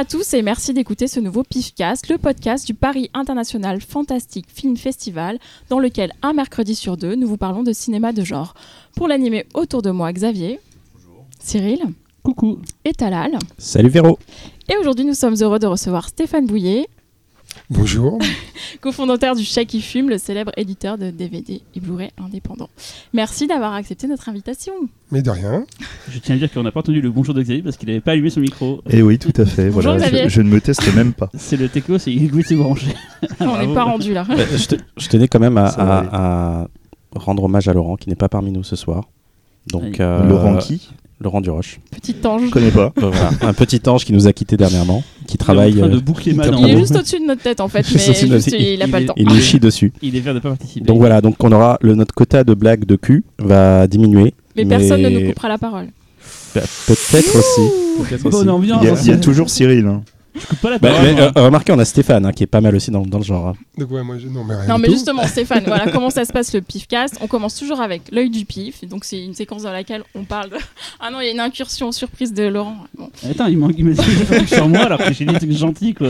Bonjour à tous et merci d'écouter ce nouveau PIFcast, le podcast du Paris International Fantastic Film Festival, dans lequel un mercredi sur deux, nous vous parlons de cinéma de genre. Pour l'animer autour de moi, Xavier, Cyril, Coucou. et Talal. Salut Véro. Et aujourd'hui, nous sommes heureux de recevoir Stéphane Bouillet, Bonjour. cofondateur du Chat qui fume, le célèbre éditeur de DVD et Blu-ray indépendant. Merci d'avoir accepté notre invitation. Mais de rien. Je tiens à dire qu'on n'a pas entendu le bonjour de Xavier parce qu'il n'avait pas allumé son micro. Eh oui, tout à fait. Bonjour, voilà, Xavier. je, je ne me teste même pas. C'est le techno, c'est il voulait se brancher. On n'est pas rendu là. Je, te- je tenais quand même à, rendre hommage à Laurent qui n'est pas parmi nous ce soir. Donc euh, Laurent qui? Laurent Duroche. Petite ange. Je connais pas. Voilà, un petit ange qui nous a quittés dernièrement, qui Il est travaille. en train de boucler ma il est juste au-dessus de notre tête en fait, mais il n'a pas le temps. il nous chie dessus. Il est vert de pas participer. Donc voilà, donc on aura le, notre quota de blagues de cul va diminuer. Mais personne ne nous coupera la parole. Bah, Peut-être aussi. Peut-être aussi. Bonne ambiance. Il y a, il y a toujours Cyril. hein. Je coupe pas la Bah, mais, euh, remarquez, on a Stéphane hein, qui est pas mal aussi dans, dans le genre. hein. Donc ouais, moi je... non mais rien Non du mais tout. justement Stéphane, voilà comment ça se passe le pifcast? On commence toujours avec l'œil du pif. Donc c'est une séquence dans laquelle on parle de... Ah non, il y a une incursion surprise de Laurent. Bon. Attends, il m'a il m'a dit moi alors que j'ai dit des trucs gentils quoi.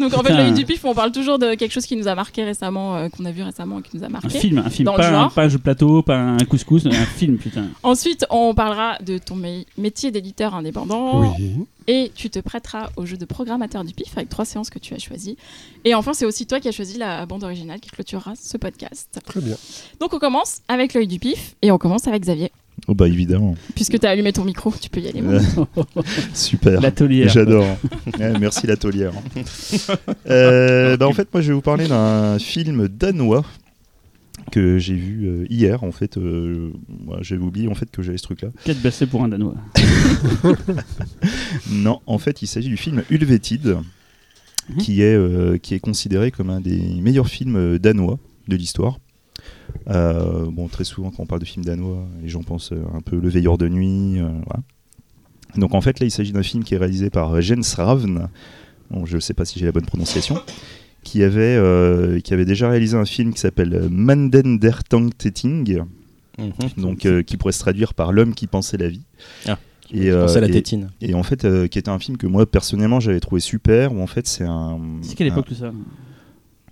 Donc en fait Putain. l'œil du pif, on parle toujours de quelque chose qui nous a marqué récemment, euh, qu'on a vu récemment et qui nous a Un marqué. film, un film. Dans le Pas un, genre. pas un jeu de plateau, pas un couscous, un film putain. Ensuite, on parlera de ton mé- métier d'éditeur indépendant. Oui. Et tu te prêteras au jeu de programmateur du PIF avec trois séances que tu as choisies. Et enfin, c'est aussi toi qui as choisi la bande originale qui clôturera ce podcast. Très bien. Donc on commence avec l'œil du PIF et on commence avec Xavier. Oh bah évidemment. Puisque tu as allumé ton micro, tu peux y aller. Super. L'atelier. J'adore. Ouais, merci la taulière. Euh, bah, en fait, moi, je vais vous parler d'un film danois que j'ai vu euh, hier. En fait, euh, j'avais oublié en fait que j'avais ce truc-là. Quête baissée pour un Danois. Non, en fait, il s'agit du film Ulvetid, Mhm. qui est euh, qui est considéré comme un des meilleurs films danois de l'histoire. Euh, bon, très souvent, quand on parle de films danois, les gens pensent un peu Le Veilleur de nuit. voilà. Donc, en fait, là, il s'agit d'un film qui est réalisé par Jens Ravn. Bon, je ne sais pas si j'ai la bonne prononciation. Qui avait, euh, qui avait déjà réalisé un film qui s'appelle euh, Manden der Tetting, donc euh, qui pourrait se traduire par L'homme qui pensait la vie. Ah. Et, euh, à la et- tétine. et en fait, euh, qui était un film que moi personnellement j'avais trouvé super. Où en fait, c'est un. C'est quelle époque tout ça?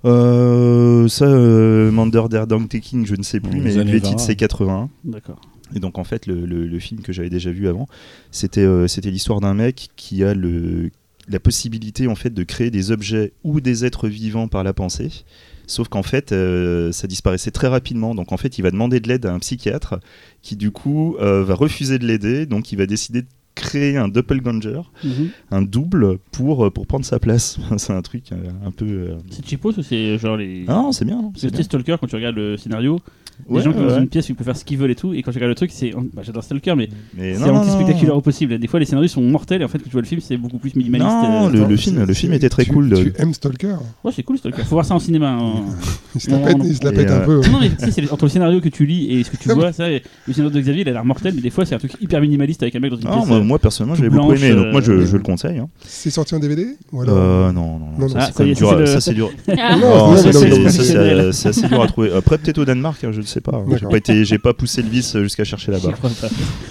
Euh, Ça, euh, Mander der Taking, je ne sais plus, Les mais le titre 20. c'est 81. D'accord. Et donc en fait, le, le- le film que j'avais déjà vu avant, c'était euh, c'était l'histoire d'un mec qui a le la possibilité en fait de créer des objets ou des êtres vivants par la pensée. Sauf qu'en fait, euh, ça disparaissait très rapidement. Donc en fait, il va demander de l'aide à un psychiatre qui du coup euh, va refuser de l'aider. Donc il va décider de créer un doppelganger, Mhm. un double pour, euh, pour prendre sa place. c'est un truc euh, un peu. euh, C'est cheapos ou c'est genre les. Ah non, c'est bien. C'est. Stalker, quand tu regardes le scénario, Ouais, les gens qui sont ouais, dans ouais. une pièce, ils peuvent faire ce qu'ils veulent et tout. Et quand tu regardes le truc, c'est. bah, J'adore Stalker, mais Mais c'est anti-spectaculaire au possible. Des fois, les scénarios sont mortels et en fait, quand tu vois le film, c'est beaucoup plus minimaliste. Non, euh, le, le film, le film était très tu- cool. de- Tu aimes Stalker? Ouais, c'est cool Stalker. Faut voir ça en cinéma. hein. Il se la pète, il se la pète un euh, peu. Non, mais tu sais, entre le scénario que tu lis et ce que tu vois, ça, le scénario de Xavier, il a l'air mortel, mais des fois, c'est un truc hyper minimaliste avec un mec dans une Non, pièce. moi, euh, moi, personnellement j'avais beaucoup aimé, donc euh, moi je, je le conseille. hein. C'est sorti en DVD Euh, non, non, non, ça, Ah, c'est est, dur ça, à- c'est. Ah. Dur à trouver. Après, peut-être au Danemark, hein, je ne sais pas. J'ai D'accord. pas, été, j'ai pas poussé le vis jusqu'à chercher là-bas.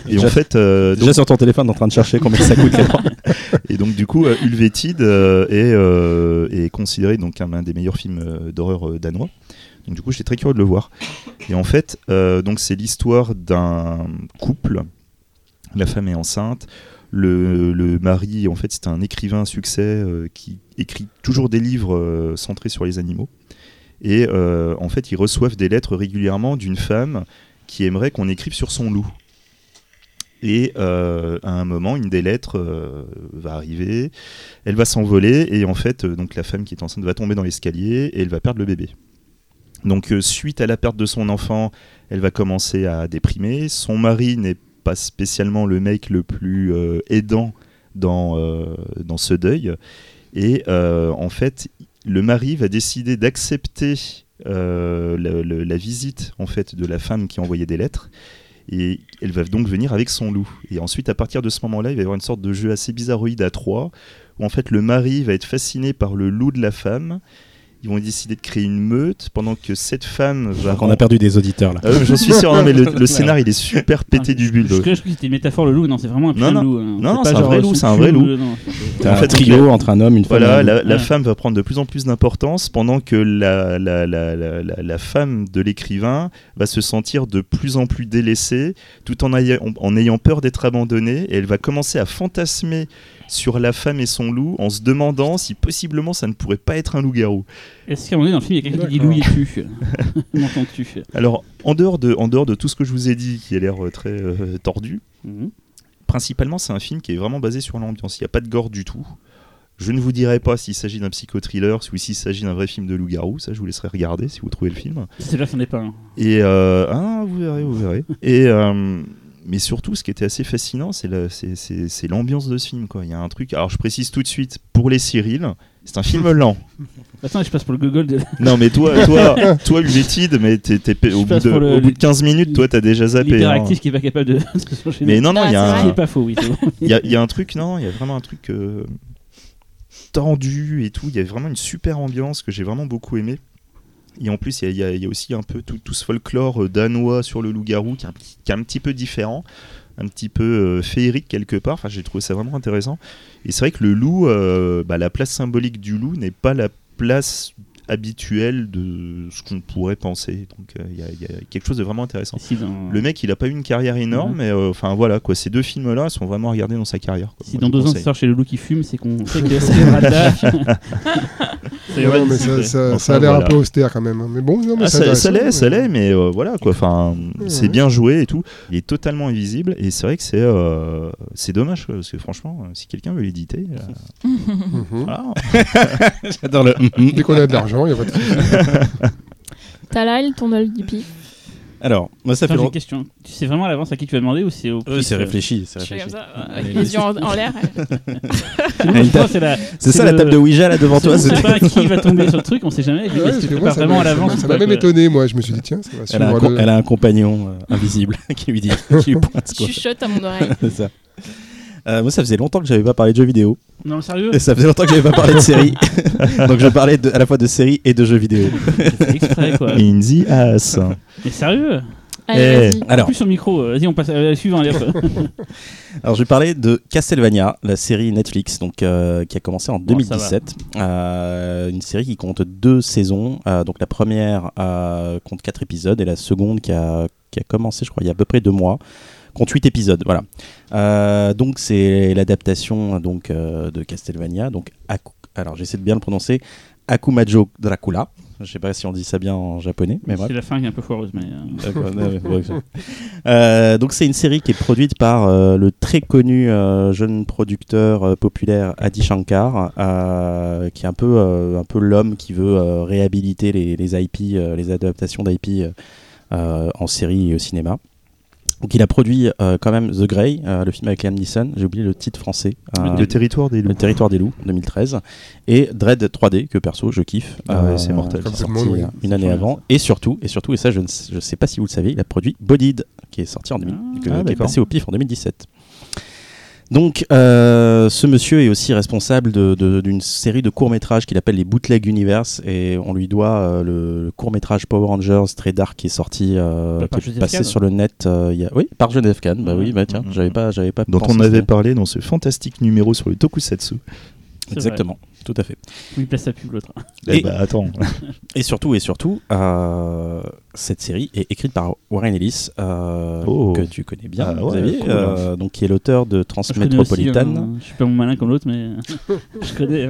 Et en fait, euh, Déjà sur ton téléphone en train de chercher combien ça coûte. Et donc du coup, euh, Ulvetid euh, est, euh, est considéré donc un, un des meilleurs films d'horreur euh, danois. Donc du coup, j'étais très curieux de le voir. Et en fait, euh, donc c'est l'histoire d'un couple. La femme est enceinte. Le, le mari, en fait, c'est un écrivain à succès euh, qui écrit toujours des livres euh, centrés sur les animaux. Et euh, en fait, ils reçoivent des lettres régulièrement d'une femme qui aimerait qu'on écrive sur son loup. Et euh, à un moment, une des lettres euh, va arriver, elle va s'envoler et en fait, donc la femme qui est enceinte va tomber dans l'escalier et elle va perdre le bébé. Donc suite à la perte de son enfant, elle va commencer à déprimer. Son mari n'est pas spécialement le mec le plus aidant dans, dans ce deuil. Et en fait, le mari va décider d'accepter euh, la visite en fait de la femme qui envoyait des lettres et elle va donc venir avec son loup. Et ensuite, à partir de ce moment-là, il va y avoir une sorte de jeu assez bizarroïde à trois, où en fait le mari va être fasciné par le loup de la femme, ils vont décider de créer une meute pendant que cette femme va. On a perdu des auditeurs là. Ah J'en suis sûr, non, mais le, le scénar il est super pété du Je bulbe. crois que c'était une métaphore, le loup. Non, c'est vraiment un Non, loup. hein. Non, non, c'est un vrai loup, c'est un vrai ou loup. En un fait, trio entre un homme, une femme. Voilà, la, loup. la Ouais. femme va prendre de plus en plus d'importance pendant que la, la, la, la, la- la femme de l'écrivain va se sentir de plus en plus délaissée tout en, ayant- en ayant peur d'être abandonnée et elle va commencer à fantasmer sur la femme et son loup en se demandant si possiblement ça ne pourrait pas être un loup-garou. Est-ce qu'à un moment donné, dans le film, il y a quelqu'un qui dit loup et tu M'entends-tu Alors, en dehors, de, en dehors de tout ce que je vous ai dit qui a l'air euh, très euh, tordu, Mhm. principalement c'est un film qui est vraiment basé sur l'ambiance. Il n'y a pas de gore du tout. Je ne vous dirai pas s'il s'agit d'un psychotriller ou s'il s'agit d'un vrai film de loup-garou. Ça, je vous laisserai regarder si vous trouvez le film. C'est là, c'en est pas un. Et euh, ah, vous verrez, vous verrez. Et euh, mais surtout, ce qui était assez fascinant, c'est la- c'est- c'est c'est l'ambiance de ce film. Quoi. Il y a un truc. Alors, je précise tout de suite pour les Cyril, c'est un film lent. Attends, je passe pour le Google de Non, mais toi, toi, toi, Ulvetide, mais Je au, bout de, le- au bout de 15 minutes, toi, t'as déjà zappé. hein. qui est pas capable de. Mais non, non, Ah, il y, a un- Ce qui est pas faux, oui. c'est bon. il y a- il y a un truc, non, il y a vraiment un truc euh, tendu et tout. Il y a vraiment une super ambiance que j'ai vraiment beaucoup aimé. Et en plus, il y a, y y aussi un peu tout, tout ce folklore euh, danois sur le loup-garou qui, est un petit- qui est un petit peu différent, un petit peu euh, féerique quelque part. Enfin, j'ai trouvé ça vraiment intéressant. Et c'est vrai que le loup, euh, bah, la place symbolique du loup n'est pas la place habituelle de ce qu'on pourrait penser. Donc, euh, il y, a- il y a quelque chose de vraiment intéressant. Si dans, Le mec, il a pas eu une carrière énorme, Mhm. mais euh, enfin voilà quoi. Ces deux films-là sont vraiment à regarder dans sa carrière. quoi. si Moi, dans deux ans, tu sors chez le loup qui fume, c'est qu'on sait que. C'est Non, mais ça, vrai. ça, Enfin, ça a l'air voilà. un peu austère quand même. hein. Mais bon, non, mais Ah, ça, ça l'est, mais- ça l'est, mais euh, voilà quoi. Enfin, c'est Ouais. bien joué et tout. Il est totalement invisible et c'est vrai que c'est euh, c'est dommage quoi, parce que franchement, euh, si quelqu'un veut l'éditer, euh, Mhm. J'adore le. Dès qu'on a de l'argent, il n'y a pas de. Talal, ton œil du pif. Alors, moi ça fait j'ai une question. Tu sais vraiment à l'avance à qui tu vas demander ou c'est au Euh, c'est euh, réfléchi, c'est réfléchi. comme ça, euh, avec les yeux en, en l'air. C'est ça le- la table de Ouija là devant toi On sait c'est- pas qui va tomber sur le truc, on sait jamais. Vraiment à l'avance ça m'a même étonné, moi. Je me suis dit, tiens, ça va elle, a un suivre com- le- elle a un compagnon euh, invisible qui lui dit, qui lui pointe. Chuchote à mon oreille. C'est ça. Euh, moi, ça faisait longtemps que j'avais pas parlé de jeux vidéo. Non, sérieux Et ça faisait longtemps que j'avais pas parlé de séries. Donc je parlais de- à la fois de séries et de jeux vidéo. C'est exprès quoi. In the ass. Mais sérieux Allez, Eh. Alors, Plus sur le micro, euh, vas-y, on passe à la suivante. allez, hop. alors je vais parler de Castlevania, la série Netflix, donc euh, qui a commencé en Bon, ça 2017. Euh, une série qui compte deux saisons. Euh, donc la première euh, compte quatre épisodes et la seconde qui a, qui a commencé, je crois, il y a à peu près deux mois. Compte 8 épisodes, voilà. Euh, donc c'est l'adaptation donc euh, de Castlevania, donc Aku- alors j'essaie de bien le prononcer, Akumajo Dracula. Je sais pas si on dit ça bien en japonais, mais. C'est la fin qui est un peu foireuse, mais. euh. Euh, donc c'est une série qui est produite par euh, le très connu euh, jeune producteur populaire Adi Shankar, qui est un peu, un peu l'homme qui veut réhabiliter les, les IP, les adaptations d'IP en série et au cinéma. Donc il a produit euh, quand même The Grey, euh, le film avec Liam Neeson, j'ai oublié le titre français. euh, Le territoire des loups. le territoire des loups, 2013, et Dread 3D que perso je kiffe. Ah ouais, c'est mortel. est sorti, monde, oui. une année avant. Et surtout, et surtout, et ça je ne sais, je sais pas si vous le savez, il a produit Bodied qui est sorti en 2000, Ah, que- qui est passé au pif en 2017. Donc, euh, ce monsieur est aussi responsable d'une série de courts-métrages qu'il appelle les Bootleg Universe, et on lui doit euh, le, court-métrage Power Rangers très dark qui est sorti, euh, par qui est Joseph passé Kahn. sur le net. euh, il y a... Oui, par Genève Kahn. Bah oui, bah tiens, j'avais pas, j'avais pas. Dont pensé on avait parlé dans ce fantastique numéro sur le tokusatsu. Exactement, tout à fait. Où il place sa pub, l'autre. Eh Et- bah attends. Et surtout, et surtout, euh, cette série est écrite par Warren Ellis, euh, Oh. que tu connais bien, Ah ouais, Xavier, cool. euh, donc qui est l'auteur de Je Transmétropolitane. hein, je suis pas mon malin comme l'autre, mais je connais.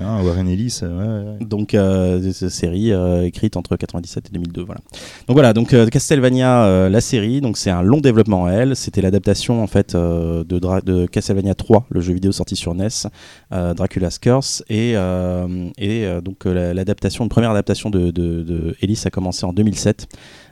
Hein. Warren Ellis, euh. Donc, euh, série euh, écrite entre 97 et 2002, voilà. Donc voilà, donc euh, Castlevania, euh, la série, donc c'est un long développement réel. C'était l'adaptation en fait de, de Castlevania 3, le jeu vidéo sorti sur NES, Dracula's Curse, et, donc la- l'adaptation, une première adaptation de, de, de Ellis a commencé en 2007.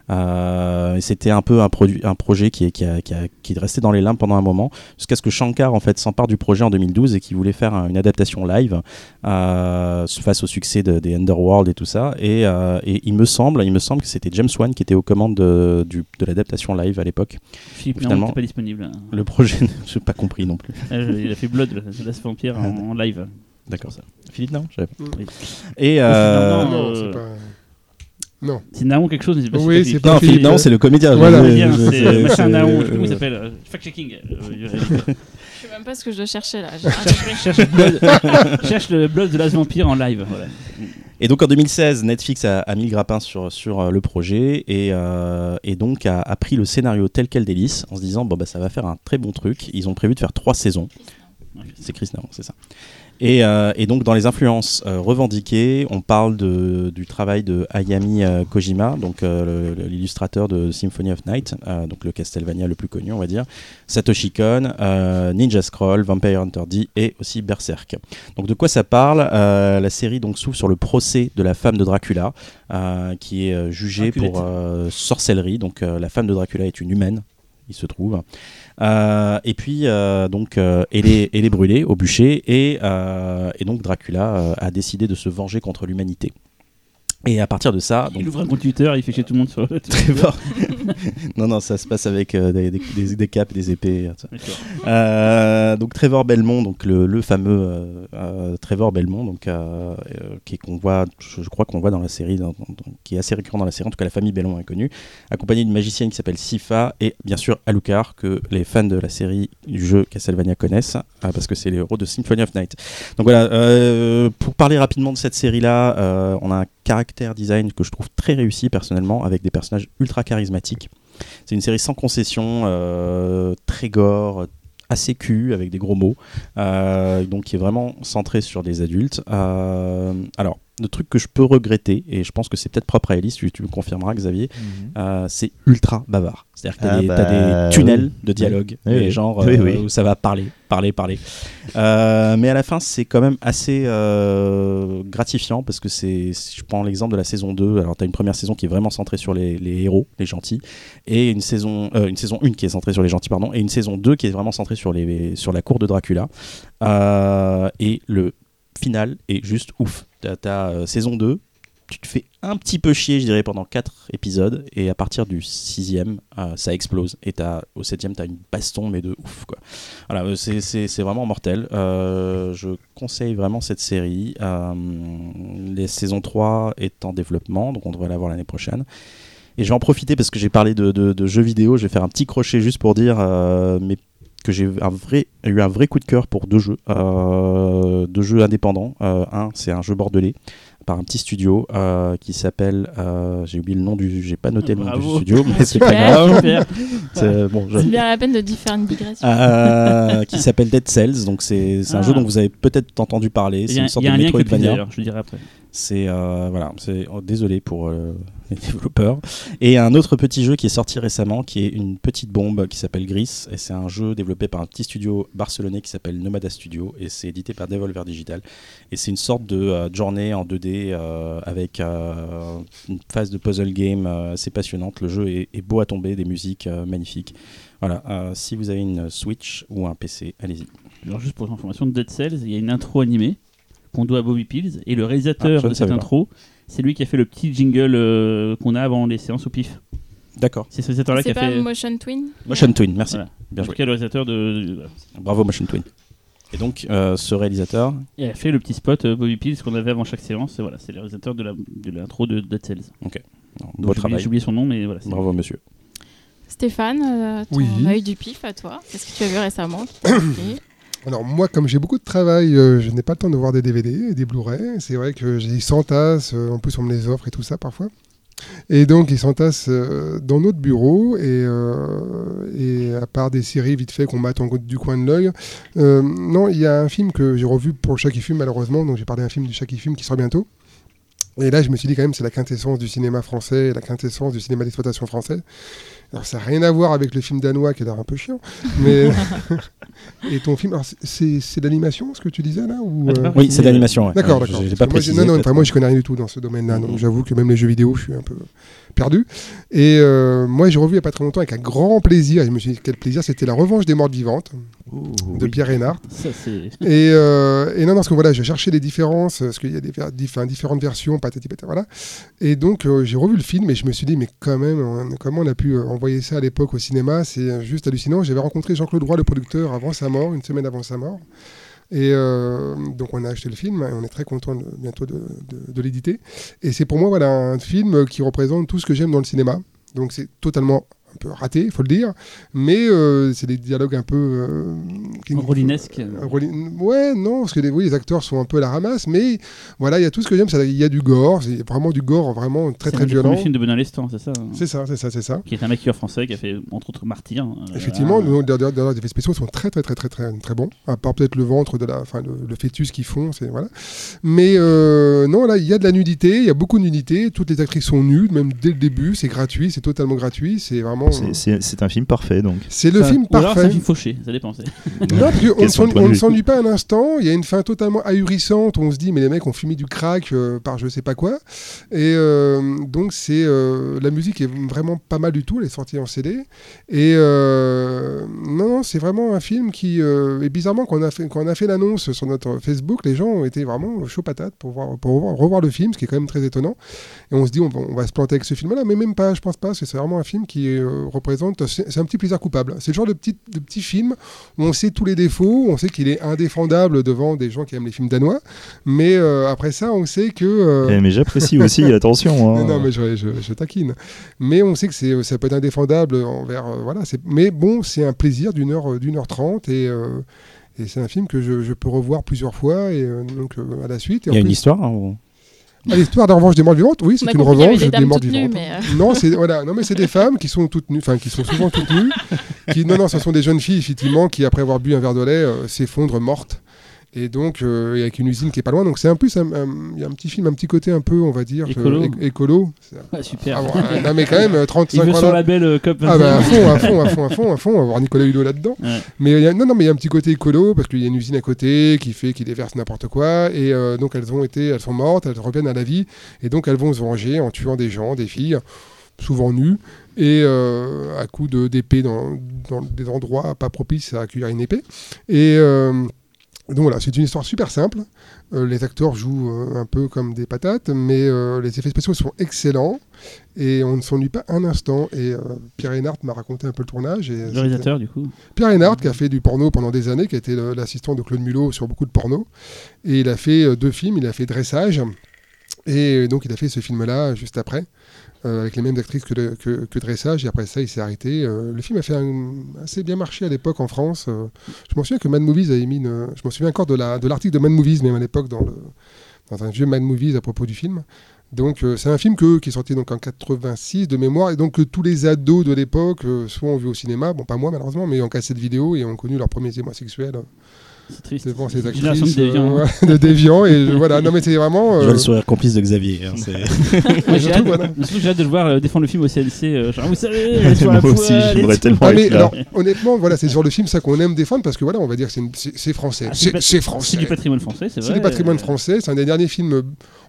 Euh, c'était un peu un, produit, un projet qui est, qui, a- qui, a- qui est resté dans les limbes pendant un moment, jusqu'à ce que Shankar en fait s'empare du projet en 2012 et qui voulait faire un- une adaptation live euh, face au succès de- des Underworld et tout ça. Et, euh, et il me semble, il me semble que c'était James Wan qui était aux commandes de, du- de l'adaptation live à l'époque. Philippe Finalement- n'était pas disponible. Le projet, je n'ai pas compris non plus. Ah, Il a fait Blood, Last Vampire, en, en live. D'accord. C'est Philippe, non Je savais pas. Oui. Et. non, euh, non, non, c'est pas. Non. C'est Naon quelque chose, mais c'est pas Oui, c'est pas Non, Philippe Naon, euh, c'est le comédien. voilà. Je- C'est c'est- Naon, je sais plus comment il euh, s'appelle. euh, Fact-checking. euh, Je sais même pas ce que je cherchais là. J'ai un- cherche, le blog, cherche le blog de Las Vampire en live. Voilà. Et donc en 2016, Netflix a, a mis le grappin sur, sur euh, le projet et, euh, et donc a, a pris le scénario tel quel d'Hélice en se disant bon bah ça va faire un très bon truc. Ils ont prévu de faire trois saisons. C'est Chris Naon, c'est ça. Et, euh, et donc dans les influences euh, revendiquées, on parle de, du travail de Hayami euh, Kojima, donc l'illustrateur de Symphony of Night, donc le Castlevania le plus connu on va dire, Satoshi Kon, Ninja Scroll, Vampire Hunter D et aussi Berserk. Donc de quoi ça parle? La série donc s'ouvre sur le procès de la femme de Dracula, qui est jugée Draculette. pour sorcellerie. Donc la femme de Dracula est une humaine, il se trouve. Euh, et puis euh, donc euh, elle, est, elle est brûlée au bûcher et, et donc Dracula a décidé de se venger contre l'humanité. Et à partir de ça, donc Il ouvre un compte Twitter, il fait chier tout le monde sur le très fort. non non, ça se passe avec euh, des, des, des- des capes, des épées. Euh, donc Trevor Belmont, donc le, le fameux euh, euh, Trevor Belmont, donc euh, qui est qu'on voit, je, je crois qu'on voit dans la série, dans- dans- dans- qui est assez récurrent dans la série. En tout cas, la famille Belmont est connue, accompagné d'une magicienne qui s'appelle Sifa et bien sûr Alucard que les fans de la série du jeu Castlevania connaissent parce que c'est les héros de Symphony of Night. Donc voilà, pour parler rapidement de cette série-là, on a un caractère design que je trouve très réussi personnellement avec des personnages ultra charismatiques. C'est une série sans concession, euh, très gore, assez cul avec des gros mots, euh, donc qui est vraiment centré sur des adultes. Euh, alors, le truc que je peux regretter, et je pense que c'est peut-être propre à Elise, tu, tu me confirmeras Xavier, euh, c'est ultra bavard. C'est-à-dire que t'as Ah des, bah, t'as des tunnels de dialogue, Oui, et oui. genre Oui, euh, oui. où ça va parler, parler, parler. Euh, mais à la fin, c'est quand même assez gratifiant parce que c'est, si je prends l'exemple de la saison 2, alors tu as une première saison qui est vraiment centrée sur les, les héros, les gentils, et une saison, une saison 1 qui est centrée sur les gentils, pardon, et une saison 2 qui est vraiment centrée sur, les, sur la cour de Dracula. Et le final est juste ouf. T'as, euh, saison 2, tu te fais un petit peu chier, je dirais, pendant 4 épisodes, et à partir du sixième, euh, ça explose. Et au septième, t'as une baston, mais de ouf, quoi. Voilà, euh, c'est, vraiment mortel. Je conseille vraiment cette série. Euh, les saisons 3 est en développement, donc on devrait la voir l'année prochaine. Et je vais en profiter parce que j'ai parlé de, jeux vidéo. Je vais faire un petit crochet juste pour dire mais que j'ai un vrai, eu un vrai coup de cœur pour deux jeux, euh, deux jeux indépendants. Euh, un, c'est un jeu bordelais par un petit studio euh, qui s'appelle, euh, j'ai oublié le nom du, j'ai pas noté le nom du studio, mais c'est pas grave. Super. C'est- bon, je- C'est bien la peine de faire une digression. euh, qui s'appelle Dead Cells. Donc c'est c'est un Ah. jeu dont vous avez peut-être entendu parler. Il C'est y a, une sorte y a de Metroidvania. je le dirai après. C'est euh, voilà, c'est oh, désolé pour euh, les développeurs. Et un autre petit jeu qui est sorti récemment, qui est une petite bombe qui s'appelle Gris, et c'est un jeu développé par un petit studio barcelonais qui s'appelle Nomada Studio, et c'est édité par Devolver Digital. Et c'est une sorte de euh, journée en 2D euh, avec euh, une phase de puzzle game assez passionnante. Le jeu est, est beau à tomber, des musiques magnifiques. Voilà, si vous avez une Switch ou un PC, allez-y. Alors juste pour information de Dead Cells, il y a une intro animée qu'on doit à Bobby Pills et le Ah, réalisateur ne de cette pas. C'est lui qui a fait le petit jingle euh, qu'on a avant les séances au pif. D'accord. C'est ce réalisateur-là qui C'est a pas fait. Motion Twin Motion Twin, merci. Voilà. Bien en joué. tout cas, le réalisateur de, de- Bravo Motion Twin. Et donc, euh, ce réalisateur, Il a fait le petit spot euh, Bobby Pills qu'on avait avant chaque séance. Et voilà, c'est le réalisateur de la- de l'intro de, Dead Cells. non, Donc, beau j'ai oublié- travail. J'ai oublié son nom, mais voilà. c'est- Bravo monsieur. Stéphane, euh, ton Oui. œil du pif à toi. Qu'est-ce que tu as vu récemment qui t'a marqué Alors moi, comme j'ai beaucoup de travail, euh, je n'ai pas le temps de voir des DVD et des Blu-ray. C'est vrai que j'ai 100 tasses, euh, en plus on me les offre et tout ça parfois. Et donc ils s'entassent euh, dans notre bureau et, à part des séries vite fait qu'on mate en du coin de l'œil, non, il y a un film que j'ai revu pour le chat fume malheureusement, donc j'ai parlé d'un film du chat qui fume qui sort bientôt. Et là, je me suis dit quand même, c'est la quintessence du cinéma français, la quintessence du cinéma d'exploitation français. Alors, ça n'a rien à voir avec le film danois qui est un peu chiant. Mais... Et ton film, alors, c'est- l'animation, ce que tu disais là ou, t'as euh, Oui, c'est d'animation. ouais. D'accord, d'accord. Non, non, enfin, moi je connais rien du tout dans ce domaine-là, donc j'avoue que même les jeux vidéo, je suis un peu perdu. Et euh, moi, j'ai revu il n'y a pas très longtemps avec un grand plaisir. Et je me suis dit quel plaisir, c'était La Revanche des Morts Vivantes de Pierre c'est. Et, euh, et non, non, parce que voilà, je cherchais les différences, parce qu'il y a des différentes versions, patati patata, voilà. Et donc, euh, j'ai revu le film et je me suis dit, mais quand même, comment on a pu envoyer ça à l'époque au cinéma C'est juste hallucinant. J'avais rencontré Jean-Claude Roy, le producteur, avant sa mort, une semaine avant sa mort. Et euh, donc on a acheté le film et on est très content de- bientôt de, de- de l'éditer. Et c'est pour moi voilà un film qui représente tout ce que j'aime dans le cinéma. Donc c'est totalement un peu raté, il faut le dire, mais euh, c'est des dialogues un peu euh, qui- Rolinesque. euh, Ouais, non, parce que les, oui, les acteurs sont un peu à la ramasse, mais voilà, il y a tout ce que j'aime, c'est- il y a du gore, c'est vraiment du gore vraiment très C'est très violent. premiers films de Benoît Lestan, c'est ça hein C'est ça, c'est ça, c'est ça. Qui est un maquilleur français qui a fait entre autres Martyr. euh, Effectivement, d'ailleurs, les effets spéciaux sont très très très très très très bons. À part peut-être le ventre de la, enfin le, le fœtus qu'ils font, c'est voilà. Mais euh, non, là, il y a de la nudité, il y a beaucoup de nudité. Toutes les actrices sont nudes, même dès le début. C'est gratuit, c'est totalement gratuit. C'est vraiment. C'est- C'est un film parfait donc. C'est le film Ou alors c'est un parfait. film fauché, ça dépend. Non, parce qu'on ne s'ennuie pas un instant. Il y a une fin totalement ahurissante. On se dit, mais les mecs ont fumé du crack euh, par je sais pas quoi. Et euh, donc, c'est euh, la musique est vraiment pas mal du tout. Elle est sortie en CD. Et euh, non, c'est vraiment un film qui. euh, et bizarrement, quand on a fait, quand on a fait l'annonce sur notre Facebook, les gens ont été vraiment chaud patate pour, voir, pour revoir, revoir le film, ce qui est quand même très étonnant. Et on se dit, on va, on va se planter avec ce film-là, mais même pas, je pense pas. parce que C'est vraiment un film qui euh, représente. C'est un petit plaisir coupable. C'est le genre de petit, de petit film où on sait tous les défauts, on sait qu'il est indéfendable devant des gens qui aiment les films danois, mais euh, après ça, on sait que. euh, Eh, mais j'apprécie aussi, attention. hein. non, mais je, je- je taquine. Mais on sait que ça peut être indéfendable envers. euh, voilà, mais bon, c'est un plaisir d'une heure, d'une heure trente et. et c'est un film que je, je peux revoir plusieurs fois et euh, donc euh, à la suite. Il y a une histoire hein, ou- Ah, l'histoire de revanche des morts vivantes, oui, c'est une revanche des morts nues, vivantes. euh, Non, c'est voilà, non mais c'est des femmes qui sont toutes nues, enfin qui sont souvent toutes nues, qui non non, ce sont des jeunes filles effectivement qui après avoir bu un verre de lait euh, s'effondrent mortes. Et donc euh, avec une usine qui est pas loin, donc c'est un plus il y a un petit film, un petit côté un peu, on va dire Écolo. euh, écolo. Ah, super. Ah, bon, euh, non mais quand même euh, Il 35 veut son label euh, COP Ah bah à 21. fond, à fond, à fond, à fond, à fond, on va voir Nicolas Hulot là-dedans. Ouais. Mais il y a, non, non, mais il y a un petit côté écolo parce qu'il y a une usine à côté qui fait qu'il déverse n'importe quoi et euh, donc elles ont été, elles sont mortes, elles reviennent à la vie et donc elles vont se venger en tuant des gens, des filles, souvent nues et euh, à coups de d'épée dans, dans des endroits pas propices à accueillir une épée. Et euh, donc voilà, c'est une histoire super simple. Euh, les acteurs jouent euh, un peu comme des patates, mais euh, les effets spéciaux sont excellents et on ne s'ennuie pas un instant. Et Pierre Reinhardt m'a raconté un peu le tournage. Et Le réalisateur, du coup. Pierre Reinhardt, qui a fait du porno pendant des années, qui a été l'assistant de Claude Mulot sur beaucoup de porno. Et il a fait deux films, il a fait Dressage. Et donc il a fait ce film-là juste après, euh, avec les mêmes actrices que, de- que, Dressage. Et après ça, il s'est arrêté. Euh, le film a fait assez bien marché à l'époque en France. Euh, je m'en souviens que Mad Movies avait mis. Je m'en souviens encore de la- de l'article de, Mad Movies, même à l'époque, dans, un vieux Mad Movies à propos du film. Donc c'est un film que, qui est sorti donc en 86 de mémoire et donc que tous les ados de l'époque soit ont vu au cinéma, bon pas moi malheureusement, mais en cassette vidéo et ont connu leurs premiers émois sexuels C'est triste. devant ces Génération actrices de déviants. euh, ouais, de déviants et je- voilà non mais c'est vraiment Je euh, vois le sourire complice de Xavier. hein, c'est- Moi, j'ai hâte, voilà. hâte de le voir euh, défendre le film au CNC. euh, genre, vous savez, Moi aussi, j'aimerais tellement Ah, être mais là. alors honnêtement voilà c'est sur le film ça qu'on aime défendre parce que voilà on va dire que c'est c'est c'est français Ah, c'est c'est français C'est du patrimoine français, c'est vrai. c'est du patrimoine euh, français c'est un des derniers films euh,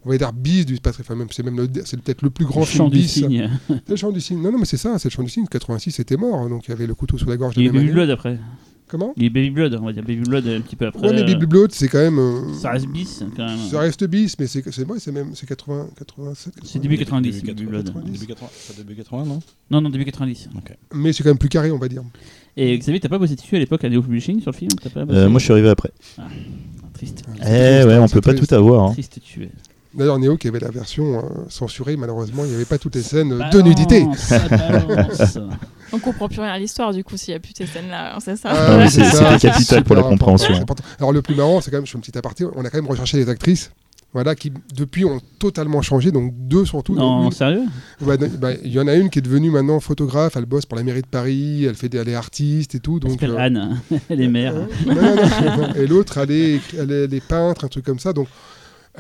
on va dire bis du patrimoine enfin, même c'est même le- c'est peut-être le plus grand Le film chant du cygne. C'est le chant du cygne non non mais c'est ça c'est le chant du cygne 86 c'était mort donc il y avait le couteau sous la gorge de Il y a année. Blood après. Comment a Baby Blood, on va dire Baby Blood un petit peu après. Ouais, mais euh, Baby Blood, c'est quand même. euh, Ça reste bis quand même. ça reste bis, mais c'est c'est vrai, c'est même c'est 80, 87. C'est début 90, Début Baby Blood. 90. Début 80, pas début 80, non Non, non, début 90. Mais c'est quand même plus carré, on va dire. Et Xavier, t'as pas bossé dessus à l'époque à Neo Publishing sur le film? T'as pas Euh, moi, je suis arrivé après. Triste. Eh ouais, on peut pas triste. tout avoir. hein. Triste tué. D'ailleurs, Néo qui avait la version euh, censurée, malheureusement, il n'y avait pas toutes les scènes euh, de nudité. balance. on comprend plus rien à l'histoire du coup s'il n'y a plus ces scènes-là, c'est ça. Ah, oui, c'est- capital pour la compréhension. important. Alors, le plus marrant, c'est quand même, je fais un petit aparté, on a quand même recherché les actrices. Voilà, qui depuis ont totalement changé, donc deux surtout. Non, une- sérieux? Ouais, non, bah, Il y en a une qui est devenue maintenant photographe, elle bosse pour la mairie de Paris, elle fait des, elle est artiste et tout. Elle Donc, s'appelle euh, Anne, elle est mère. Euh, non, non, non, non. Et l'autre, elle est, elle, est, elle est peintre, un truc comme ça. Donc,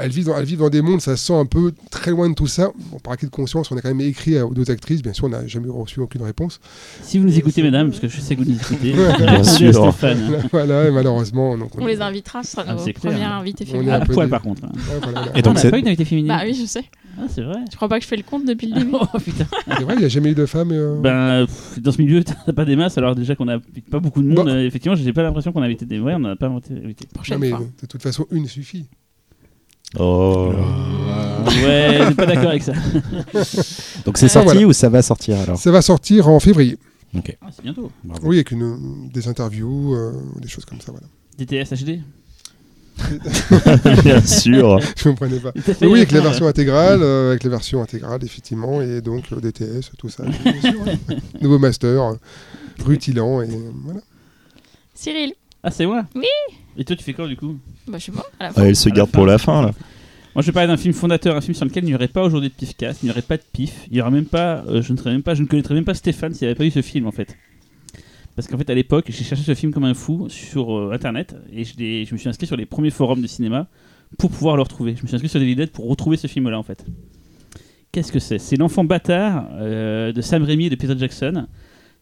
elle vit, dans, elle vit dans des mondes, ça se sent un peu très loin de tout ça. Bon, par acquis de conscience, on a quand même écrit aux deux actrices. Bien sûr, on n'a jamais reçu aucune réponse. Si vous nous écoutez, mesdames, parce que je sais que vous nous écoutez, Bien sûr. Stéphane. voilà, et malheureusement. Donc, On les invitera, ce sera Ah, nos premiers invités On un À poil, des- par contre. hein. Ouais, voilà, voilà. Et donc on n'a c'est- pas eu d'invité féminine. Bah oui, je sais. Ah, c'est vrai. Tu crois pas que je fais le compte depuis le début Oh putain. C'est vrai, il n'y a jamais eu de femme. euh, Ben, pff, dans ce milieu, t'as pas des masses, alors déjà qu'on a pas beaucoup de monde. Euh, effectivement, j'ai pas l'impression qu'on a invité des. Ouais, on n'a pas invité. invité. non, Prochaine mais fois. de toute façon, une suffit. Oh. Ouais, je suis pas d'accord avec ça. Donc c'est Euh, sorti voilà. ou ça va sortir alors? Ça va sortir en février. Ah, c'est bientôt. Bravo. Oui, avec une, des interviews, euh, des choses comme ça. Voilà. DTS HD Bien sûr. Je ne comprenais pas. Mais oui, avec la version intégrale, euh, avec la version intégrale, effectivement, et donc le DTS, tout ça. bien sûr, ouais. Nouveau master, euh, rutilant, et voilà. Cyril Ah, c'est moi? Oui. Et toi, tu fais quoi du coup? Bah, je sais pas. À la fin. Ah, elle se À la garde fin. pour la fin, là. Moi, je vais parler d'un film fondateur, un film sur lequel il n'y aurait pas aujourd'hui de pifcast, il n'y aurait pas de pif, il y aurait même pas, euh, je ne serais même pas, je ne connaîtrais même pas Stéphane s'il n'y avait pas eu ce film en fait. Parce qu'en fait, à l'époque, j'ai cherché ce film comme un fou sur euh, internet et je, l'ai- je me suis inscrit sur les premiers forums de cinéma pour pouvoir le retrouver. Je me suis inscrit sur des pour retrouver ce film-là en fait. Qu'est-ce que c'est? C'est l'enfant bâtard euh, de Sam Raimi et de Peter Jackson.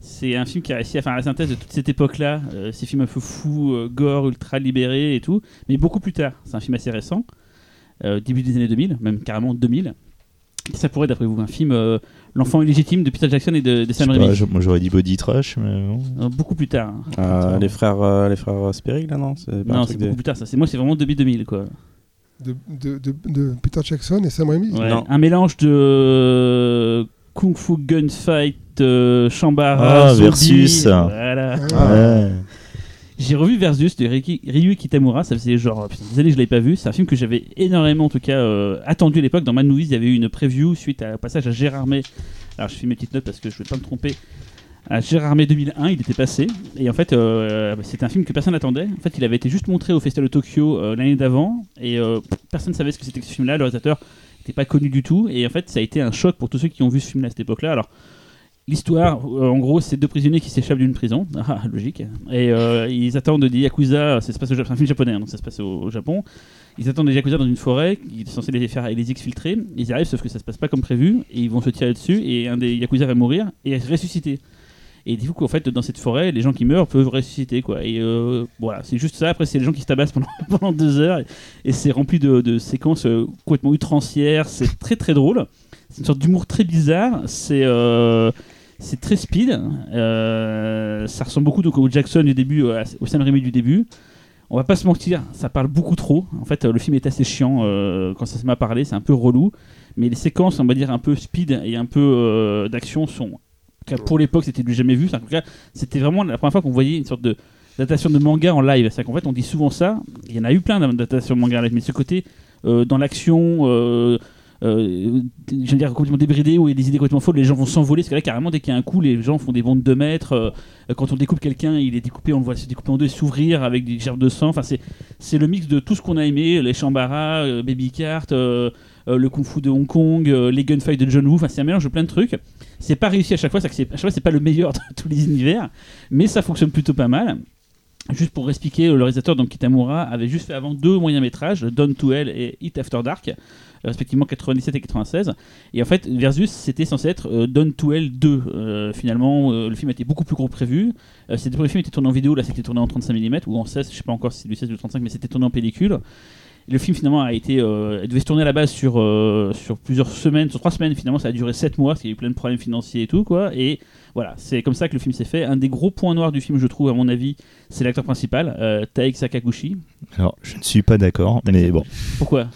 C'est un film qui a réussi à faire la synthèse de toute cette époque-là, euh, ces films un peu fous, euh, gore, ultra libérés et tout, mais beaucoup plus tard. C'est un film assez récent, euh, début des années 2000, même carrément 2000. Ça pourrait, d'après vous, un film euh, L'enfant illégitime de Peter Jackson et de, de Sam Raimi. je- moi j'aurais dit body trash, mais bon. Euh, beaucoup plus tard. hein. Euh, Attends. les frères, euh, les frères Sperrig là non? C'est pas un Non, c'est des- beaucoup plus tard. Ça. C'est moi, c'est vraiment début 2000 quoi. De, de, de, de Peter Jackson et Sam Raimi? Ouais, Non. Un mélange de euh, kung fu gunfight, euh, Shambhala, Ah, zombie, versus. Voilà. Ah. Ouais. J'ai revu Versus de Riki- Ryu Kitamura, ça faisait genre putain, des années que je l'avais pas vu. C'est un film que j'avais énormément en tout cas euh, attendu à l'époque. Dans Mad Movies, il y avait eu une preview suite à un passage à Gérardmer. Alors je fais mes petites notes parce que je vais pas me tromper. À Gérardmer 2001, il était passé. Et en fait, euh, c'était un film que personne n'attendait. En fait, il avait été juste montré au Festival de Tokyo euh, l'année d'avant. Et euh, personne ne savait ce que c'était que ce film-là. Le réalisateur pas connu du tout. Et en fait, ça a été un choc pour tous ceux qui ont vu ce film-là à cette époque-là. Alors, L'histoire, euh, en gros, c'est deux prisonniers qui s'échappent d'une prison, ah, logique, et euh, ils attendent des yakuza, ça se passe au Japon, c'est un film japonais, hein, donc ça se passe au, Japon. Ils attendent des yakuza dans une forêt, ils sont censés les faire les exfiltrer. Ils arrivent, sauf que ça se passe pas comme prévu, et ils vont se tirer dessus, et un des yakuza va mourir et ressusciter. Et du coup, qu'en fait, dans cette forêt, les gens qui meurent peuvent ressusciter, quoi. Et euh, voilà, c'est juste ça. Après, c'est les gens qui se tabassent pendant, pendant deux heures, et, c'est rempli de, de séquences euh, complètement outrancières. C'est très très drôle. C'est une sorte d'humour très bizarre. C'est euh, très speed. Ça ressemble beaucoup au Jackson du début, au Sam Raimi du début. On va pas se mentir, ça parle beaucoup trop. En fait, le film est assez chiant quand ça se met à c'est un peu relou. Mais les séquences, on va dire un peu speed et un peu d'action sont, en pour l'époque, c'était du jamais vu. C'était vraiment la première fois qu'on voyait une sorte de d'adaptation de manga en live. C'est qu'en fait, on dit souvent ça. Il y en a eu plein d'adaptations de manga en live, mais ce côté euh, dans l'action. euh, euh, veux dire complètement débridé a des idées complètement folles les gens vont s'envoler parce que là carrément dès qu'il y a un coup les gens font des bonds de 2 mètres euh, quand on découpe quelqu'un il est découpé on le voit se découper en deux s'ouvrir avec des gerbes de sang enfin c'est le mix de tout ce qu'on a aimé les Shambhala euh, Baby Cart le Kung Fu de Hong Kong euh, les gunfights de John Woo enfin c'est un mélange de plein de trucs c'est pas réussi à chaque fois c'est c'est- pas le meilleur de tous les univers mais ça fonctionne plutôt pas mal Juste pour expliquer, le réalisateur donc Kitamura avait juste fait avant deux moyens métrages, Dawn to Hell et Hit After Dark, euh, respectivement 97 et 96. Et en fait, Versus c'était censé être euh, to Hell 2. Euh, finalement, euh, le film était beaucoup plus gros que prévu. Euh, ces deux premiers films étaient tournés en vidéo, là c'était tourné en 35 mm ou en 16, je sais pas encore si c'est du 16 ou du 35, mais c'était tourné en pellicule. Le film finalement a été, euh, il devait se tourner à la base sur, euh, sur plusieurs semaines, sur trois semaines. Finalement, ça a duré 7 mois, parce qu'il y a eu plein de problèmes financiers et tout quoi. Et voilà, c'est comme ça que le film s'est fait. Un des gros points noirs du film, je trouve, à mon avis, c'est l'acteur principal, euh, Taek Sakaguchi. Alors, je ne suis pas d'accord, mais bon. Pourquoi?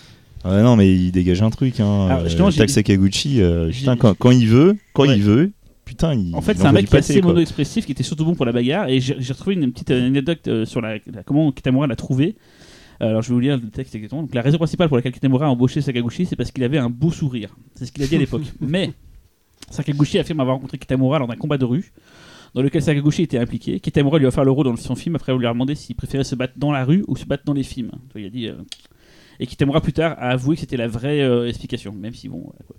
Ah non, mais il dégage un truc. Hein. Alors, justement, Euh, Tak Sakaguchi, euh, putain, quand, quand il veut, quand Ouais. il veut, putain, il. En fait, c'est un mec qui est assez mono-expressif, qui était surtout bon pour la bagarre. Et j'ai j'ai retrouvé une petite anecdote euh, sur la, la- comment Kitamura l'a trouvé. Euh, Alors, je vais vous lire le texte exactement. Donc, la raison principale pour laquelle Kitamura a embauché Sakaguchi, c'est parce qu'il avait un beau sourire. C'est ce qu'il a dit à l'époque. Mais Sakaguchi affirme avoir rencontré Kitamura lors d'un combat de rue dans lequel Sakaguchi était impliqué. Kitamura lui a offert le rôle dans son film après lui a demandé s'il préférait se battre dans la rue ou se battre dans les films. Il a dit. euh, Et Kitamura plus tard a avoué que c'était la vraie euh, explication, même si bon. voilà, quoi.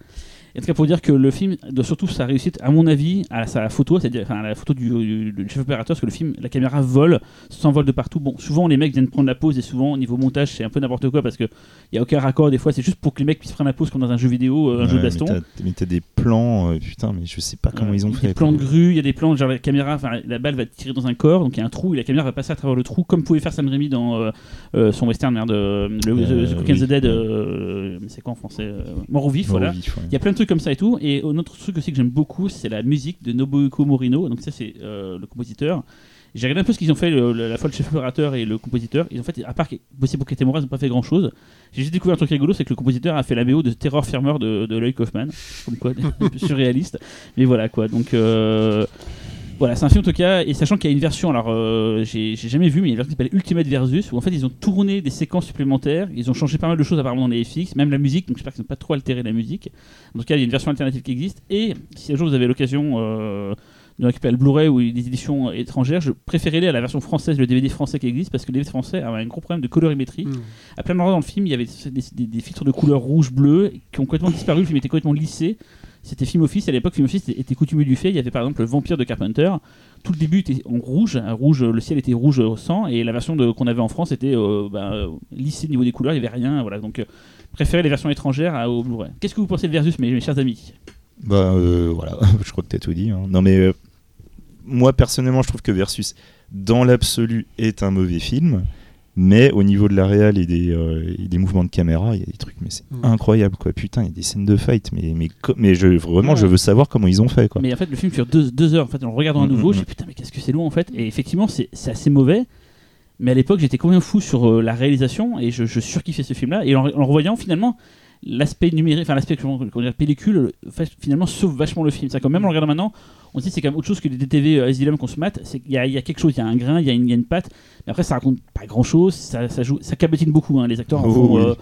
Et en tout cas pour dire que le film, de surtout sa réussite, à mon avis, à sa photo, c'est-à-dire enfin, à la photo du, du- du chef opérateur, parce que le film, la caméra vole, s'envole de partout. Bon, souvent les mecs viennent prendre la pause et souvent au niveau montage c'est un peu n'importe quoi parce que il y a aucun raccord. Des fois c'est juste pour que les mecs puissent prendre la pause comme dans un jeu vidéo, euh, un jeu de baston. Mais t'as- des plans, euh, putain, mais je sais pas comment Euh, ils ont fait. Des plans de grue, il y a des plans, genre la caméra, enfin la balle va tirer dans un corps, donc il y a un trou et la caméra va passer à travers le trou, comme pouvait faire Sam Raimi dans euh, son western, merde, le, The, The Cook and oui. the Dead, mais c'est quoi en français Mort ou vif, Mort voilà. ouais. Il y a plein de trucs comme ça et tout. Et un autre truc aussi que j'aime beaucoup, c'est la musique de Nobuko Morino. Donc ça, c'est euh, le compositeur. J'ai regardé un peu ce qu'ils ont fait, la fois le chef opérateur et le compositeur. Ils ont fait, à part bosser pour Kitamura, ils n'ont pas fait grand chose. J'ai juste découvert un truc rigolo, c'est que le compositeur a fait la BO de Terror Firmer de, de Lloyd Kaufman. Comme quoi, surréaliste. Mais voilà quoi. Donc. euh, Voilà, c'est un film en tout cas, et sachant qu'il y a une version, alors euh, j'ai jamais vu, mais il y a une version qui s'appelle Ultimate Versus, où en fait ils ont tourné des séquences supplémentaires, ils ont changé pas mal de choses apparemment dans les FX, même la musique, donc j'espère qu'ils n'ont pas trop altéré la musique. En tout cas, il y a une version alternative qui existe, et si un jour vous avez l'occasion euh, de récupérer le Blu-ray ou des éditions étrangères, je préférais à la version française, le DVD français qui existe, parce que le DVD français avait un gros problème de colorimétrie. Hmm. À plein d'endroits dans le film, il y avait des, des- des filtres de couleur rouge, bleu, qui ont complètement disparu, le film était complètement lissé. C'était Film Office, à l'époque, Film Office était, était coutumier du fait. Il y avait par exemple le Vampire de Carpenter. Tout le début était en rouge, un rouge le ciel était rouge au sang, et la version qu'on avait en France était euh, bah, euh, lissée au niveau des couleurs, il n'y avait rien. Voilà, donc euh, préférez les versions étrangères à- au Blu-ray. Qu'est-ce que vous pensez de Versus, mes, chers amis? Bah voilà, je crois que tu as tout dit. hein. Non mais moi personnellement, je trouve que Versus, dans l'absolu, est un mauvais film. Mais au niveau de la réal et des, euh, et des mouvements de caméra, il y a des trucs, mais c'est incroyable quoi. Putain, il y a des scènes de fight, mais, mais, mais je, vraiment, Ouais. je veux savoir comment ils ont fait quoi. Mais en fait, le film dure deux, deux heures. En fait, en le regardant à nouveau, mm, j'ai dit putain, mais qu'est-ce que c'est long en fait. Et effectivement, c'est c'est assez mauvais. Mais à l'époque, j'étais combien fou sur euh, la réalisation et je, je surkiffais ce film-là. Et en, en le revoyant, finalement, l'aspect numérique, enfin l'aspect comment, comment dire, pellicule, fait, finalement sauve vachement le film. C'est quand même en le regardant maintenant, on se dit c'est quand même autre chose que les DTV euh, Asylum qu'on se mate. Qu'il y, a- il y a quelque chose, il y a un grain, il y a une, il y a une patte. Mais après, ça raconte pas grand-chose. Ça, ça joue, ça cabotine beaucoup. hein. Les acteurs en Oh, font. oui. euh,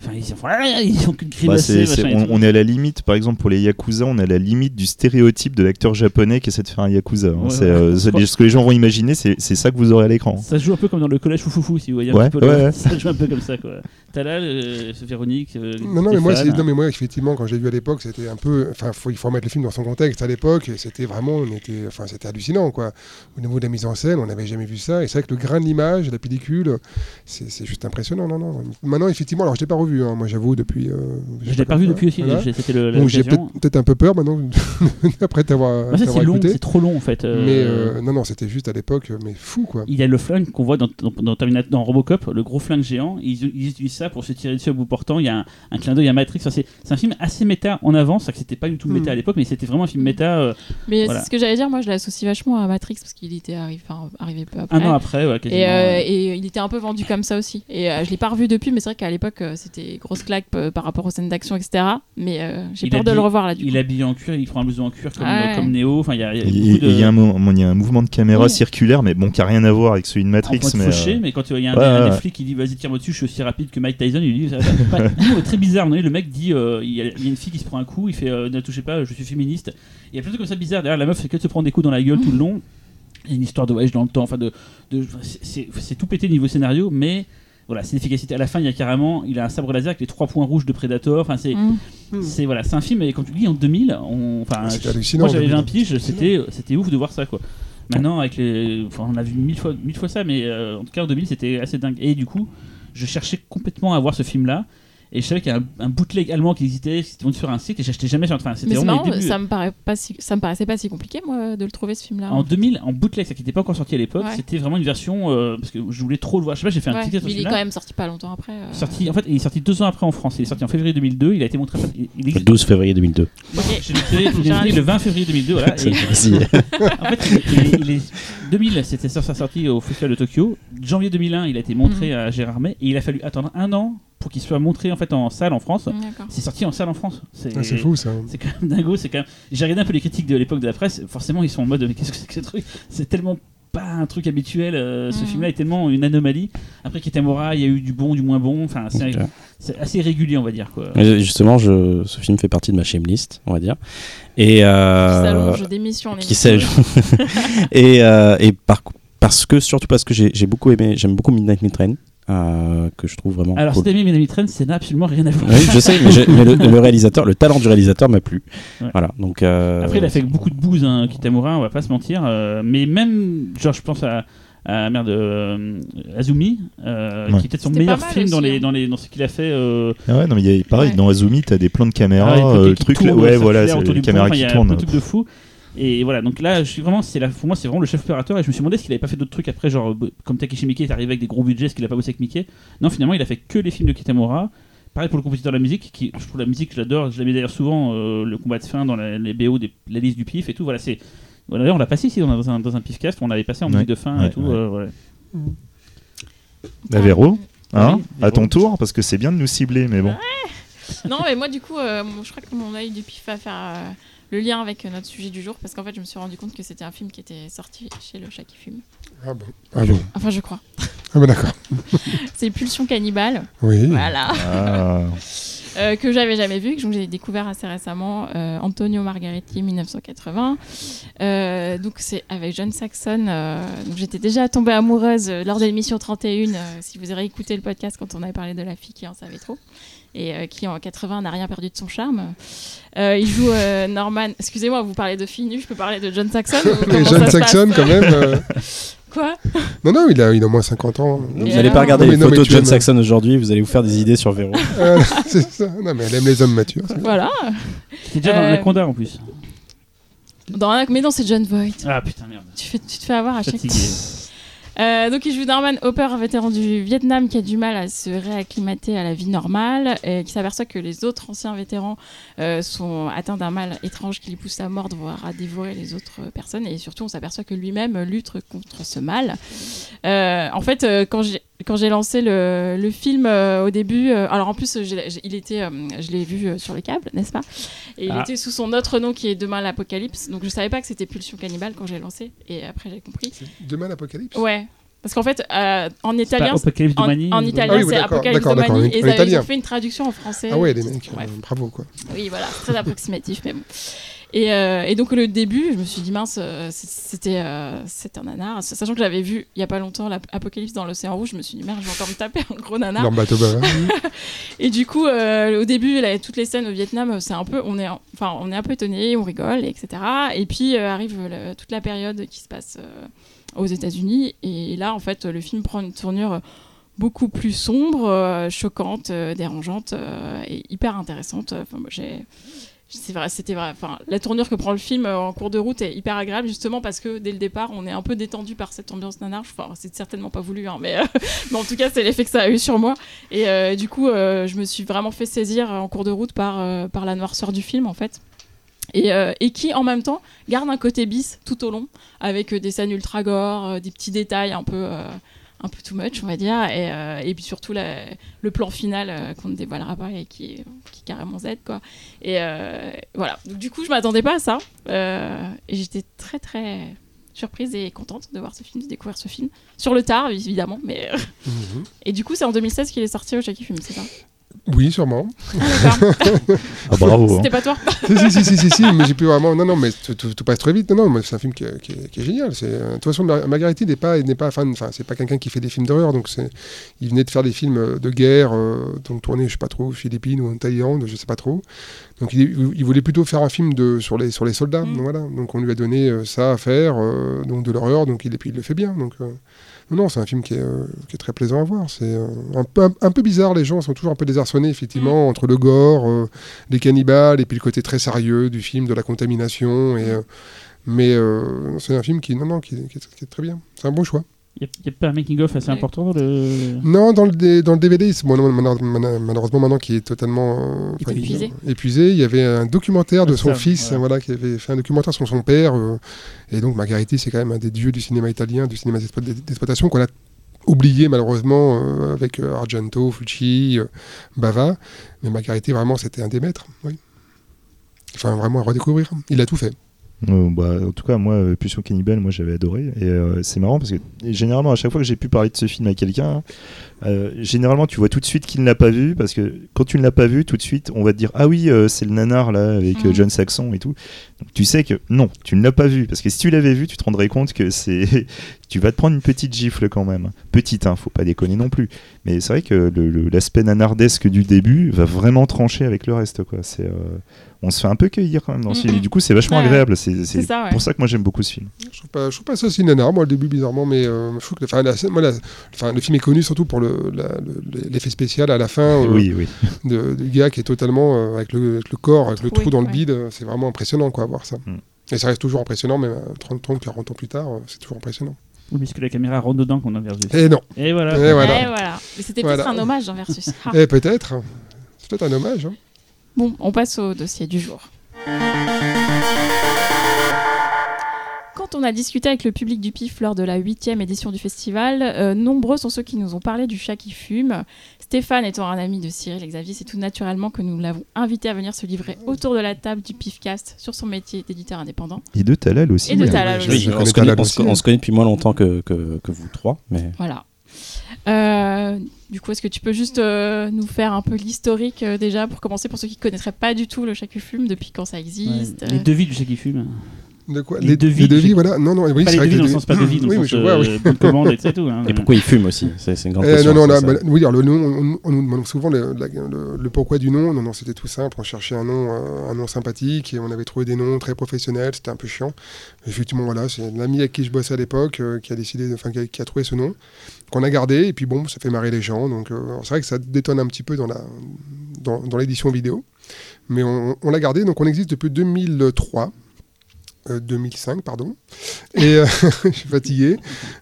Enfin, ils, font, ah, ils ont qu'une Bah, machin on, est à la limite, par exemple pour les Yakuza, on est à la limite du stéréotype de l'acteur japonais qui essaie de faire un Yakuza. hein. Ouais, ouais. euh, ce que les gens vont imaginer, c'est ça que vous aurez à l'écran. Ça se joue un peu comme dans le collège foufoufou, si vous voyez un petit peu. Ça joue un peu comme ça, quoi. Là, euh, Véronique. euh, Non, non, mais moi, c'est- Stéphane. non, mais moi, effectivement, quand j'ai vu à l'époque, c'était un peu. Enfin, faut, il faut remettre le film dans son contexte. À l'époque, c'était vraiment, on était, enfin, c'était hallucinant, quoi. Au niveau de la mise en scène, on n'avait jamais vu ça. Et c'est vrai que le grain de l'image, la pellicule, c'est juste impressionnant. Non, non. Maintenant, effectivement, alors je l'ai pas revu. hein, moi, j'avoue, depuis. euh, Je l'ai pas vu depuis aussi, voilà. c'était le- Donc, j'ai peut-être un peu peur maintenant, après t'avoir t'avoir c'est long, écouté. c'est trop long en fait. euh, Mais euh, non, non, c'était juste à l'époque, mais fou, quoi. Il y a le flingue qu'on voit dans, dans, dans dans Robocop, le gros flingue géant. Ils, ils utilisent ça pour se tirer dessus à bout portant. Il y a un, un clin d'œil à Matrix. Enfin, c'est c'est un film assez méta en avance. C'est que c'était pas du tout méta Mm. à l'époque, mais c'était vraiment un film méta euh, Mais Voilà. c'est ce que j'allais dire, moi je l'associe vachement à Matrix parce qu'il était arrivé, enfin, arrivé peu après. un an après, ouais, quasiment. Et, euh, ouais. et il était un peu vendu comme ça aussi. Et euh, je l'ai pas revu depuis, mais c'est vrai qu'à l'époque euh, c'était grosse claque par rapport aux scènes d'action, etc. Mais euh, j'ai Il peur de le revoir là du Il coup. est habillé en cuir, il prend un blouson en cuir comme, Ouais. comme Neo. Enfin, il y a, il y a Il beaucoup de. il y, a un mo- il y a un mouvement de caméra Oui. circulaire, mais bon, qui a rien à voir avec celui de en Matrix. Mais, fauché, euh, mais quand il y a un, ouais, des, un ouais. flics qui dit vas-y tire-moi dessus, je suis aussi rapide que Mike Tyson, il dit ça va pas. Très bizarre. le mec dit euh, il y, a il y a une fille qui se prend un coup, il fait euh, ne touchez pas, je suis féministe. Il y a plein de trucs comme ça bizarres. Derrière la meuf, c'est qu'elle se prend des coups dans la gueule tout le long. Il y a une histoire de voyage dans le temps, enfin de, de c'est- tout pété niveau scénario, mais voilà, c'est l'efficacité. À la fin, il y a carrément, il a un sabre laser avec les trois points rouges de Predator. Enfin, c'est Mm. c'est voilà, c'est un film. Et quand tu le dis en 2000, on, enfin, Ah, je- moi j'avais 2000. 20 piges, c'était c'était ouf de voir ça quoi. Maintenant avec les, enfin, on a vu mille fois mille fois ça, mais euh, en tout cas en 2000 c'était assez dingue. Et du coup, je cherchais complètement à voir ce film là. Et je savais qu'il y a un, un bootleg allemand qui existait, c'était vendu sur un site et j'achetais jamais sur. Enfin, c'était Mais marrant, les débuts. ça me paraît pas si, ça me paraissait pas si compliqué moi de le trouver ce film là. En 2000, en bootleg, ça qui n'était pas encore sorti à l'époque, Ouais. c'était vraiment une version euh, parce que je voulais trop le voir. Je sais pas, j'ai fait un petit test sur mais il est quand même sorti pas longtemps après. euh. Sorti, en fait, il est sorti deux ans après en France. Il est sorti en février 2002. Il a été montré. il- il Le existe- 12 février 2002. Ok. J'ai le 20 février 2002. Voilà, et- en fait, il est, il est- 2000, c'était sa sortie au Festival de Tokyo. Janvier 2001, il a été montré à Gérardmer et il a fallu attendre un an pour qu'il soit montré en fait en salle en France. C'est sorti en salle en France. C'est Ah, c'est fou, ça. c'est quand même dingo. C'est quand même. J'ai regardé un peu les critiques de l'époque de la presse. Forcément, ils sont en mode mais qu'est-ce que c'est que ce truc C'est tellement pas un truc habituel. euh, Ce Mhm. film-là est tellement une anomalie. Après Kitamura, il y a eu du bon, du moins bon. Enfin, c'est assez régulier, on va dire quoi. Mais Justement, je, ce film fait partie de ma shame list, on va dire. Et, euh, Qui s'allonge d'émission en qui s'allonge. et euh, et par, parce que, surtout parce que j'ai beaucoup aimé, j'aime beaucoup Midnight Train, euh, que je trouve vraiment Alors, cool. si t'as aimé Miami Train, ça n'a absolument rien à voir. Oui, je sais, mais, le, le réalisateur, le talent du réalisateur m'a plu. Ouais. Voilà, donc. euh, Après, il a fait beaucoup de bouse, hein, Kitamura, on va pas se mentir. euh, mais même, genre, je pense à, à merde, euh, Azumi, euh, Ouais. qui est peut-être son meilleur film dans, les, hein. dans, les, dans ce qu'il a fait. euh, Ah ouais, non, mais il y a, pareil, Ouais. dans Azumi, t'as des plans de caméra, ah, euh, le truc, tourne, là- ouais, voilà, c'est les caméras qui tournent. un truc de fou. Et voilà, donc là, je suis vraiment, c'est la, pour moi, c'est vraiment le chef opérateur. Et je me suis demandé s'il avait pas fait d'autres trucs après, genre, euh, comme Takeshi Miike est arrivé avec des gros budgets, est-ce qu'il a pas bossé avec Miike? Non, finalement, il a fait que les films de Kitamura. Pareil pour le compositeur de la musique, qui, je trouve la musique, je l'adore, je la mets d'ailleurs souvent, euh, le combat de fin dans la- les BO, des, la liste du pif et tout. Voilà, c'est. Voilà, D'ailleurs, on l'a passé ici dans un, dans un pifcast, on avait passé en Ouais, musique de fin et tout. ouais. euh. Bah, Véro, hein, Oui, à ton tour, parce que c'est bien de nous cibler, mais bon. Non, mais moi, du coup, euh, je crois que mon œil du pif va faire euh, le lien avec euh, notre sujet du jour parce qu'en fait, je me suis rendu compte que c'était un film qui était sorti chez le chat qui fume. Ah bon. Ah bon. Enfin, je crois. Ah bah d'accord. C'est Pulsion Cannibale. Oui. Voilà. Ah. Euh, que j'avais jamais vu, que j'ai découvert assez récemment, euh, Antonio Margheriti 1980. Euh, donc c'est avec John Saxon. euh, donc j'étais déjà tombée amoureuse lors de l'émission 31. euh, si vous avez écouté le podcast quand on avait parlé de la fille qui en savait trop et euh, qui en 80 n'a rien perdu de son charme. Euh, il joue euh, Norman. Excusez-moi, vous parlez de fille nue, je peux parler de John Saxon Mais John Saxon, quand même. euh, Quoi Non, non, il a, il a au moins 50 ans. Vous n'allez pas regarder Non, les non, photos de John aimes- Saxon aujourd'hui, vous allez vous faire des idées sur Véro. Euh, c'est ça. Non, mais elle aime les hommes matures. c'est- Voilà. C'était déjà dans Euh, Anaconda en plus. Dans un- Mais non, c'est John Voight. Ah putain, merde. Tu, fais, tu te fais avoir à chaque Fatigué. Euh, donc il joue Norman Hopper, un vétéran du Vietnam qui a du mal à se réacclimater à la vie normale et qui s'aperçoit que les autres anciens vétérans euh, sont atteints d'un mal étrange qui les pousse à mordre, voire à dévorer les autres personnes. Et surtout, on s'aperçoit que lui-même lutte contre ce mal. Euh, en fait, quand j'ai quand j'ai lancé le, le film euh, au début, euh, alors en plus, il était, euh, je l'ai vu sur le câble, n'est-ce pas? Et il Ah. était sous son autre nom qui est Demain l'Apocalypse. Donc je savais pas que c'était Pulsion Cannibale quand j'ai lancé. Et après, j'ai compris. Demain l'Apocalypse? Ouais. Parce qu'en fait, en italien, en, en italien, Ah oui, oui, c'est Apocalypse en et ils avaient- ils italien. ont fait une traduction en français. Ah ouais, les mecs, bravo quoi. Oui, voilà, très approximatif, mais bon. Et, euh, et donc le début, je me suis dit mince, euh, c'était euh, un nanar. Sachant que j'avais vu il y a pas longtemps l'Apocalypse dans l'océan rouge, je me suis dit merde, je vais encore me taper un gros nanar. Dans bateau. Et du coup, euh, au début, là, toutes les scènes au Vietnam, c'est un peu, on est, enfin, on est un peu étonné, on rigole, etc. Et puis arrive toute la période qui se passe aux États-Unis, et là, en fait, le film prend une tournure beaucoup plus sombre, choquante, dérangeante et hyper intéressante. Enfin, j'ai c'est vrai, c'était vrai. Enfin, la tournure que prend le film euh, en cours de route est hyper agréable justement parce que dès le départ, on est un peu détendu par cette ambiance nanar. Enfin, c'est certainement pas voulu, hein, mais, euh, mais en tout cas, c'est l'effet que ça a eu sur moi. Et euh, du coup, je me suis vraiment fait saisir en cours de route par, par la noirceur du film, en fait. Et, et qui, en même temps, garde un côté bis tout au long, avec des scènes ultra gore, des petits détails un peu, un peu too much, on va dire. Et, euh, et puis surtout, la- le plan final euh, qu'on ne dévoilera pas et qui est, qui est carrément Z, quoi. Et euh, voilà. Donc, du coup, je m'attendais pas à ça. Et j'étais très, très surprise et contente de voir ce film, de découvrir ce film. Sur le tard, évidemment, mais... Mhm. Et du coup, c'est en 2016 qu'il est sorti au Jackie Film, c'est ça? Oui, sûrement. Ah, bravo. hein. C'était pas toi si, si, si, si, si, si, mais j'ai pu vraiment. Non, non, mais tout, tout- tout passe très vite. Non, non, mais c'est un film qui, est- qui est, qui est génial. C'est, euh, de toute façon, Mar- Margheriti n'est pas, n'est pas fan. Enfin, c'est pas quelqu'un qui fait des films d'horreur. Donc, c'est, il venait de faire des films euh, de guerre, euh, donc tournés, je sais pas trop, aux Philippines ou en Thaïlande, je sais pas trop. Donc, il, il voulait plutôt faire un film de, sur, les, sur les soldats. Mm. Donc, voilà. Donc, on lui a donné ça à faire, euh, donc de l'horreur. Donc, il, et puis, il le fait bien. Donc, euh, non, non, c'est un film qui est, euh, qui est très plaisant à voir. C'est euh, un, peu, un, un peu bizarre. Les gens sont toujours un peu désarçonnés, effectivement, entre le gore. euh, les cannibales et puis le côté très sérieux du film, de la contamination. Et, euh, mais c'est un film qui, non, non, qui, qui est, qui est très bien. C'est un bon choix. Il n'y a, pas un making-of assez Ouais. important le... Non, dans le, dans le DVD, c'est- bon, malheureusement maintenant qui est totalement euh, Épuisé. épuisé, il y avait un documentaire de Ah, son ça, fils, voilà. voilà, qui avait fait un documentaire sur son père. euh, et donc Margheriti, c'est quand même un des dieux du cinéma italien, du cinéma d'explo- d'exploitation qu'on a oublié malheureusement euh, avec Argento, Fucci, euh, Bava. Mais Margheriti, vraiment, c'était un des maîtres. Oui. Enfin, vraiment à redécouvrir. Il a tout fait. Euh, bah, en tout cas, moi, euh, Pulsion Cannibale, moi j'avais adoré. Et euh, c'est marrant parce que généralement, à chaque fois que j'ai pu parler de ce film à quelqu'un, euh, généralement tu vois tout de suite qu'il ne l'a pas vu parce que quand tu ne l'as pas vu, tout de suite on va te dire Ah oui, c'est le nanar là avec Mhm. John Saxon et tout. Donc tu sais que non, tu ne l'as pas vu parce que si tu l'avais vu, tu te rendrais compte que c'est. tu vas te prendre une petite gifle quand même. Petite, hein, faut pas déconner non plus. Mais c'est vrai que l'aspect nanardesque du début va vraiment trancher avec le reste. Quoi. C'est. On se fait un peu cueillir quand même dans ce film. Et du coup, c'est vachement Ouais. agréable. C'est ouais. pour ça que moi j'aime beaucoup ce film. Je trouve pas, je trouve pas ça si nanar, moi, au début, bizarrement, mais euh, je trouve que enfin, la scène- moi, la- enfin, le film est connu surtout pour le- le- l'effet spécial à la fin euh, oui, oui. de- du gars qui est totalement euh, avec, le, avec le corps, avec le Oui, trou dans le bide. C'est vraiment impressionnant, quoi, à voir ça. Mm. Et ça reste toujours impressionnant, même euh, 30, 30, 40 ans plus tard, c'est toujours impressionnant. Oui, puisque la caméra rentre dedans qu'on a Versus. Et non, Et voilà. Et voilà. Ouais, voilà. Mais c'était Voilà. peut-être un hommage en versus. Ah. et peut-être, c'est peut-être un hommage. hein. Bon, on passe au dossier du jour. Quand on a discuté avec le public du PIF lors de la huitième édition du festival, euh, nombreux sont ceux qui nous ont parlé du chat qui fume. Stéphane étant un ami de Cyril et Xavier, c'est tout naturellement que nous l'avons invité à venir se livrer autour de la table du PIFcast sur son métier d'éditeur indépendant. Et de Talal aussi. Et de. Talal aussi. je on, connais se connaît, Talal on aussi, se- on se connaît depuis moins longtemps que, que, que vous trois, mais Voilà. Euh, du coup, est-ce que tu peux juste euh, nous faire un peu l'historique euh, déjà pour commencer pour ceux qui ne connaîtraient pas du tout le chat qui fume, depuis quand ça existe. Les euh, devis du chat qui fume. De quoi Les devis, devis, je- voilà. Non, non, oui, pas c'est les devis dans le les sens pas devis, dans oui, le oui, sens euh, bonne commande, et c'est tout. hein. et pourquoi il fume aussi C'est une grande Euh, question. non, non, là, bah, oui, alors le nom, on, on nous demande souvent le, la- le- le pourquoi du nom. Non, non, c'était tout simple. On cherchait un nom, euh, un nom sympathique et on avait trouvé des noms très professionnels. C'était un peu chiant. Effectivement, voilà, c'est l'ami avec qui je bossais à l'époque euh, qui a décidé, enfin, qui a, qui a trouvé ce nom qu'on a gardé. Et puis bon, ça fait marrer les gens. Donc euh, c'est vrai que ça détonne un petit peu dans la dans, dans l'édition vidéo, mais on, on l'a gardé. Donc on existe depuis 2003. Euh, 2005, pardon. Et euh, je suis fatigué.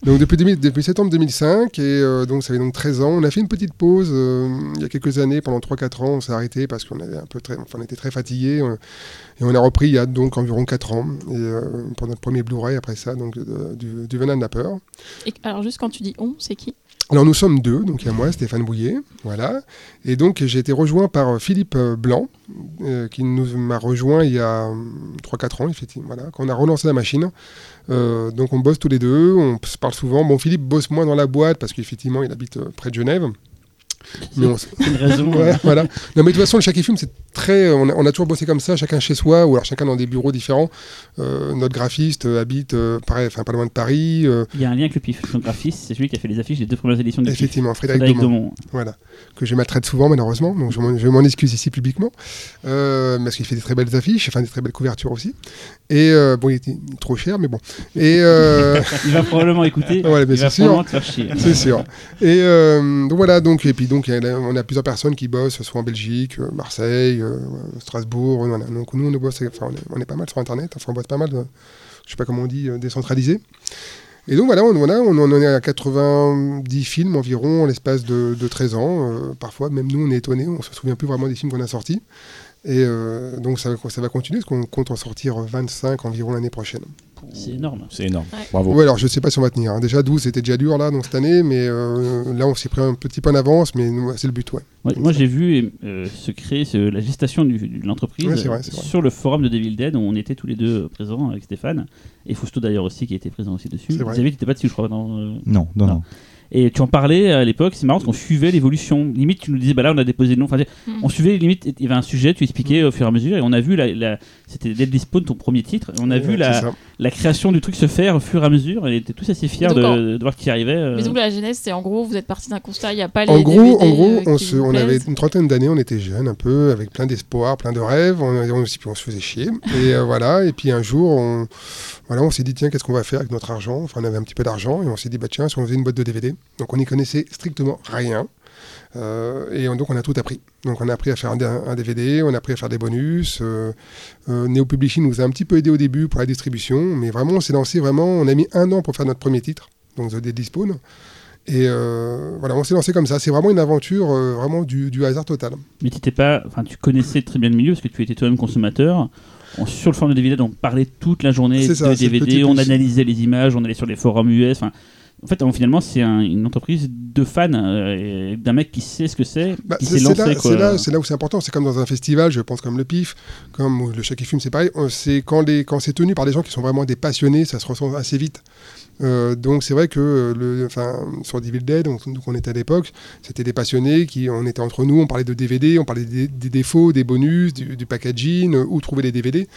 Donc depuis, 2000 depuis septembre 2005, et euh, donc ça fait donc 13 ans. On a fait une petite pause euh, il y a quelques années, pendant 3-4 ans, on s'est arrêté parce qu'on avait un peu très, enfin, on était très fatigué. euh, et on a repris il y a donc environ 4 ans, et, euh, pour notre premier Blu-ray après ça, donc du, du la peur. et- alors, juste quand tu dis on, c'est qui? Alors nous sommes deux, donc il y a moi, Stéphane Bouillet, voilà. Et donc j'ai été rejoint par euh, Philippe euh, Blanc, euh, qui nous m'a rejoint il y a 3-4 ans, effectivement, voilà, quand on a relancé la machine. Donc on bosse tous les deux, on se parle souvent. Bon, Philippe bosse moins dans la boîte parce qu'effectivement il habite près de Genève. Mais on s- C'est une raison. Ouais, euh, voilà. Non, mais de toute façon, le Chat qui fume, c'est très. On a, on a toujours bossé comme ça, chacun chez soi, ou alors chacun dans des bureaux différents. Euh, notre graphiste euh, habite, euh, pareil, enfin pas loin de Paris. euh, Il y a un lien avec le PIF. Son graphiste, c'est celui qui a fait les affiches des deux premières éditions du PIF. effectivement, Frédéric, Frédéric. Daumont. Voilà, que je maltraite souvent malheureusement, donc je m'en- excuse ici publiquement, euh, parce qu'il fait des très belles affiches, enfin des très belles couvertures aussi. Et euh, bon, il était trop cher, mais bon. Et euh, Il va probablement écouter. Mais il va probablement te faire chier. c'est sûr. Et euh, donc voilà, donc et puis donc a- on a plusieurs personnes qui bossent, soit en Belgique, euh, Marseille, euh, Strasbourg. Donc nous on bosse, enfin on est, pas mal sur Internet, enfin on bosse pas mal, de- je sais pas comment on dit, euh, décentralisé. Et donc voilà, on, en est à 90 films environ en l'espace de, de 13 ans. euh, parfois, même nous, on est étonnés, on se souvient plus vraiment des films qu'on a sortis. Et euh, donc ça va continuer, parce qu'on compte en sortir 25 environ l'année prochaine. C'est énorme. C'est énorme. Ouais. Bravo. Ouais, alors je sais pas si on va tenir. hein. Déjà 12, c'était déjà dur là, donc cette année, mais euh, là on s'est pris un petit peu en avance, mais c'est le but, ouais. Ouais, moi, j'ai vu euh, se créer ce- la gestation du- de l'entreprise Ouais, c'est vrai, euh, c'est vrai. sur le forum de Devil Dead où on était tous les deux euh, présents avec Stéphane et Fausto d'ailleurs aussi qui était présent aussi dessus. Xavier, t'étais pas dessus, je crois. dans, euh, Non, non, Non. non. Et tu en parlais à l'époque, c'est marrant parce qu'on suivait l'évolution. Limite, tu nous disais, bah là, on a déposé le nom. Enfin, Mm. on suivait, limite, il y avait un sujet, tu expliquais au fur et à mesure, et on a vu, la, la- c'était Deadly Spawn, ton premier titre, et on a vu la, la création du truc se faire au fur et à mesure, et on était tous assez fiers donc, de, en- de voir qu'il arrivait. euh. Mais donc la genèse, c'est en gros, vous êtes parti d'un constat, il n'y a pas les En gros, DVD, en gros euh, on, qui se- on avait une trentaine d'années, on était jeunes un peu, avec plein d'espoir, plein de rêves, on, on, puis on se faisait chier. Et euh, voilà, et puis un jour, on, voilà, on s'est dit, tiens, qu'est-ce qu'on va faire avec notre argent? Enfin, on avait un petit peu d'argent, et on s'est dit, bah tiens, si on faisait une boîte de DVD. Donc on n'y connaissait strictement rien. Euh, et on- donc on a tout appris. Donc on a appris à faire un, un DVD, on a appris à faire des bonus. Euh, euh, Neo Publishing nous a un petit peu aidé au début pour la distribution, mais vraiment on s'est lancé vraiment, on a mis un an pour faire notre premier titre, donc The Deadly Spawn. Et voilà, on s'est lancé comme ça. C'est vraiment une aventure, vraiment du, du hasard total. Mais t'étais pas, enfin, tu connaissais très bien le milieu parce que tu étais toi-même consommateur. On- sur le forum de DVD, on parlait toute la journée de ça, DVD, on analysait les images, on allait sur les forums US. Enfin, en fait, finalement, c'est un- une entreprise de fans, euh, d'un mec qui sait ce que c'est, Bah, qui c'est s'est lancé. c'est là, où c'est important. C'est comme dans un festival, je pense, comme le PIF, comme le Chat qui fume, c'est pareil. C'est quand, les- quand c'est tenu par des gens qui sont vraiment des passionnés, ça se ressent assez vite. Euh, donc c'est vrai que euh, le, enfin, sur Devil Dead, donc, donc on était à l'époque, c'était des passionnés qui, on était entre nous, on parlait de DVD, on parlait des, des défauts, des bonus, du, du packaging, euh, où trouver les DVD.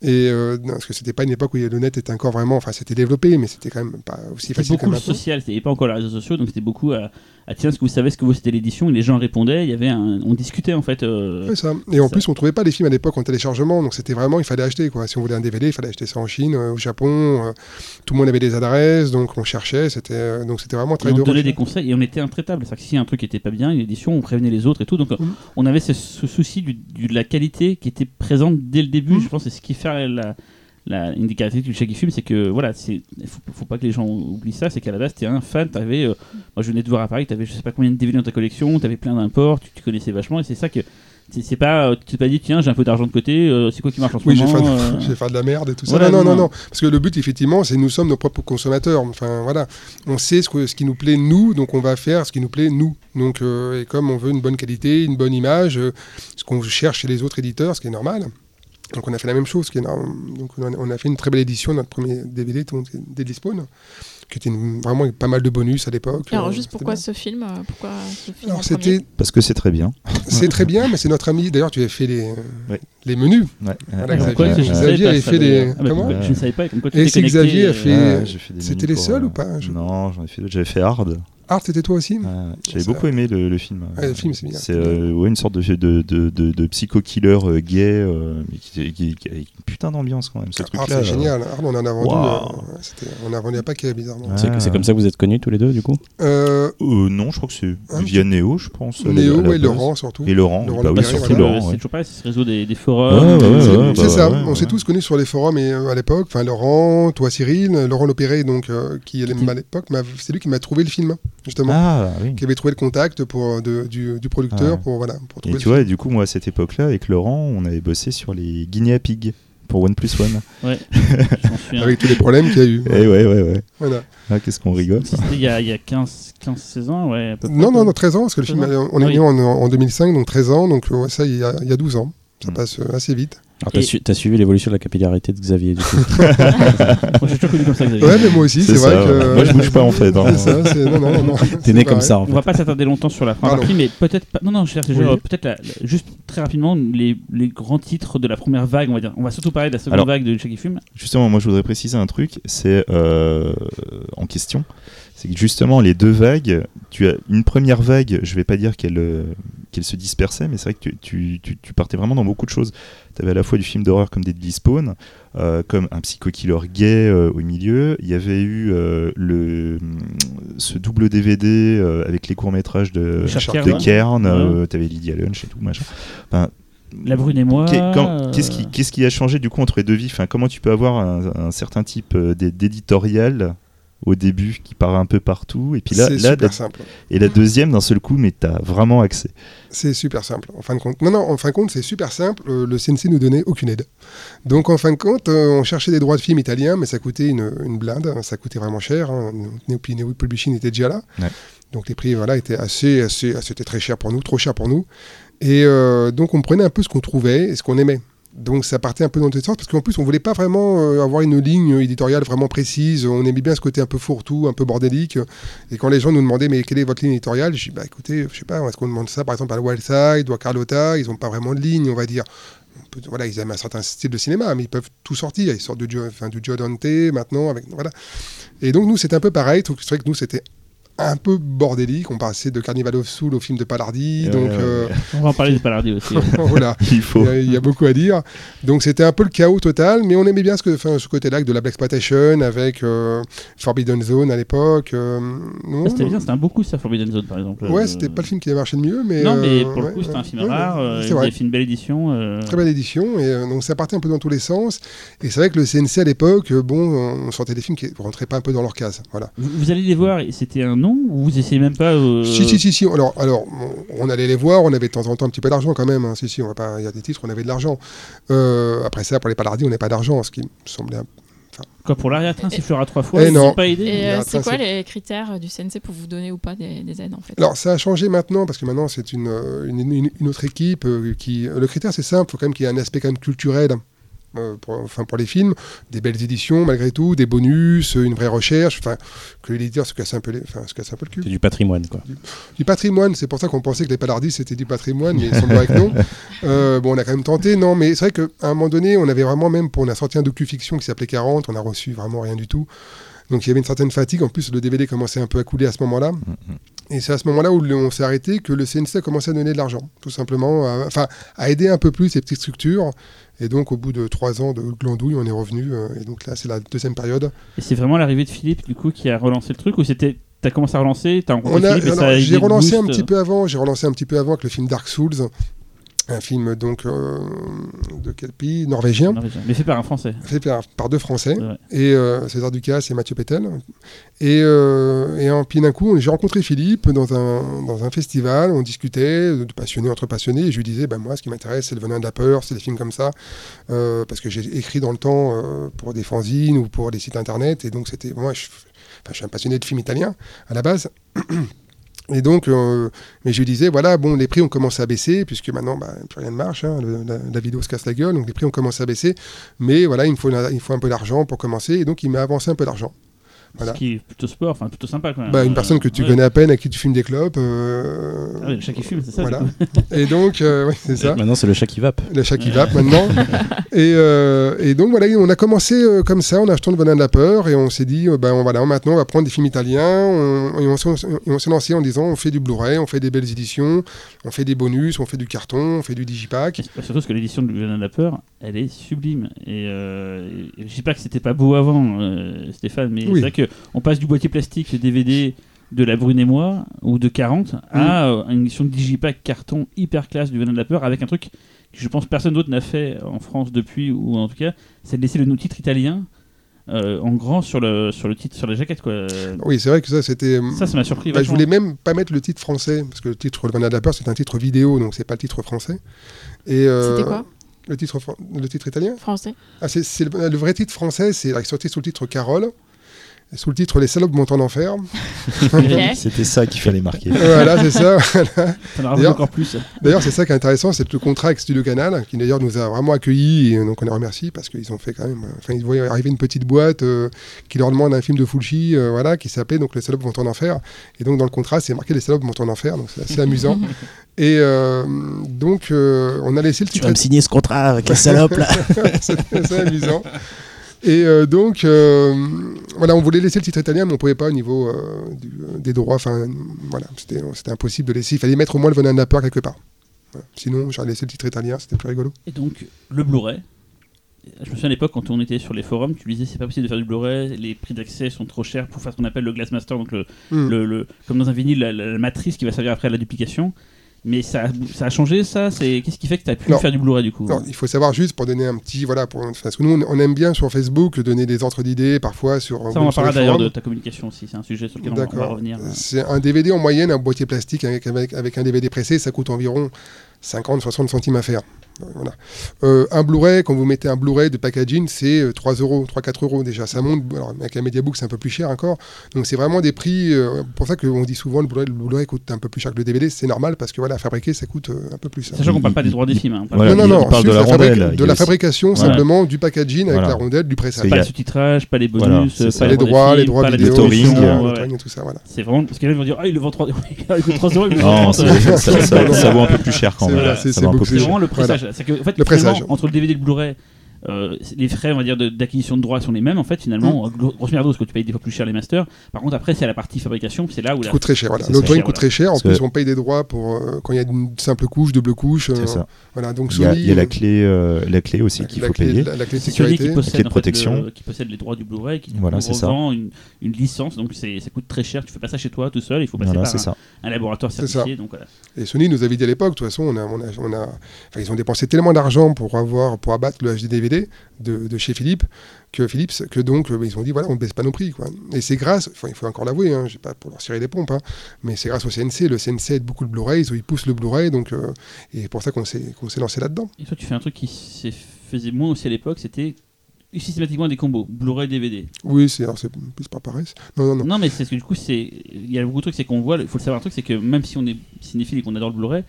Et euh, non, parce que c'était pas une époque où le net était encore vraiment, enfin c'était développé, mais c'était quand même pas aussi facile beaucoup social, c'était pas encore les réseaux sociaux, donc c'était beaucoup à, à tiens, est-ce que vous savez ce que vous c'était l'édition, et les gens répondaient, il y avait un, on discutait en fait. euh, ça. Et en Ça. plus, on trouvait pas les films à l'époque en téléchargement, donc c'était vraiment, il fallait acheter quoi. Si on voulait un DVD, il fallait acheter ça en Chine, au Japon. tout le monde avait des adresses, donc on cherchait. C'était euh, donc c'était vraiment Et très on dur. donnait des conseils et on était intraitable. C'est-à-dire que si un truc était pas bien, une édition, on prévenait les autres et tout. Donc Mhm. on avait ce, ce souci du- du- de la qualité qui était présente dès le début. Mhm. Je pense c'est ce qui fait la, la, une des caractéristiques du Shaggy Film, c'est que voilà, c'est faut, faut pas que les gens oublient ça. C'est qu'à la base, t'es un fan, t'avais, euh, moi je venais de voir à Paris, t'avais je sais pas combien de DVD dans ta collection, t'avais plein d'imports, tu, tu connaissais vachement et c'est ça que C'est pas, euh, tu t'es pas dit, tiens, j'ai un peu d'argent de côté, euh, c'est quoi qui marche en ce Oui, moment faire, euh, je vais faire de la merde et tout ça. Voilà, non, non, non, non. Parce que le but, effectivement, c'est nous sommes nos propres consommateurs. Enfin, voilà. On sait ce, que- ce qui nous plaît, nous, donc on va faire ce qui nous plaît, nous. Donc, euh, et comme on veut une bonne qualité, une bonne image, euh, ce qu'on cherche chez les autres éditeurs, ce qui est normal. Donc, on a fait la même chose. Ce qui est norm- donc, on a, fait une très belle édition de notre premier DVD, Deadly Spawn, qui était une- vraiment pas mal de bonus à l'époque. Alors, Euh, juste c'était pourquoi bien. ce film euh, Pourquoi ce film Alors, c'était, Parce que c'est très bien. c'est très bien, mais c'est notre ami. D'ailleurs, tu avais fait les, Ouais. les menus. Ouais. Voilà, Ah, Xavier- pourquoi je avait fait des- d'ailleurs? Ah, bah, comment pourquoi- Je ne savais pas. Comme quoi tu Et si Xavier a euh, fait- Ah, fait des c'était les seuls euh, ou pas Je- Non, j'en ai fait d'autres. J'avais fait Hard. Art, c'était toi aussi J'avais beaucoup aimé le, le film. Ouais, le film, c'est bien. C'est euh, ouais, une sorte de, de, de, de, de psycho-killer euh, gay, euh, mais qui, qui, qui a une putain d'ambiance quand même, ce Art, truc-là. c'est génial. Art, on en a vendu. Euh, c'était- on a vendu un paquet, bizarrement. Ouais. C'est c'est comme ça que vous êtes connus tous les deux, du coup? Euh, Euh, non, je crois que c'est Un via Néo, je pense. Néo et. Laurent, surtout. Et Laurent, Laurent bah oui, surtout Laurent. c'est toujours pareil, c'est ce réseau des, forums. ouais, C'est bah ça, on s'est tous connus sur les forums et, à l'époque. Enfin, Laurent, toi Cyril, Laurent Lopéré, donc, qui à l'époque, c'est lui qui m'a trouvé le film, justement. Ah, oui. Qui avait trouvé le contact pour, de- du, du producteur Ah ouais. pour, voilà, pour Et trouver tu le vois, et du coup, moi, à cette époque-là, avec Laurent, on avait bossé sur les Guinea Pig pour One Plus One. Ouais. Avec tous les problèmes qu'il y a eu. Eh ouais, ouais, ouais. Voilà. Ah, qu'est-ce qu'on rigole. Il y a, il y a 15, 15, 16 ans, ouais. À peu près, Non, non, non, 13 ans, parce que le 13 film, ans. on est né oui. en, en 2005, donc 13 ans, donc euh, ouais, ça, il y, a, il y a 12 ans. Ça passe euh, assez vite. Alors, t'as su- suivi l'évolution de la capillarité de Xavier, du coup. Moi, j'ai toujours connu comme ça, Xavier. Ouais, mais moi aussi, c'est vrai ça, que. Moi, je bouge pas en fait. hein. C'est ça, c'est. Non, non, non. T'es né comme ça, en On fait. va pas s'attarder longtemps sur la première Pardon. partie, mais peut-être pas. Non, non, je cherche Oui. genre, peut-être la- juste très rapidement les, les grands titres de la première vague, on va dire. On va surtout parler de la seconde Alors- vague de qui fume. Justement, moi je voudrais préciser un truc, c'est euh, en question, c'est que justement les deux vagues, tu as une première vague, je vais pas dire qu'elle euh, qu'elle se dispersait, mais c'est vrai que tu, tu, tu- tu partais vraiment dans beaucoup de choses. Tu avais à la fois du film d'horreur comme Deadly Spawn, euh, comme un psycho-killer gay euh, au milieu, il y avait eu le, ce double DVD avec les courts-métrages de, de. Cairn, Ouais. tu avais Lydia Lunch et tout, machin. Enfin, La Brune et moi. Qu'est-ce qui, qui a changé du coup entre les deux vies? Enfin, Comment tu peux avoir un, un certain type d'é- d'éditorial au début qui part un peu partout et puis là, là super la- simple. et la deuxième d'un seul coup mais t'as vraiment accès C'est super simple. En fin de compte, non, non, en fin de compte, c'est super simple. Euh, le CNC nous donnait aucune aide. Donc, en fin de compte, euh, on cherchait des droits de film italiens, mais ça coûtait une, une blinde. Ça coûtait vraiment cher. Hein. Neo Neo Publishing était déjà là. Ouais. Donc, les prix, voilà, étaient assez, assez, c'était très cher pour nous, trop cher pour nous. Et euh, donc, on prenait un peu ce qu'on trouvait et ce qu'on aimait. Donc ça partait un peu dans tous les sens parce qu'en plus on voulait pas vraiment euh, avoir une ligne éditoriale vraiment précise. On aimait bien ce côté un peu fourre-tout, un peu bordélique. Et quand les gens nous demandaient mais quelle est votre ligne éditoriale, je dis bah écoutez, je sais pas, est-ce qu'on demande ça par exemple à Wildside ou à Carlotta, ils ont pas vraiment de ligne, on va dire. Voilà, ils aiment un certain style de cinéma, mais ils peuvent tout sortir. Ils sortent de Joe, enfin, du Dante maintenant, avec voilà. Et donc nous c'était un peu pareil. C'est vrai que nous c'était un peu bordélique. On passait de Carnival of Soul au film de Palardi, Ouais, donc ouais, euh, On va en parler de Palardi aussi. voilà. il faut Il y, a, il y a beaucoup à dire. Donc c'était un peu le chaos total, mais on aimait bien ce, que, enfin, ce côté-là avec de la Black Exploitation, avec euh, Forbidden Zone à l'époque. euh, Ça, C'était bien, c'était un beaucoup ça, Forbidden Zone par exemple. Ouais, Euh, c'était pas le film qui avait marché le mieux, mais. Non, mais euh, pour le ouais, coup, c'était un film ouais, rare. il vrai. a fait une belle édition. euh, Très belle édition, et euh, donc ça partait un peu dans tous les sens. Et c'est vrai que le CNC à l'époque, bon, on sortait des films qui rentraient pas un peu dans leur case. Voilà. Vous, vous allez les voir, et c'était un nom ou vous essayez même pas euh, Si, si, si, si. Alors, alors, on, allait les voir, on avait de temps en temps un petit peu d'argent quand même. hein. Si, si, on va pas. Il y a des titres, on avait de l'argent. Euh, après ça, pour les palardis, on n'avait pas d'argent, ce qui me semblait un Quoi, pour l'arrière-train sifflera trois fois, Eh c'est non. pas aidé. Et euh, c'est quoi les critères du CNC pour vous donner ou pas des, des aides en fait? Alors ça a changé maintenant parce que maintenant c'est une, une, une- une autre équipe qui. Le critère c'est simple, il faut quand même qu'il y ait un aspect quand même culturel. Euh, pour, enfin pour les films, des belles éditions malgré tout, des bonus, une vraie recherche, enfin que l'éditeur se casse un peu les, enfin se casse un peu le cul. C'est du patrimoine, quoi. Du patrimoine, c'est pour ça qu'on pensait que les palardis c'était du patrimoine, mais il semblerait que non. Euh, bon, on a quand même tenté, non, mais c'est vrai qu'à un moment donné, on avait vraiment même, pour, on a sorti un docu-fiction qui s'appelait 40, on a reçu vraiment rien du tout. Donc il y avait une certaine fatigue. En plus, le DVD commençait un peu à couler à ce moment-là. Et c'est à ce moment-là où le- on s'est arrêté que le CNC a commencé à donner de l'argent, tout simplement, à- enfin à aider un peu plus ces petites structures. Et donc au bout de trois ans de glandouille, on est revenu. euh, et donc là, c'est la deuxième période. Et c'est vraiment l'arrivée de Philippe du coup qui a relancé le truc ou c'était t'as commencé à relancer, t'as rencontré On a- Philippe et alors, ça a j'ai relancé un petit peu avant. J'ai relancé un petit peu avant avec le film Dark Souls. Un film donc euh, de quel pays? Norvégien, Norvégien. Mais fait par un Français. fait par, par deux Français, Ouais. et euh, César Ducasse et Mathieu Pétel. Et, euh, et en, puis d'un coup, j'ai rencontré Philippe dans un, dans un festival, on discutait de passionnés entre passionnés, et je lui disais, ben moi, ce qui m'intéresse, c'est le venin de la peur, c'est des films comme ça, euh, parce que j'ai écrit dans le temps pour des fanzines ou pour des sites internet, et donc c'était, moi, je suis un passionné de films italiens à la base. Et donc, euh, mais je lui disais, voilà, bon, les prix ont commencé à baisser, puisque maintenant, bah, plus rien ne marche, hein, la, vidéo se casse la gueule, donc les prix ont commencé à baisser, mais voilà, il faut, il me faut un peu d'argent pour commencer, et donc il m'a avancé un peu d'argent. Voilà. Ce qui est plutôt sport, enfin plutôt sympa quand même. Bah, une personne que tu ouais. connais à peine, à qui tu fumes des clopes. euh, Ah oui, chaque film, c'est ça. Voilà. du. Et donc, euh, ouais, c'est ça. Maintenant, c'est le chat qui vape. Le chat qui vape maintenant. et, euh, et donc voilà, on a commencé euh, comme ça en achetant le venin de la peur et on s'est dit, euh, ben on- voilà, maintenant on va prendre des films italiens on- et on, s'est- lancé en disant on fait du Blu-ray, on fait des belles éditions, on fait des bonus, on fait du carton, on fait du digipack. Et Surtout parce que l'édition de Venin de la peur, elle est sublime. Et, euh, et je dis pas que c'était pas beau avant, euh, Stéphane, mais Oui. c'est vrai qu'on passe du boîtier plastique, le DVD de la Brune et moi, ou de 40, à euh, une édition de Digipack carton hyper classe du Venin de la peur, avec un truc que je pense personne d'autre n'a fait en France depuis, ou en tout cas, c'est de laisser le titre italien euh, en grand sur le, sur le titre, sur la jaquette. Quoi. Oui, c'est vrai que ça c'était. Ça, ça m'a surpris. Bah, je voulais même pas mettre le titre français parce que le titre Le venin de la peur c'est un titre vidéo donc c'est pas le titre français. Et euh, C'était quoi? le titre, le titre italien? Français Ah, c'est, c'est le, le vrai titre français, c'est sorti sous le titre Carole, sous le titre Les salopes montent en enfer. C'était ça qu'il fallait marquer. voilà, c'est ça. D'ailleurs- encore plus. D'ailleurs, c'est ça qui est intéressant, c'est le contrat avec Studio Canal, qui d'ailleurs nous a vraiment accueillis, et donc on les remercie parce qu'ils ont fait quand même. Enfin, ils voyaient arriver une petite boîte euh, qui leur demande un film de Fulci, euh, voilà, qui s'appelait donc Les salopes vont en enfer. Et donc dans le contrat, c'est marqué Les salopes vont en enfer, donc c'est assez amusant. Et euh, donc, euh, on a laissé le Tu titre. vas me signer ce contrat avec la salope là assez amusant. Et euh, donc, euh, voilà, on voulait laisser le titre italien, mais on pouvait pas au niveau euh, du- des droits. Enfin, voilà, c'était impossible de laisser. Il fallait mettre au moins le la peur quelque part. Voilà. Sinon, j'aurais laissé le titre italien, c'était plus rigolo. Et donc, le Blu-ray. Je me souviens à l'époque, quand on était sur les forums, tu disais c'est pas possible de faire du Blu-ray, les prix d'accès sont trop chers pour faire ce qu'on appelle le Glassmaster, donc le, Hmm. le, le- comme dans un vinyle, la, la- la matrice qui va servir après à la duplication. Mais ça, a- ça a changé ça? C'est Qu'est-ce qui fait que tu as pu Non. faire du Blu-ray du coup? Non, il faut savoir juste pour donner un petit voilà pour parce que nous on- aime bien sur Facebook donner des ordres d'idées parfois sur Ça, on va parler d'ailleurs de ta communication aussi, c'est un sujet sur lequel on va, on va D'accord. revenir. C'est un DVD en moyenne, un boîtier plastique avec, avec, avec un DVD pressé, ça coûte environ 50-60 centimes à faire. Euh, Voilà. Euh, un Blu-ray, quand vous mettez un Blu-ray de packaging, c'est euh, 3 euros, 3-4 euros déjà. Ça monte. Alors, avec un Mediabook, c'est un peu plus cher encore. Donc, c'est vraiment des prix. euh, pour ça qu'on dit souvent le Blu-ray, le Blu-ray coûte un peu plus cher que le DVD. C'est normal parce que voilà, à fabriquer, ça coûte euh, un peu plus. hein. Sachant qu'on parle pas des droits des films. Hein, on parle Voilà, non, non, non, parle de la rondelle, de la aussi- fabrication Voilà. simplement du packaging avec Voilà. la rondelle, du pressage. pas le sous-titrage, pas les bonus, euh, pas les les droits, les droits pas la vidéo, tout ça, voilà. C'est vraiment. Parce que là, ils vont dire Ah, il le vend 3 il coûte 3 euros. il me le Non, vend ça, 30. ça, ça- ça- ça vaut un peu plus cher quand C'est vraiment le pressage. C'est que, en fait, Le pressage. entre le DVD et le Blu-ray, euh, les frais, on va dire, d'acquisition de, droits sont les mêmes. En fait, finalement, Mm. gros- grosse merdos, que tu payes des fois plus cher les masters. Par contre, après, c'est la partie fabrication, c'est là où la. coûte très cher. Voilà. Cher, coûte voilà. très cher. En Parce plus, on paye des droits pour euh, quand il y a une simple couche, double couche. euh, C'est ça. Voilà. Donc Il y a, Sony. il y a la clé, euh, la clé aussi qu'il la faut clé, payer. La, la clé de sécurité. qui possède, Clé de en fait, protection. le- qui possède les droits du Blu-ray, qui Voilà, nous c'est ça. revend une, une licence, donc ça coûte très cher. Tu fais pas ça chez toi tout seul, il faut passer Voilà, par un, ça. un laboratoire certifié. Donc voilà. Et Sony nous avait dit à l'époque, de toute façon, on a, on a, on a- enfin, ils ont dépensé tellement d'argent pour avoir, pour abattre le HD DVD de, de chez Philips, que Philips, que donc euh, ils ont dit voilà, on ne baisse pas nos prix, quoi. Et c'est grâce, enfin, il faut encore l'avouer, hein, pas pour leur cirer les pompes, hein, mais c'est grâce au CNC. Le CNC aide beaucoup le Blu-ray, ils, ils poussent le Blu-ray, donc euh, et c'est pour ça qu'on s'est, qu'on s'est lancé là-dedans. Et toi, tu fais un truc qui se faisait moins aussi à l'époque, c'était systématiquement des combos, Blu-ray, DVD. Oui, c'est, alors, c'est plus par paresse. Non, non, non. Non, mais c'est ce que du coup, c'est il y a beaucoup de trucs, c'est qu'on voit, il faut le savoir un truc, c'est que même si on est cinéphile et qu'on adore le Blu-ray,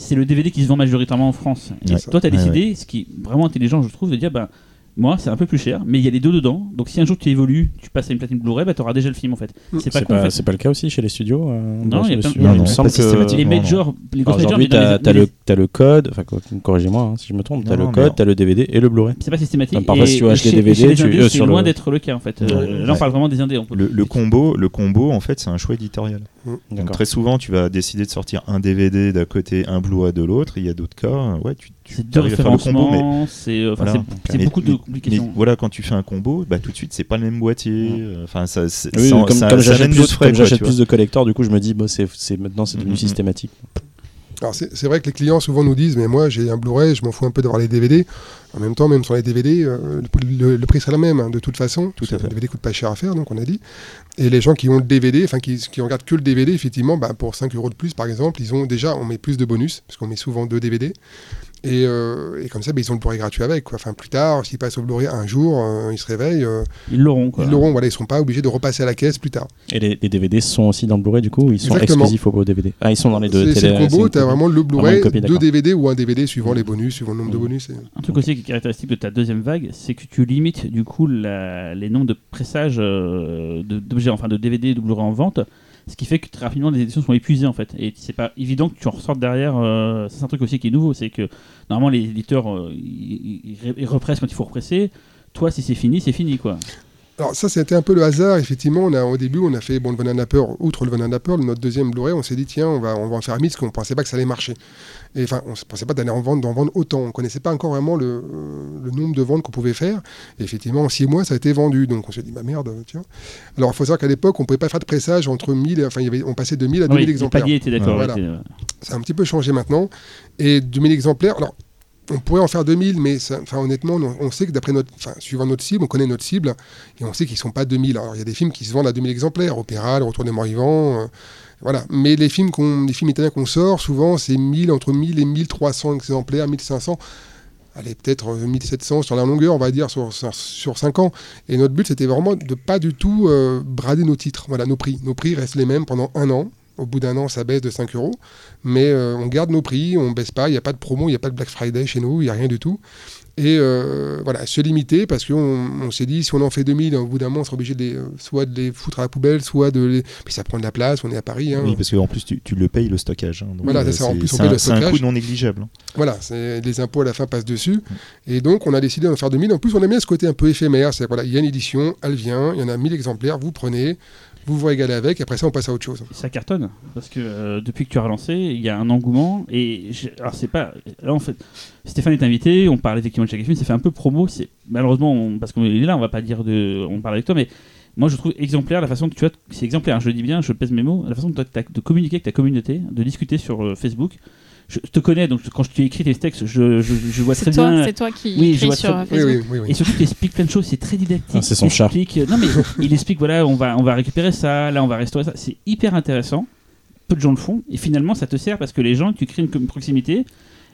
c'est le DVD qui se vend majoritairement en France. Et Ouais. toi, tu as Ouais, décidé, ce qui est vraiment intelligent, je trouve, de dire, bah, moi, c'est un peu plus cher, mais il y a les deux dedans. Donc si un jour tu évolues, tu passes à une platine Blu-ray, bah, tu auras déjà le film en fait. Mm. C'est pas en fait. c'est pas le cas aussi chez les studios euh, Non, il y a plein- studios non, pas que- Les majors, les grosses majors, t'as les- le, le code, enfin corrigez-moi hein, si je me trompe, t'as Non, le code, t'as le DVD et le Blu-ray. c'est pas systématique. Enfin, parfois, si tu chez- des DVD, tu- c'est loin d'être le cas en fait. Euh. Là, on parle vraiment des indés. combo, le combo, en fait, c'est un choix éditorial. Donc, très souvent, tu vas décider de sortir un DVD d'un côté, un Blu-ray de l'autre. Il y a d'autres cas, ouais, tu, tu C'est deux arrives à faire le combo, mais c'est euh, enfin, Voilà. c'est- c'est Mais- beaucoup de complications. Mais voilà, quand tu fais un combo, bah, tout de suite, c'est pas le même boîtier. Euh, Enfin, ça, c'est- Oui, ça- comme, ça- comme ça j'achète plus, frais, comme quoi, plus de collecteurs, du coup, je me dis, bah, c'est, c'est- maintenant c'est devenu Mhm. systématique. Alors c'est c'est vrai que les clients souvent nous disent mais moi j'ai un Blu-ray, je m'en fous un peu d'avoir les DVD. En même temps, même sur les DVD, euh, le, le- le prix sera le même hein, de toute façon. Tout à fait. Le DVD coûte pas cher à faire, donc on a dit. Et les gens qui ont le DVD, enfin qui, qui regardent que le DVD, effectivement, bah, pour 5 euros de plus par exemple, ils ont déjà, on met plus de bonus, parce qu'on met souvent deux DVD. Et, euh, et comme ça, bah, ils ont le Blu-ray gratuit avec. Quoi. Enfin, plus tard, s'ils passent au Blu-ray un jour, euh, ils se réveillent, euh, Ils l'auront quoi. ils l'auront. Voilà, ils sont pas obligés de repasser à la caisse plus tard. Et les, les DVD sont aussi dans le Blu-ray du coup ou ils sont Exactement. exclusifs au DVD Ah, ils sont dans les deux. C'est le combo, tu as vraiment le Blu-ray, deux. DVD ou un DVD suivant les bonus, suivant le nombre de Mhm. bonus. et- Un truc aussi qui est caractéristique de ta deuxième vague, c'est que tu limites du coup la- les nombres de pressages euh, de- d'objets, enfin de DVD et de Blu-ray en vente, ce qui fait que très rapidement les éditions sont épuisées en fait. Et c'est pas évident que tu en ressortes derrière. euh, c'est un truc aussi qui est nouveau, c'est que normalement les éditeurs euh, ils, repressent quand il faut represser. Toi, si c'est fini, c'est fini quoi. Alors ça, c'était un peu le hasard. Effectivement, on a, au début, on a fait bon, le Banana Pearl, outre le Banana Pearl, notre deuxième Blu-ray, on s'est dit, tiens, on va, on va en faire un parce qu'on pensait pas que ça allait marcher. Et enfin, on ne pensait pas d'aller en vendre, d'en vendre autant. On connaissait pas encore vraiment le, euh, le nombre de ventes qu'on pouvait faire. Et effectivement, en six mois, ça a été vendu. Donc on s'est dit, bah merde, tiens. Alors il faut savoir qu'à l'époque, on pouvait pas faire de pressage entre 1000, et- enfin, il y avait, on passait de 1000 à 2000 Oui, exemplaires. d'accord. Voilà. étaient, euh, Ça a un petit peu changé maintenant. Et 2000 exemplaires, alors on pourrait en faire 2000, mais ça- enfin, honnêtement, on, on sait que d'après notre, enfin, suivant notre cible, on connaît notre cible, et on sait qu'ils sont pas 2000. Alors il y a des films qui se vendent à 2000 exemplaires, Opéra, Le Retour des Morts Vivants, euh, voilà. Mais les films, qu'on, les films italiens qu'on sort, souvent c'est 1000, entre 1000 et 1300 exemplaires, 1500. Allez, peut-être euh, 1700 sur la longueur, on va dire, sur, sur, sur 5 ans. Et notre but, c'était vraiment de pas du tout euh, brader nos titres, voilà, nos prix. Nos prix restent les mêmes pendant un an. Au bout d'un an, ça baisse de 5 euros. Mais euh, on garde nos prix, on baisse pas, il n'y a pas de promo, il n'y a pas de Black Friday chez nous, il n'y a rien du tout. Et euh, voilà, se limiter parce qu'on on s'est dit, si on en fait 2000, au bout d'un moment, on sera obligé de les, euh, soit de les foutre à la poubelle, soit de les. Puis ça prend de la place, on est à Paris. hein. Oui, parce qu'en plus, tu, tu le payes le stockage. hein. Donc, Voilà, euh, c'est ça, en plus, on paye un- le c'est un stockage. coût non négligeable. hein. Voilà, les impôts à la fin passent dessus. Et donc, on a décidé d'en faire 2000. En plus, on aime bien ce côté un peu éphémère. C'est voilà, il y a une édition, elle vient, il y en a 1000 exemplaires, vous prenez, vous vous régalez avec, après ça, on passe à autre chose. ça cartonne parce que euh, depuis que tu as relancé, il y a un engouement et alors c'est pas là en fait Stéphane est invité, on parle effectivement de chaque film, ça fait un peu promo, c'est malheureusement parce qu'on est là, on va pas dire de on parle avec toi mais moi je trouve exemplaire la façon que tu as c'est exemplaire, je le dis bien, je pèse mes mots, la façon que tu as de communiquer avec ta communauté, de discuter sur euh, Facebook. Je te connais donc quand je t'ai écrit tes textes, je, je, je vois très C'est toi, bien c'est toi qui Oui, je vois sur très- Oui, Facebook. oui, oui. oui. et surtout, tu expliques plein de choses, c'est très didactique. Ah, c'est son Il chat. explique- euh, non, mais il explique voilà, on va, on va récupérer ça, là, on va restaurer ça. C'est hyper intéressant. Peu de gens le font. Et finalement, ça te sert parce que les gens, tu crées une, proximité.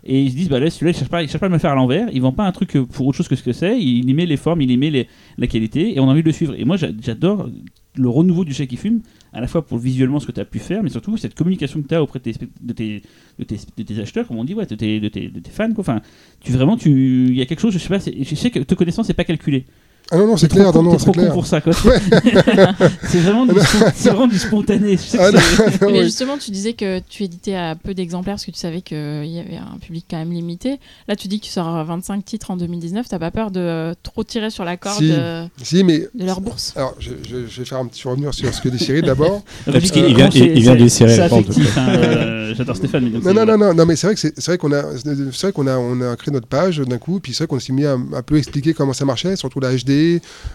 Et ils se disent, bah là, celui-là, il cherche pas, il cherche pas à me le faire à l'envers. Il vend pas un truc euh, pour autre chose que ce que c'est. Il y met les formes, il y met les, la qualité. Et on a envie de le suivre. Et moi, j'a- j'adore le renouveau du chat qui fume, à la fois pour visuellement ce que tu as pu faire, mais surtout cette communication que tu as auprès de tes, acheteurs, comme on dit, ouais, de, tes, de, tes, fans. Quoi. Enfin, tu vraiment, tu, il y a quelque chose, je sais pas, je sais que te connaissant, c'est pas calculé. Ah non, non, c'est clair, trop non, c'est trop con clair. pour ça, quoi. c'est vraiment, du vraiment du spontané. Je sais que Ah, non, c'est- non, Mais oui. justement, tu disais que tu éditais à peu d'exemplaires parce que tu savais qu'il y avait un public quand même limité. Là, tu dis que tu sors 25 titres en 2019. T'as pas peur de euh, trop tirer sur la corde Si. euh, Si, mais. de leur bourse? Alors, je, je- je vais faire un petit revenir sur ce que dit Cyril d'abord. Parce qu'il que vient- c'est- il vient affectif. hein, euh, J'adore Stéphane. mais Non, non, non, non, mais c'est vrai que c'est vrai qu'on a, c'est vrai qu'on a, on a créé notre page d'un coup, puis c'est vrai qu'on s'est mis à un peu expliquer comment ça marchait, surtout la HD,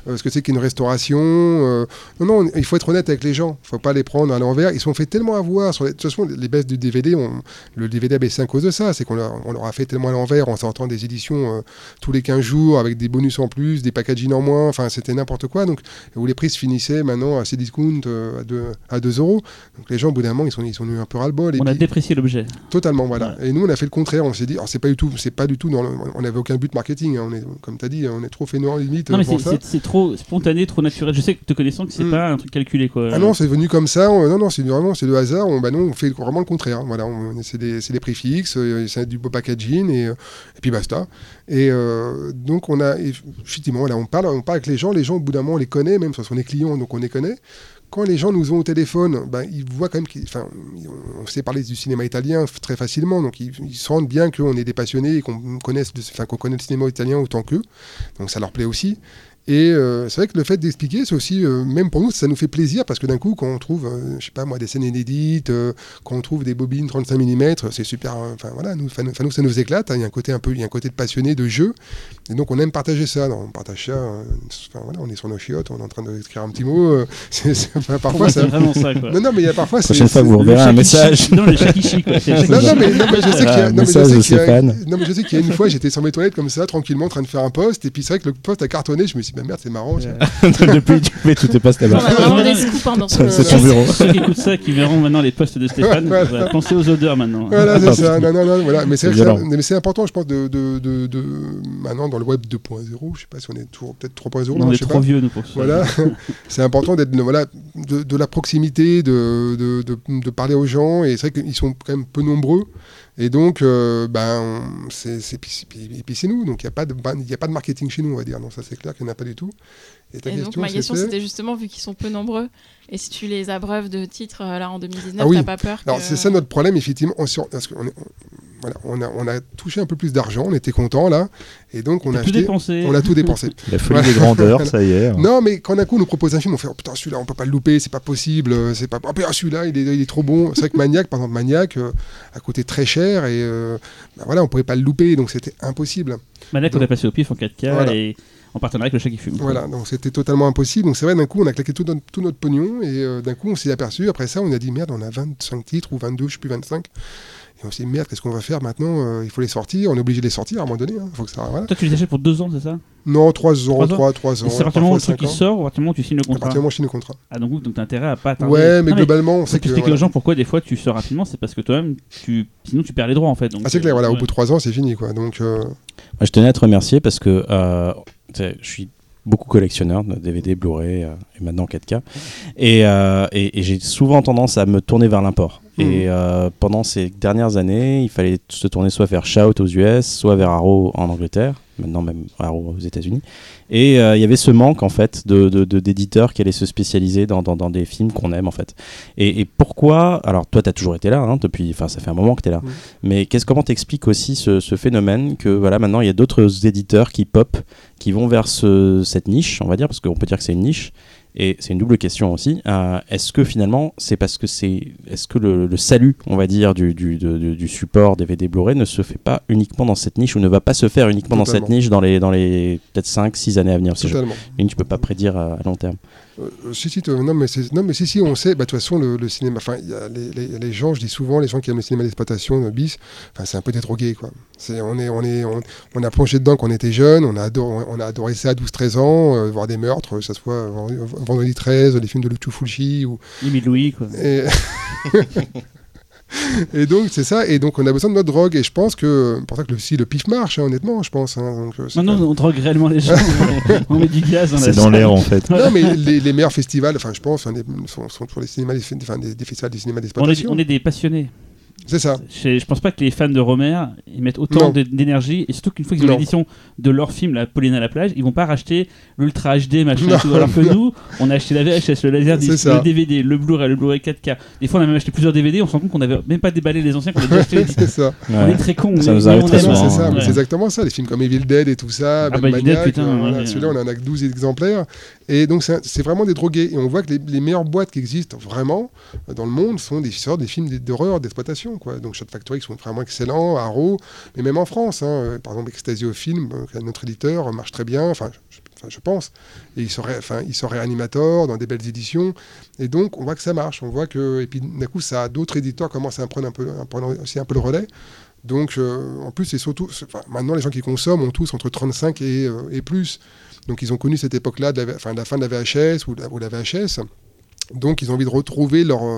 euh, ce que c'est qu'une restauration. euh. Non, non, on- il faut être honnête avec les gens. Il faut pas les prendre à l'envers. Ils se sont fait tellement avoir. Sur les... De toute façon, les baisses du DVD, on- le DVD a baissé à cause de ça. C'est qu'on leur, on leur a fait tellement à l'envers en sortant des éditions euh, tous les 15 jours avec des bonus en plus, des packaging en moins. Enfin, c'était n'importe quoi. Donc, où les prix se finissaient maintenant à ces discounts à 2 à 2 euros. Donc, les gens, au bout d'un moment, ils sont, ils sont eu un peu ras-le-bol. On a puis- déprécié l'objet. Totalement, voilà. Et nous, on a fait le contraire. On s'est dit, alors c'est pas du tout, c'est pas du tout dans le- on n'avait aucun but marketing. hein. On est, comme tu as dit, on est trop fainéant limite Non, mais c'est- trop spontané, trop naturel. Je sais que te connaissant que c'est Mm. pas un truc calculé, quoi. Ah non, c'est venu comme ça. on- non, non, c'est vraiment, c'est le hasard. On, bah non, on fait vraiment le contraire. Voilà, c'est des, c'est des prix fixes, euh, c'est du beau packaging et, euh, et puis basta. Et euh, donc on a, effectivement, voilà, on parle, on parle avec les gens. Les gens, au bout d'un moment, on les connaît, même ce sont les clients, donc on les connaît. Quand les gens nous ont au téléphone, ben, ils voient quand même qu'ils- on sait parler du cinéma italien très facilement, donc ils, se rendent bien qu'on est des passionnés et qu'on connaît le cinéma italien autant qu'eux. Donc ça leur plaît aussi. Et euh, c'est vrai que le fait d'expliquer, c'est aussi, euh, même pour nous, ça nous fait plaisir parce que d'un coup, quand on trouve, euh, je sais pas moi, des scènes inédites, euh, quand on trouve des bobines 35 mm, c'est super. euh, Enfin voilà, nous, enfin, nous- ça nous éclate. hein, Il y a un côté un peu, il y a un côté de passionné de jeu, et donc on aime partager ça. non, on partage ça. euh, enfin, voilà, on est sur nos chiottes, on est en train d'écrire un petit mot. euh, enfin, parfois, ça. vraiment ça. Quoi. Non, non, mais il y a parfois. Prochaine fois, vous reverrez un message. Non, le shakishi, quoi. C'est le non, mais, non, mais je sais qu'il y a, non, mais je Message sais de qu'il y a- Stéphane. non, mais je sais qu'il y a une fois, j'étais sur mes toilettes comme ça, tranquillement, en train de faire un post, et puis c'est vrai que le post a cartonné, je me suis dit, bah merde, c'est marrant. tiens. Depuis, tu fais tout est pas On a là-bas. C'est ton bureau. Ceux qui écoutent ça, qui verront maintenant les posts de Stéphane, pensez aux odeurs maintenant. Voilà, Ah, c'est ça. Non, non, non, voilà. Mais c'est important, je pense, de, de, de, de- maintenant dans le web 2.0, je sais pas si on est toujours peut-être 3.0, on non, est trop pas. vieux, nous, pour ça. Voilà, c'est important d'être voilà, de, de la proximité, de, de, de, de parler aux gens, et c'est vrai qu'ils sont quand même peu nombreux, et donc, euh, ben, c'est, c'est, c'est nous, donc il n'y a, pas de- a pas de marketing chez nous, on va dire, non, ça c'est clair qu'il n'y en a pas du tout. Et ta Et donc question, ma question c'était justement vu qu'ils sont peu nombreux et si tu les abreuves de titres euh, là en 2019 Ah oui. t'as pas peur Alors que- c'est ça notre problème effectivement. On, sur- parce est- on- voilà, on, a, on a touché un peu plus d'argent, on était content là, et donc on a tout acheté, dépensé. on a tout dépensé. La folie Ouais. des grandeurs, ça y est. non mais quand d'un coup on nous propose un film, on fait oh, putain celui-là on peut pas le louper, c'est pas possible, euh, c'est pas oh, putain, celui-là il est, il est trop bon. C'est vrai que Maniac par exemple Maniac euh, a coûté très cher et euh, bah, voilà on pouvait pas le louper donc c'était impossible. Maniac, on a passé au pif en 4K Voilà. et en partenariat avec le chat qui fume. Voilà donc c'était totalement impossible. Donc c'est vrai d'un coup on a claqué tout notre, tout notre pognon et euh, d'un coup on s'est aperçu après ça on a dit merde on a 25 titres ou 22 je sais plus 25. Et on s'est dit merde qu'est-ce qu'on va faire maintenant Euh, Il faut les sortir, on est obligé de les sortir à un moment donné. hein. Faut que ça voilà. Toi, tu les achètes pour deux ans, c'est ça? Non, 3 ans, Trois ans 3, 3 ans. Et c'est à partir du moment où le truc sort, ou à partir du moment où tu signes le À contrat. partir du moment où je signe le contrat. Ah, donc, donc t'as intérêt à pas tarder. Ouais, mais Non, globalement, on sait que. expliquer voilà. aux gens pourquoi des fois tu sors rapidement, c'est parce que toi-même, tu... sinon tu perds les droits en fait. Donc, Ah, c'est clair, voilà, au bout de 3 ans, c'est fini, quoi. Donc, euh, Moi, je tenais à te remercier parce que euh, je suis beaucoup collectionneur de DVD, Blu-ray euh, et maintenant 4K. Et, euh, et- et j'ai souvent tendance à me tourner vers l'import. Et euh, pendant ces dernières années, il fallait se tourner soit vers Shout aux US, soit vers Arrow en Angleterre, maintenant même aux États-Unis. Et euh, il y avait ce manque en fait de, d'éditeurs qui allaient se spécialiser dans, dans- dans des films qu'on aime en fait. Et, et pourquoi Alors toi, tu as toujours été là, hein, depuis, enfin ça fait un moment que tu es là. Mais qu'est-ce, comment t'expliques aussi ce, ce phénomène que voilà maintenant il y a d'autres éditeurs qui pop, qui vont vers ce- cette niche, on va dire, parce qu'on peut dire que c'est une niche. Et c'est une double question aussi. Euh, est-ce que finalement, c'est parce que c'est, est-ce que le, le salut, on va dire, du, du, de- du support DVD Blu-ray ne se fait pas uniquement dans cette niche ou ne va pas se faire uniquement dans cette niche dans les, dans les peut-être 5, 6 années à venir totalement. une, tu peux pas prédire à, à long terme. Euh, euh, si, si, non, mais non, mais si, si, on sait, bah, de toute façon, le, le cinéma, enfin, les, les- les gens, je dis souvent, les gens qui aiment le cinéma d'exploitation, bis, enfin, c'est un peu des drogués, quoi. On, est, on, est, on, on a plongé dedans quand on était jeune, on a adoré, on a adoré ça à 12-13 ans, euh, voir des meurtres, que ce soit euh, Vendredi 13, les films de Lucio Fulci, ou, Émile Louis, quoi. Et... et donc c'est ça, et donc on a besoin de notre drogue, et je pense que pour ça que le, si le pif marche, hein, honnêtement, je pense. hein, donc, euh, Non, non, on drogue réellement les gens. on met du gaz C'est dans l'air en fait. Non, mais les, les meilleurs festivals, enfin je pense, hein, sont, sont pour les cinémas, des, enfin, des, des festivals des cinémas d'exploitation. on est des passionnés. C'est ça. Je, je pense pas que les fans de Romer ils mettent autant d'énergie et surtout qu'une fois qu'ils ont Non. l'édition de leur film La Pauline à la plage, ils vont pas racheter l'Ultra HD machin Non. tout. Alors que nous, on a acheté la VHS, le laser C'est ça. le DVD, le Blu-ray, le Blu-ray 4K. Des fois, on a même acheté plusieurs DVD. On se rend compte qu'on avait même pas déballé les anciens qu'on a déjà acheté. c'est ça. On est très cons. Ça nous arrive très souvent, c'est ça, mais Ouais. c'est exactement ça, les films comme Evil Dead et tout ça, Ah bah, Evil Maniac, Dead, putain, euh, voilà, ouais. celui-là on en a que 12 exemplaires, et donc c'est vraiment des drogués, et on voit que les, meilleures boîtes qui existent vraiment euh, dans le monde sont des des films d'horreur, d'exploitation. Donc Shot Factory qui sont vraiment excellents, Arrow, mais même en France, hein, euh, par exemple Ecstasy au film, euh, notre éditeur, marche très bien, enfin je, pense, et il serait, enfin il serait animateur dans des belles éditions, et donc on voit que ça marche, on voit que, et puis d'un coup ça, d'autres éditeurs commencent à prendre un peu, à prendre aussi un peu le relais. Donc, en plus, c'est surtout. maintenant, les gens qui consomment ont tous entre 35 et, euh, et plus. Donc, ils ont connu cette époque-là, de la, enfin, de la fin de la VHS ou de la, ou la VHS. Donc, ils ont envie de retrouver leur, euh,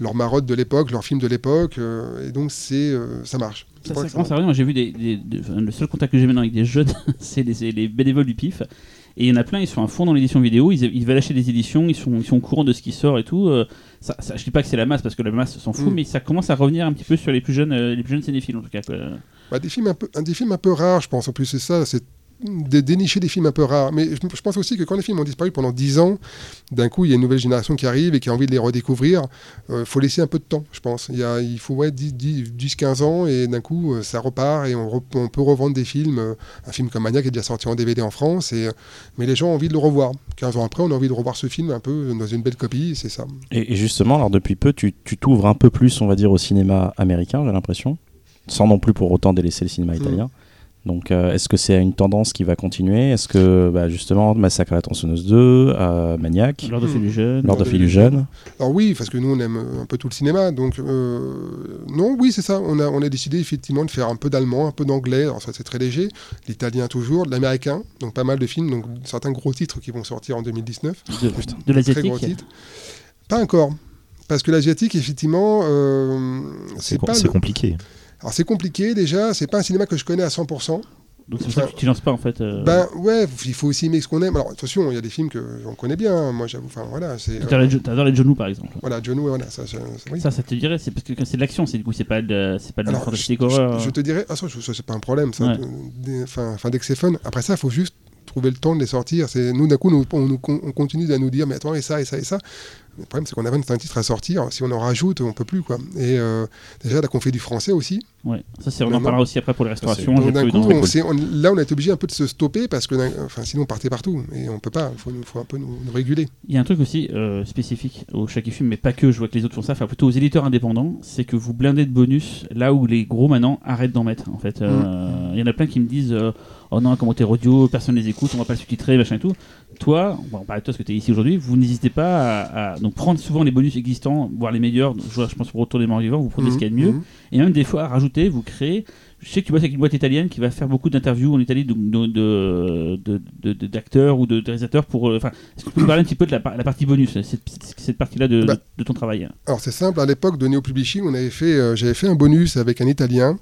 leur marotte de l'époque, leur film de l'époque. euh, et donc, c'est, euh, ça marche. Ça, ça ça J'ai vu des, des- des- enfin, le seul contact que j'ai maintenant avec des jeunes, c'est les, bénévoles du PIF. Et il y en a plein, ils sont à fond dans l'édition vidéo, ils, ils veulent acheter des éditions, ils sont, ils sont au courant de ce qui sort et tout. euh, ça, ça- je dis pas que c'est la masse parce que la masse s'en fout, Mm. mais ça commence à revenir un petit peu sur les plus jeunes, euh, les plus jeunes cinéphiles en tout cas. Bah, des films un peu, un des films un peu rares, je pense. En plus, c'est ça. C'est de dénicher des films un peu rares. Mais je, pense aussi que quand les films ont disparu pendant 10 ans, d'un coup, il y a une nouvelle génération qui arrive et qui a envie de les redécouvrir. Il faut laisser un peu de temps, je pense. Il, y a, il faut ouais, 10-15 ans et d'un coup, euh, ça repart et on, re- on peut revendre des films. euh, Un film comme Maniac est déjà sorti en DVD en France, et, euh, mais les gens ont envie de le revoir. 15 ans après, on a envie de revoir ce film un peu dans une belle copie, c'est ça. Et, et justement, alors depuis peu, tu tu t'ouvres un peu plus, on va dire, au cinéma américain, j'ai l'impression, sans non plus pour autant délaisser le cinéma Mm. italien. Donc, euh, est-ce que c'est une tendance qui va continuer? Est-ce que, bah, justement, Massacre à la tronçonneuse 2, euh, Maniac, Lord of Hmm. Illusion. Lord of de- Illusion Alors oui, parce que nous on aime euh, un peu tout le cinéma, donc euh, non, oui c'est ça. On a, on a décidé effectivement de faire un peu d'allemand, un peu d'anglais. Alors ça c'est très léger, l'italien toujours, de l'américain, donc pas mal de films, donc certains gros titres qui vont sortir en 2019. de, de Très gros l'asiatique. titres. Pas encore, parce que l'asiatique effectivement, euh, C'est c'est com- pas. c'est le- compliqué. Alors c'est compliqué déjà, c'est pas un cinéma que je connais à 100%. Donc c'est pour ça que tu lances pas en fait. euh, Ben ouais, il faut aussi aimer ce qu'on aime. Alors attention, il y a des films que j'en connais bien. hein. Moi j'avoue, enfin voilà, c'est. euh, T'adores les, John par exemple. voilà, John voilà, ça, ça- ça- oui. Ça, ça te dirait, c'est parce que c'est de l'action, c'est du coup, c'est pas de, c'est pas de la Alors, fantastique je, horreur. je- je te dirais, ah, ça, c'est pas un problème, ça. Ouais. enfin, dès que c'est fun. Après ça, il faut juste trouver le temps de les sortir. C'est nous d'un coup, nous, on, nous- on continue à nous dire, mais attends, et ça, et ça, et ça. Le problème, c'est qu'on a 25 titres à sortir. Si on en rajoute, on peut plus, quoi. Et euh, déjà, là, qu'on fait du français aussi. Ouais. Ça, c'est, on en parlera aussi après pour les restaurations. Donc, j'ai d'un prévu coup, d'en- on s'est- on- là, on a été obligé un peu de se stopper parce que, enfin, sinon, on partait partout. Et on peut pas. Il faut, un peu nous, nous réguler. Il y a un truc aussi euh, spécifique au Shaki Film, mais pas que, je vois que les autres font ça, enfin plutôt aux éditeurs indépendants, c'est que vous blindez de bonus là où les gros maintenant arrêtent d'en mettre. En fait, Euh, il y en a plein qui me disent euh, Oh non, un commentaire audio, personne les écoute, on va pas le sous-titrer, machin et tout. Toi, on va parler de toi parce que tu es ici aujourd'hui, vous n'hésitez pas à, à- donc prendre souvent les bonus existants, voire les meilleurs. Je, pense pour Retour des morts vivants, vous prenez ce qu'il y a de mieux. Mhm. Et même des fois à rajouter, vous créez. Je sais que tu bosses avec une boîte italienne qui va faire beaucoup d'interviews en Italie de, de, de- de- de- de- d'acteurs ou de, réalisateurs pour. euh, Enfin, est-ce que tu peux nous parler un petit peu de la, par- la partie bonus, cette, cette- partie-là de, Bah. de- ton travail Alors c'est simple, à l'époque de Neo Publishing, on avait fait, euh, j'avais fait un bonus avec un Italien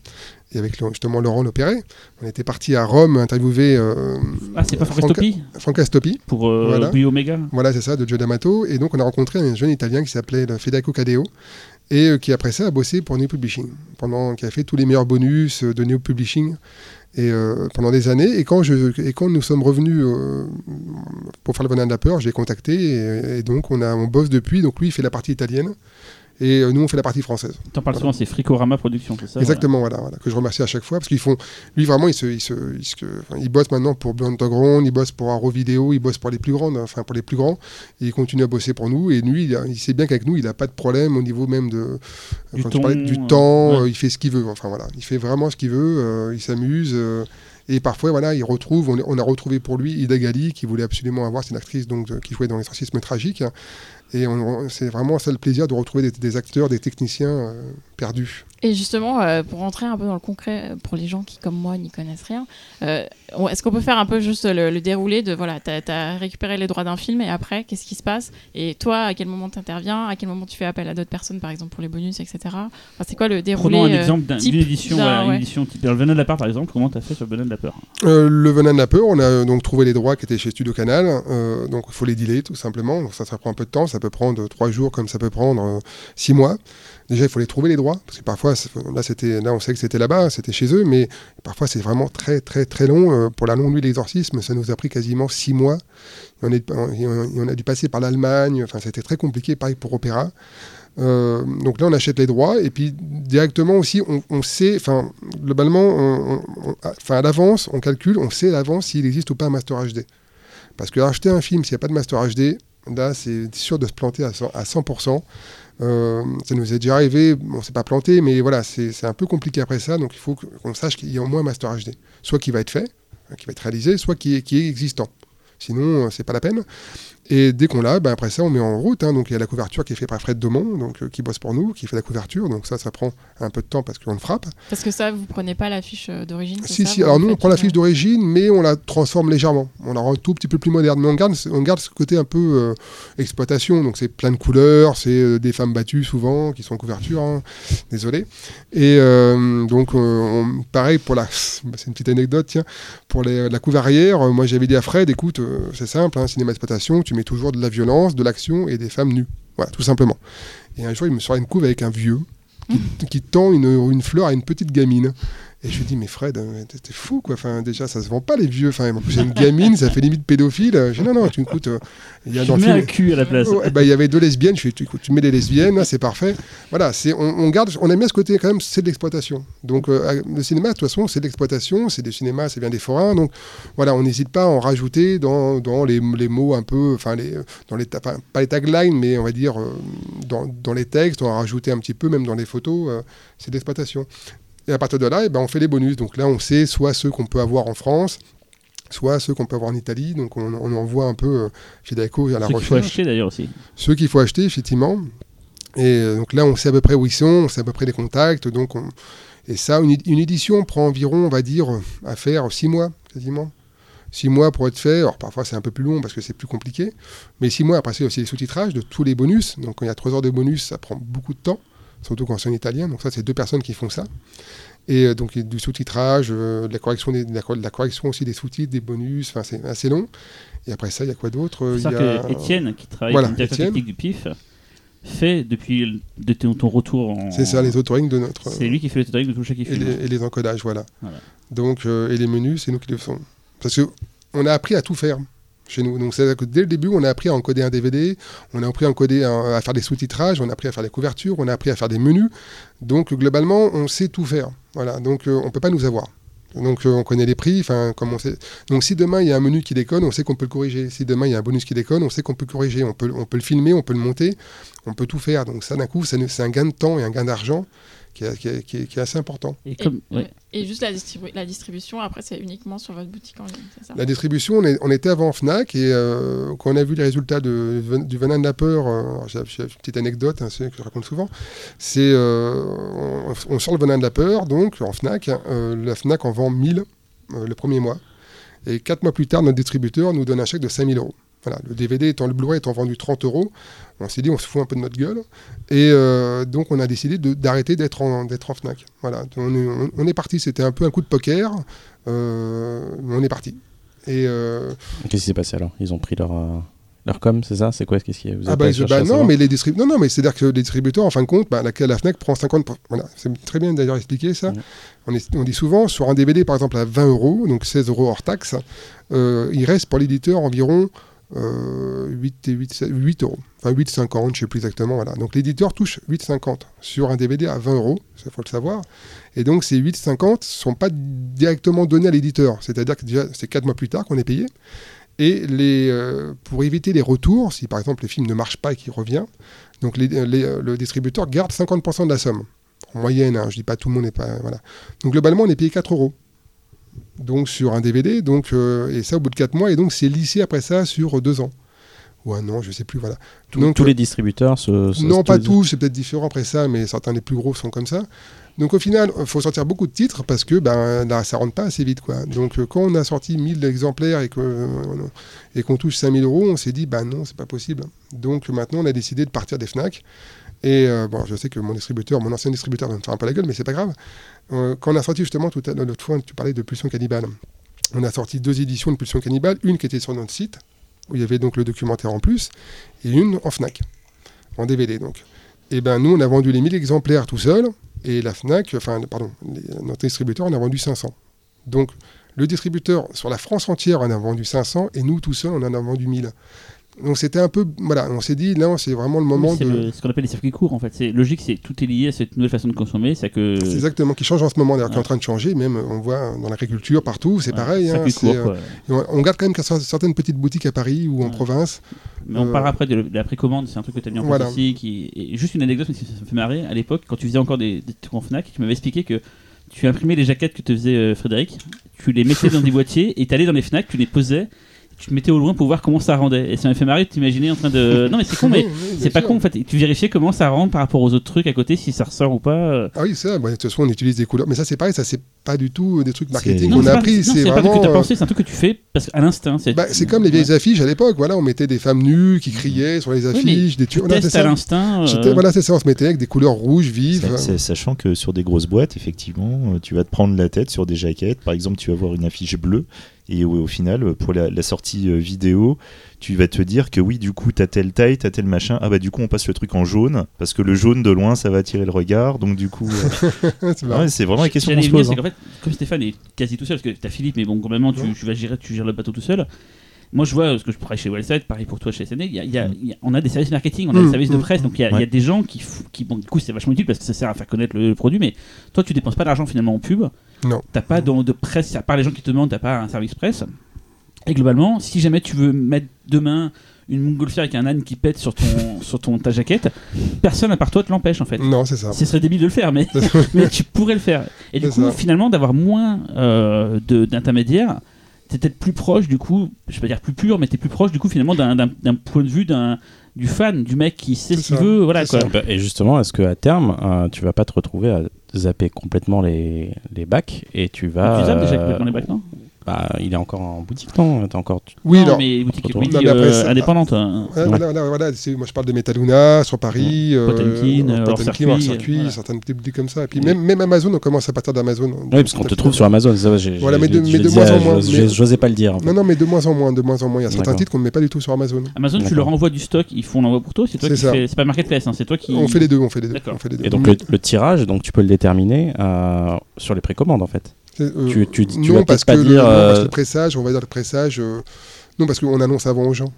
et avec justement Laurent Lopéré. On était parti à Rome interviewer euh, Ah, c'est pas Franca- Stoppi. pour euh, Voilà. Omega? Voilà, c'est ça, de Joe D'Amato. Et donc on a rencontré un jeune Italien qui s'appelait Federico Cadeo et euh, qui après ça a bossé pour Neo Publishing, pendant, qui a fait tous les meilleurs bonus euh, de Neo Publishing et, euh, pendant des années. Et quand, je, et quand nous sommes revenus pour faire le Venin de la peur, j'ai contacté et, et donc on, a, on bosse depuis. Donc lui, il fait la partie italienne et euh, nous, on fait la partie française. T'en parles souvent, c'est Fricorama Productions, c'est ça Exactement, voilà. Voilà, que je remercie à chaque fois parce qu'ils font, lui vraiment, il se, il se, il se- enfin, il bosse maintenant pour Beyond Underground, il bosse pour Arrow Video, il bosse pour les plus grandes, enfin pour les plus grands, et il continue à bosser pour nous. Et lui, il, a- il sait bien qu'avec nous, il n'a pas de problème au niveau même de Du quand ton, parlais du euh, temps, ouais. il fait ce qu'il veut. Enfin voilà, il fait vraiment ce qu'il veut, euh, il s'amuse. euh, et parfois, voilà, il retrouve, on, on a retrouvé pour lui Ida Gali, qui voulait absolument avoir, c'est une actrice donc, qui jouait dans l'exorcisme tragique. Et c'est vraiment ça le plaisir de retrouver des, des acteurs, des techniciens perdus. Et justement, euh, pour rentrer un peu dans le concret, pour les gens qui, comme moi, n'y connaissent rien, euh, est-ce qu'on peut faire un peu juste le, le déroulé de voilà, t'as as récupéré les droits d'un film et après, qu'est-ce qui se passe? Et toi, à quel moment tu interviens À quel moment tu fais appel à d'autres personnes, par exemple, pour les bonus, etc. Enfin, c'est quoi le déroulé Prenons un euh, exemple d'une édition, voilà, une ouais. édition type. Le Venin de la part, par exemple, comment t'as fait sur le Venin de la peur? Euh, le Venin de la peur, on a donc trouvé les droits qui étaient chez Studio Canal. euh, donc il faut les dealer tout simplement. Donc ça, ça prend un peu de temps. Ça peut prendre trois jours comme ça peut prendre six mois. Déjà, il faut les trouver les droits parce que parfois, là, là, on sait que c'était là-bas, c'était chez eux, mais parfois c'est vraiment très, très, très long. Euh, pour la longue nuit de l'exorcisme, ça nous a pris quasiment six mois. On, a dû passer par l'Allemagne. Enfin, c'était très compliqué. Pareil pour Opéra. Euh, donc là, on achète les droits et puis directement aussi, on, sait, enfin, globalement, enfin, à l'avance, on calcule, on sait à l'avance s'il existe ou pas un Master HD. Parce que acheter un film s'il n'y a pas de Master HD, là, c'est sûr de se planter à 100%. à 100%. Euh, ça nous est déjà arrivé, on s'est pas planté, mais voilà, c'est un peu compliqué après ça, donc il faut qu'on sache qu'il y a au moins un Master HD. Soit qui va être fait, hein, qui va être réalisé, soit qui est, qui est existant. Sinon, euh, c'est pas la peine. Et dès qu'on l'a, ben après ça, on met en route. hein. donc il y a la couverture qui est faite par Fred Domont, donc, euh, qui bosse pour nous, qui fait la couverture. Donc ça, ça prend un peu de temps parce qu'on le frappe. Parce que ça, vous prenez pas l'affiche euh, d'origine Si, ça, si. Alors nous, on prend la une- fiche d'origine, mais on la transforme légèrement. On la rend un tout petit peu plus moderne. Mais on garde, on garde ce côté un peu euh, exploitation. Donc c'est plein de couleurs, c'est euh, des femmes battues souvent qui sont en couverture. hein. Désolé. Et euh, donc, euh, on- pareil pour la. C'est une petite anecdote, tiens. Pour les- la couve arrière, euh, moi j'avais dit à Fred, écoute, euh, c'est simple, hein, cinéma exploitation, tu mets toujours de la violence, de l'action et des femmes nues. Voilà, tout simplement. Et un jour, il me sort une couve avec un vieux qui, tend une fleur à une petite gamine. Et je lui dis, mais Fred, euh, t'es fou, quoi. Enfin, déjà, ça se vend pas, les vieux. Enfin, en plus, j'ai une gamine, ça fait limite pédophile. Je dis, non, non, tu écoutes. euh, il y a Tu dans mets un cul à la place. Ouais, bah, il y avait deux lesbiennes, je tu, écoute, tu mets les lesbiennes, c'est parfait. Voilà, on, on garde, on aime bien ce côté quand même, c'est de l'exploitation. Donc euh, le cinéma, de toute façon, c'est de l'exploitation, c'est des cinémas, c'est bien des forains. Donc voilà, on n'hésite pas à en rajouter dans, dans les, les mots un peu, enfin, les, dans les, enfin, pas les taglines, mais on va dire euh, dans, dans les textes, on en rajouter un petit peu, même dans les photos, euh, c'est de l'exploitation. Et à partir de là, eh ben, on fait les bonus. Donc là, on sait soit ceux qu'on peut avoir en France, soit ceux qu'on peut avoir en Italie. Donc on, on envoie un peu euh, chez Daco à la Ce qu'il faut recherche acheter d'ailleurs aussi. ceux qu'il faut acheter, effectivement. Et euh, donc là, on sait à peu près où ils sont, on sait à peu près les contacts. Donc on- Et ça, une, une édition prend environ, on va dire, à faire six mois, quasiment. Six mois pour être fait. Alors parfois, c'est un peu plus long parce que c'est plus compliqué. Mais six mois, après, c'est aussi les sous-titrages de tous les bonus. Donc quand il y a trois heures de bonus, ça prend beaucoup de temps, surtout quand c'est en italien. Donc ça, c'est deux personnes qui font ça. Et euh, donc il y a du sous-titrage, euh, de, la correction des- de, la, de la correction aussi des sous-titres, des bonus. Enfin, c'est assez long. Et après ça, il y a quoi d'autre Euh, C'est ça a- que Étienne, qui travaille Voilà, directeur Étienne. technique du PIF, fait depuis le- de ton, ton retour en. C'est ça, les autorings de notre. C'est lui qui fait le tutoring de tout chaque et film. les, et les encodages, voilà. Voilà. Donc, euh, et les menus, c'est nous qui le faisons. Parce que on a appris à tout faire chez nous. Donc, que dès le début, on a appris à encoder un DVD, on a appris à faire des sous-titrages, on a appris à faire des couvertures, on a appris à faire des menus. Donc, globalement, on sait tout faire. Voilà. Donc, euh, on peut pas nous avoir. Donc, euh, on connaît les prix. Enfin, comme on sait. Donc, si demain il y a un menu qui déconne, on sait qu'on peut le corriger. Si demain il y a un bonus qui déconne, on sait qu'on peut corriger. On peut, on peut le filmer, on peut le monter, on peut tout faire. Donc, ça, d'un coup, c'est un gain de temps et un gain d'argent qui est- qui est- qui est- qui est assez important. Et Et, comme. ouais. ouais. Et juste la, distribu- la distribution, après, c'est uniquement sur votre boutique en ligne, c'est ça? La distribution, on, est- on était avant Fnac et euh, quand on a vu les résultats de, du venin de la peur, euh, j'ai une petite anecdote hein, que je raconte souvent, c'est euh, on, on sort le venin de la peur donc en Fnac, euh, la Fnac en vend 1000 euh, le premier mois et quatre mois plus tard notre distributeur nous donne un chèque de 5000 euros. Voilà, le DVD étant le Blu-ray étant vendu 30 euros, on s'est dit on se fout un peu de notre gueule et euh, donc on a décidé d'arrêter d'être en, d'être en Fnac. Voilà, on est, on- on est parti, c'était un peu un coup de poker, euh, mais on est parti. Et euh, Qu'est-ce qui s'est passé alors? Ils ont pris leur, leur com, c'est ça? C'est quoi Qu'est-ce qui vous avez ah bah, bah non, mais les non, non, mais c'est-à-dire que les distributeurs, en fin de compte, bah, la, la Fnac prend 50%. Voilà, c'est très bien d'ailleurs expliqué ça. On, est- on dit souvent sur un DVD par exemple à 20 euros, donc 16 euros hors taxe, il reste pour l'éditeur environ euh, 8, et 8, 8 euros. Enfin 8,50, je sais plus exactement. Voilà. Donc l'éditeur touche 8,50 sur un DVD à 20 euros, il faut le savoir. Et donc ces 8,50 ne sont pas directement donnés à l'éditeur. C'est-à-dire que déjà c'est 4 mois plus tard qu'on est payé. Et euh, pour éviter les retours, si par exemple le film ne marche pas et qu'il revient, donc les- euh, le distributeur garde 50% de la somme. En moyenne, hein, je dis pas tout le monde n'est pas. Voilà. Donc globalement, on est payé 4 euros. Donc sur un DVD, donc, euh, et ça au bout de 4 mois, et donc c'est lissé après ça sur 2 ans. Ou un an, je sais plus, voilà. Donc, Tous euh, les distributeurs se. se- non, pas tous, c'est peut-être différent après ça, mais certains des plus gros sont comme ça. Donc au final, il faut sortir beaucoup de titres parce que ben, là, ça rentre pas assez vite. Quoi. Donc euh, quand on a sorti 1000 exemplaires et que, et qu'on touche 5000 euros, on s'est dit, bah non, c'est pas possible. Donc maintenant, on a décidé de partir des FNAC. Et euh, bon, je sais que mon distributeur, mon ancien distributeur va me faire un peu la gueule, mais c'est pas grave. Euh, quand on a sorti justement tout à l'autre fois, tu parlais de Pulsion Cannibale. On a sorti deux éditions de Pulsion Cannibale, une qui était sur notre site, où il y avait donc le documentaire en plus, et une en FNAC, en DVD donc. Et ben nous, on a vendu les 1000 exemplaires tout seul, et la FNAC, enfin, pardon, notre distributeur en a vendu 500. Donc, le distributeur sur la France entière en a vendu 500, et nous, tout seuls, on en a vendu 1000. Donc, c'était un peu. Voilà, on s'est dit, là, c'est vraiment le moment de. le- ce qu'on appelle les circuits courts en fait. C'est logique, c'est tout est lié à cette nouvelle façon de consommer. C'est que C'est exactement qui change en ce moment, d'ailleurs, qui est en train de changer. Même, on voit dans l'agriculture, partout, c'est Ouais, pareil. hein, courts, euh, on, on garde quand même certaines petites boutiques à Paris ou en Ouais. province. Mais on Euh, parle après de, la précommande, c'est un truc que tu as mis en place Voilà. ici. Qui... Et juste une anecdote, mais ça me fait marrer. À l'époque, quand tu faisais encore des, des trucs en Fnac, tu m'avais expliqué que tu imprimais les jaquettes que te faisait euh, Frédéric, tu les mettais dans des boîtiers et tu allais dans les Fnac, tu les posais, tu te mettais au loin pour voir comment ça rendait. Et ça m'a fait marrer de t'imaginer en train de. Non, mais c'est con, mais Oui, oui, c'est pas sûr. con en fait. Tu vérifiais comment ça rend par rapport aux autres trucs à côté, si ça ressort ou pas. euh. Ah oui, ça, bon, de toute façon, on utilise des couleurs. Mais ça, c'est pareil, ça, c'est pas du tout des trucs marketing C'est- qu'on c'est a pas- appris. non, C'est pas vraiment. que tu as euh, pensé, c'est un truc que tu fais parce qu'à l'instinct. bah, c'est comme les vieilles Ouais. affiches à l'époque. Voilà, on mettait des femmes nues qui criaient sur les Oui, mais affiches, des Tu tu- voilà, c'est testes à ça. l'instinct. euh, Voilà, c'est ça. On se mettait avec des couleurs rouges vives. C'est- Sachant que sur des grosses boîtes, effectivement, euh, tu vas te prendre la tête sur des jaquettes. Par exemple, tu vas voir une affiche bleue Et au, au final, pour la, la sortie euh, vidéo, tu vas te dire que oui, du coup, t'as telle taille, t'as tel machin. Ah bah du coup, on passe le truc en jaune parce que le jaune de loin, ça va attirer le regard. Donc du coup, euh, c'est ouais, vraiment la question qu'on se pose. c'est hein. qu'en fait, comme Stéphane est quasi tout seul, parce que t'as Philippe, mais bon, quand même, tu, Ouais. tu vas gérer, tu gères le bateau tout seul. Moi, je vois, parce que je travaille chez Wellside, pareil pour toi chez SNE, il y a- il y a- il y a- on a des services marketing, on a Mm, des services de mm, presse, donc il y, a- y des gens qui, qui, bon, du coup, c'est vachement utile parce que ça sert à faire connaître le, le produit, mais toi, tu dépenses pas d'argent finalement en pub. Non. T'as pas de, de presse, à part les gens qui te demandent, t'as pas un service presse. Et globalement, si jamais tu veux mettre demain une montgolfière avec un âne qui pète sur ton, sur ton, ta jaquette, personne à part toi te l'empêche en fait. Non, c'est ça. Ce serait débile de le faire, mais, mais tu pourrais le faire. Et du coup, ça. finalement, d'avoir moins euh, de- d'intermédiaires, t'es peut-être plus proche, du coup, je vais pas dire plus pur, mais t'es plus proche, du coup, finalement, d'un d'un- d'un point de vue d'un du fan, du mec qui sait ce qu'il veut, voilà quoi. ça. Et justement, est-ce qu'à terme, euh, tu vas pas te retrouver à zapper complètement les, les bacs et tu vas. tu zappes déjà euh, complètement les bacs, non? Bah, il est encore en boutique, non T'as encore. Oui, non, non. mais boutique Retourne. oui, Non, mais après, euh, indépendante. hein. Ouais, voilà, voilà, moi je parle de Metaluna sur Paris, euh, Potemkin, euh, Potemkin, hors circuit, circuit, voilà. certaines petites boutiques comme ça. Et puis même, même Amazon, on commence à partir d'Amazon. Oui, parce qu'on te trouve sur Amazon. ça, j'ai- Voilà, mais de- je mais le de moins en moins, J'osais pas le dire. Non, non, mais de moins en moins, de moins en moins. Il y a certains titres qu'on ne met pas du tout sur Amazon. Amazon, tu leur envoies du stock, ils font l'envoi pour toi, c'est toi C'est qui fais. C'est pas marketplace, hein, c'est toi qui. On fait les deux, on fait les deux. D'accord. on fait les deux. Et donc le, le tirage, donc tu peux le déterminer euh, sur les précommandes en fait. Euh, tu- tu- tu non, vas parce peut-être que pas le, dire, non, parce que euh, le pressage, on va dire le pressage. euh, non, parce qu'on annonce avant aux gens.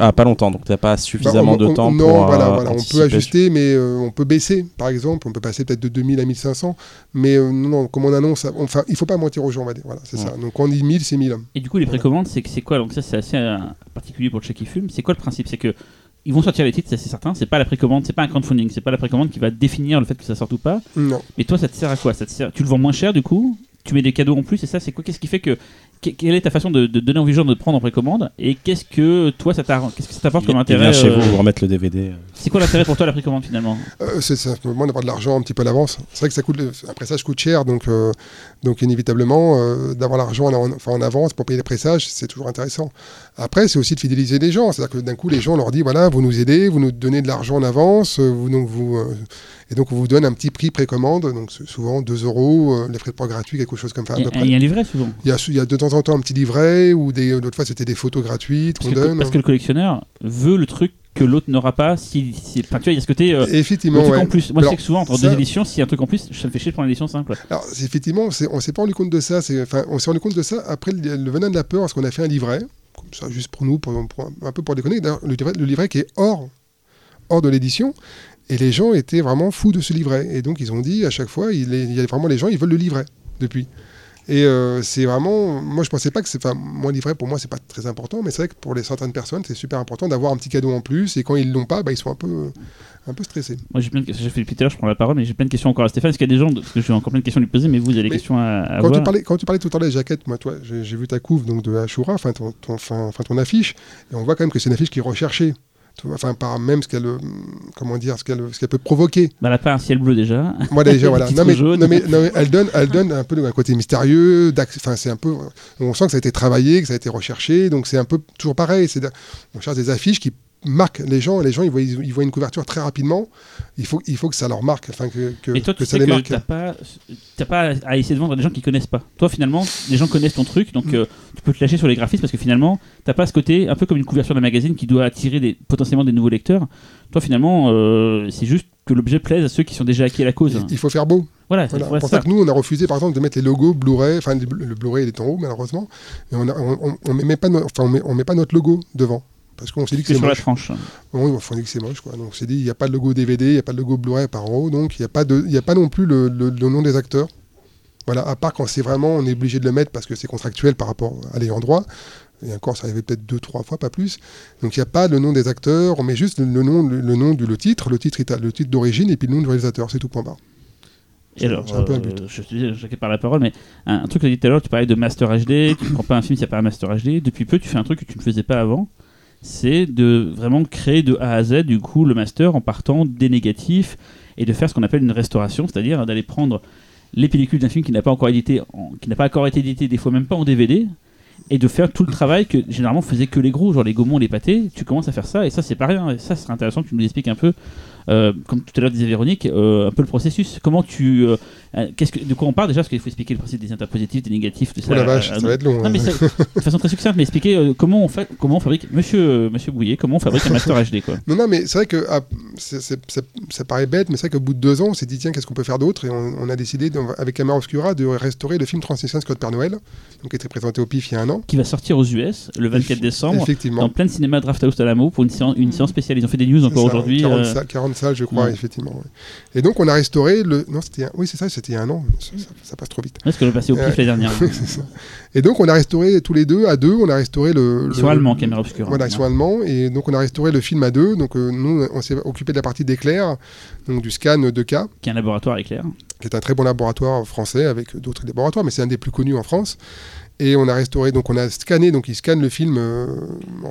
Ah, pas longtemps, donc t'as pas Bah, suffisamment on- de on- temps non, pour. voilà, voilà, on peut ajuster, mais euh, on peut baisser, par exemple. On peut passer peut-être de 2000 à 1500. Mais euh, non, non, comme on annonce, enfin, il faut pas mentir aux gens, on va dire. Voilà, c'est Ouais. ça. Donc, quand on dit 1000, c'est 1000. Et du coup, les Voilà. précommandes, c'est c'est quoi? Donc ça, c'est assez euh, particulier pour le chat qui fume. C'est quoi le principe? C'est que ils vont sortir les titres, ça, c'est certain. C'est pas la précommande, c'est pas un crowdfunding, c'est pas la précommande qui va définir le fait que ça sorte ou pas. Non. Mais toi, ça te sert à quoi? Ça te sert... Tu le vends moins cher du coup? Tu mets des cadeaux en plus et ça, c'est quoi Qu'est-ce qui fait que quelle est ta façon de, de donner envie aux gens de te prendre en précommande Et qu'est-ce que toi, ça t'arrange Qu'est-ce que ça t'apporte comme intérêt chez euh, vous, vous remettre le DVD. C'est quoi l'intérêt pour toi la précommande finalement? Euh, c'est simplement d'avoir de l'argent un petit peu à l'avance. C'est vrai que ça coûte, un pressage coûte cher, donc, euh, donc inévitablement, euh, d'avoir l'argent en, enfin, en avance pour payer les pressages, c'est toujours intéressant. Après, c'est aussi de fidéliser les gens. C'est-à-dire que d'un coup, les gens on leur dit voilà, vous nous aidez, vous nous donnez de l'argent en avance, euh, vous, donc vous, euh, et donc on vous donne un petit prix précommande, donc souvent 2 euros, euh, les frais de port gratuits, quelque chose comme ça. Il y a- y un livret souvent? Il y, a, il y a de temps en temps un petit livret, ou des, l'autre fois c'était des photos gratuites Parce qu'on que, donne. parce que le collectionneur veut le truc que l'autre n'aura pas. Si, si- enfin, tu vois, il y a ce côté. euh, effectivement, ouais. en plus. Moi, je Alors, sais que souvent, entre ça- deux éditions, s'il y a un truc en plus, ça me fait chier de prendre l'édition simple. Alors, effectivement, c'est- on s'est pas rendu compte de ça. c'est- Enfin, on s'est rendu compte de ça après le, le venin de la peur, parce qu'on a fait un livret, comme ça, juste pour nous, pour, pour- un peu pour déconner. D'ailleurs, Le livret, le livret qui est hors, hors de l'édition. Et les gens étaient vraiment fous de ce livret. Et donc, ils ont dit à chaque fois, il, est- il y a vraiment les gens, ils veulent le livret depuis. Et euh, c'est vraiment. Moi, je pensais pas que c'est. Enfin, moi, livret, pour moi, c'est pas très important. Mais c'est vrai que pour les certaines personnes, c'est super important d'avoir un petit cadeau en plus. Et quand ils l'ont pas, bah, ils sont un peu, un peu stressés. Moi, j'ai plein de questions. J'ai fait Peter, je prends la parole, mais j'ai plein de questions encore à Stéphane. Est-ce qu'il y a des gens, parce que j'ai encore plein de questions à lui poser, mais vous avez des questions à, à Quand tu, parlais, quand tu parlais tout à l'heure des jaquettes, moi, toi, j'ai vu ta couve donc de Ashura, enfin ton, ton affiche, et on voit quand même que c'est une affiche qui est recherchée. Tu vois, Enfin, par même ce qu'elle, euh, comment dire, ce qu'elle, ce qu'elle peut provoquer. Bah, elle a pas un ciel bleu déjà. Moi déjà, voilà. Non mais, non mais, non mais elle donne, elle donne un peu un côté mystérieux. Enfin, c'est un peu, on sent que ça a été travaillé, que ça a été recherché. Donc c'est un peu toujours pareil. C'est, on cherche des affiches qui marquent les gens. Les gens, ils voient, ils voient une couverture très rapidement. Il faut, il faut que ça leur marque, enfin que, que, Mais toi, que tu ça sais les que marque. t'as pas, t'as pas à essayer de vendre à des gens qui connaissent pas. Toi, finalement, les gens connaissent ton truc, donc Mm. euh, tu peux te lâcher sur les graphismes parce que finalement, t'as pas ce côté un peu comme une couverture d'un magazine qui doit attirer des, potentiellement des nouveaux lecteurs. Toi, finalement, euh, c'est juste que l'objet plaise à ceux qui sont déjà acquis à la cause. Il, faut faire beau. Voilà, c'est Voilà. pour ça. ça que nous, on a refusé, par exemple, de mettre les logos Blu-ray. Enfin, le Blu-ray, il est en haut, malheureusement. Et on, a- on, on- on met pas, no- enfin, on met, on met pas notre logo devant. Parce qu'on s'est dit que C'est sur la moche. tranche. Oui, on s'est dit que c'est moche, quoi. Donc, on s'est dit, il n'y a pas de logo DVD, il n'y a pas de logo Blu-ray par en haut. Donc, il n'y a, pas de- il y a pas non plus le, le- le nom des acteurs. Voilà, à part quand c'est vraiment, on est obligé de le mettre parce que c'est contractuel par rapport à l'ayant droit. Et encore, ça arrivait peut-être deux, trois fois, pas plus. Donc, il n'y a pas le nom des acteurs, on met juste le, le nom, le, le nom du le titre, le titre, ita- le titre d'origine et puis le nom du réalisateur, c'est tout point barre. Et alors, c'est un peu un euh, je te dis, je par la parole, mais un, un truc que tu as dit tout à l'heure, tu parlais de Master HD, tu ne prends pas un film s'il n'y a pas un Master HD. Depuis peu, tu fais un truc que tu ne faisais pas avant, c'est de vraiment créer de A à Z, du coup, le Master en partant des négatifs et de faire ce qu'on appelle une restauration, c'est-à-dire d'aller prendre les pellicules d'un film qui n'a pas encore qui n'a pas encore été édité, des fois même pas en DVD, et de faire tout le travail que généralement faisaient que les gros, genre les Gaumont, les pâtés. Tu commences à faire ça, et ça, c'est pas rien. Et ça, ce serait intéressant que tu nous expliques un peu Euh, comme tout à l'heure disait Véronique, euh, un peu le processus. Comment tu, euh, qu'est-ce que, de quoi on parle déjà? Parce qu'il faut expliquer le principe des interpositifs, des négatifs, tout ça. Oh la vache, ça va être long. non, hein. mais ça- de façon très succincte, mais expliquer comment on fait, comment on fabrique, Monsieur, Monsieur Bouillet, comment on fabrique un master HD quoi. Non, non, mais c'est vrai que ah, c'est- c'est- c'est- ça paraît bête, mais c'est vrai qu'au bout de deux ans, on s'est dit, tiens, qu'est-ce qu'on peut faire d'autre? Et on, on a décidé, avec Camera Obscura, de restaurer le film Transmission Scott Père Noël, donc qui était présenté au PIF il y a un an. Qui va sortir aux US le 24 décembre. Effectivement. Dans plein de cinéma Draft House Alamo pour une séance, une Mm. séance spéciale. Ils ont fait des news encore aujourd'hui. 40, euh, salles, 40 salles, je crois, ouais. effectivement. ouais. Et donc, on a restauré le. Non, c'était. un- Oui, c'est ça, c'était il y a un an. Ça, ça- ça passe trop vite. Parce que le passé au pif Ouais. l'année dernière. Et donc, on a restauré tous les deux, à deux, on a restauré le. Ils le- sont allemands, Caméra Obscura. Voilà, ils sont allemands. Et donc, on a restauré le film à deux. Donc, euh, nous, on s'est occupé de la partie d'éclair, donc du scan 2K, Qui est un laboratoire éclair. qui est un très bon laboratoire français avec d'autres laboratoires, mais c'est un des plus connus en France. Et on a restauré, donc on a scanné, donc ils scannent le film euh,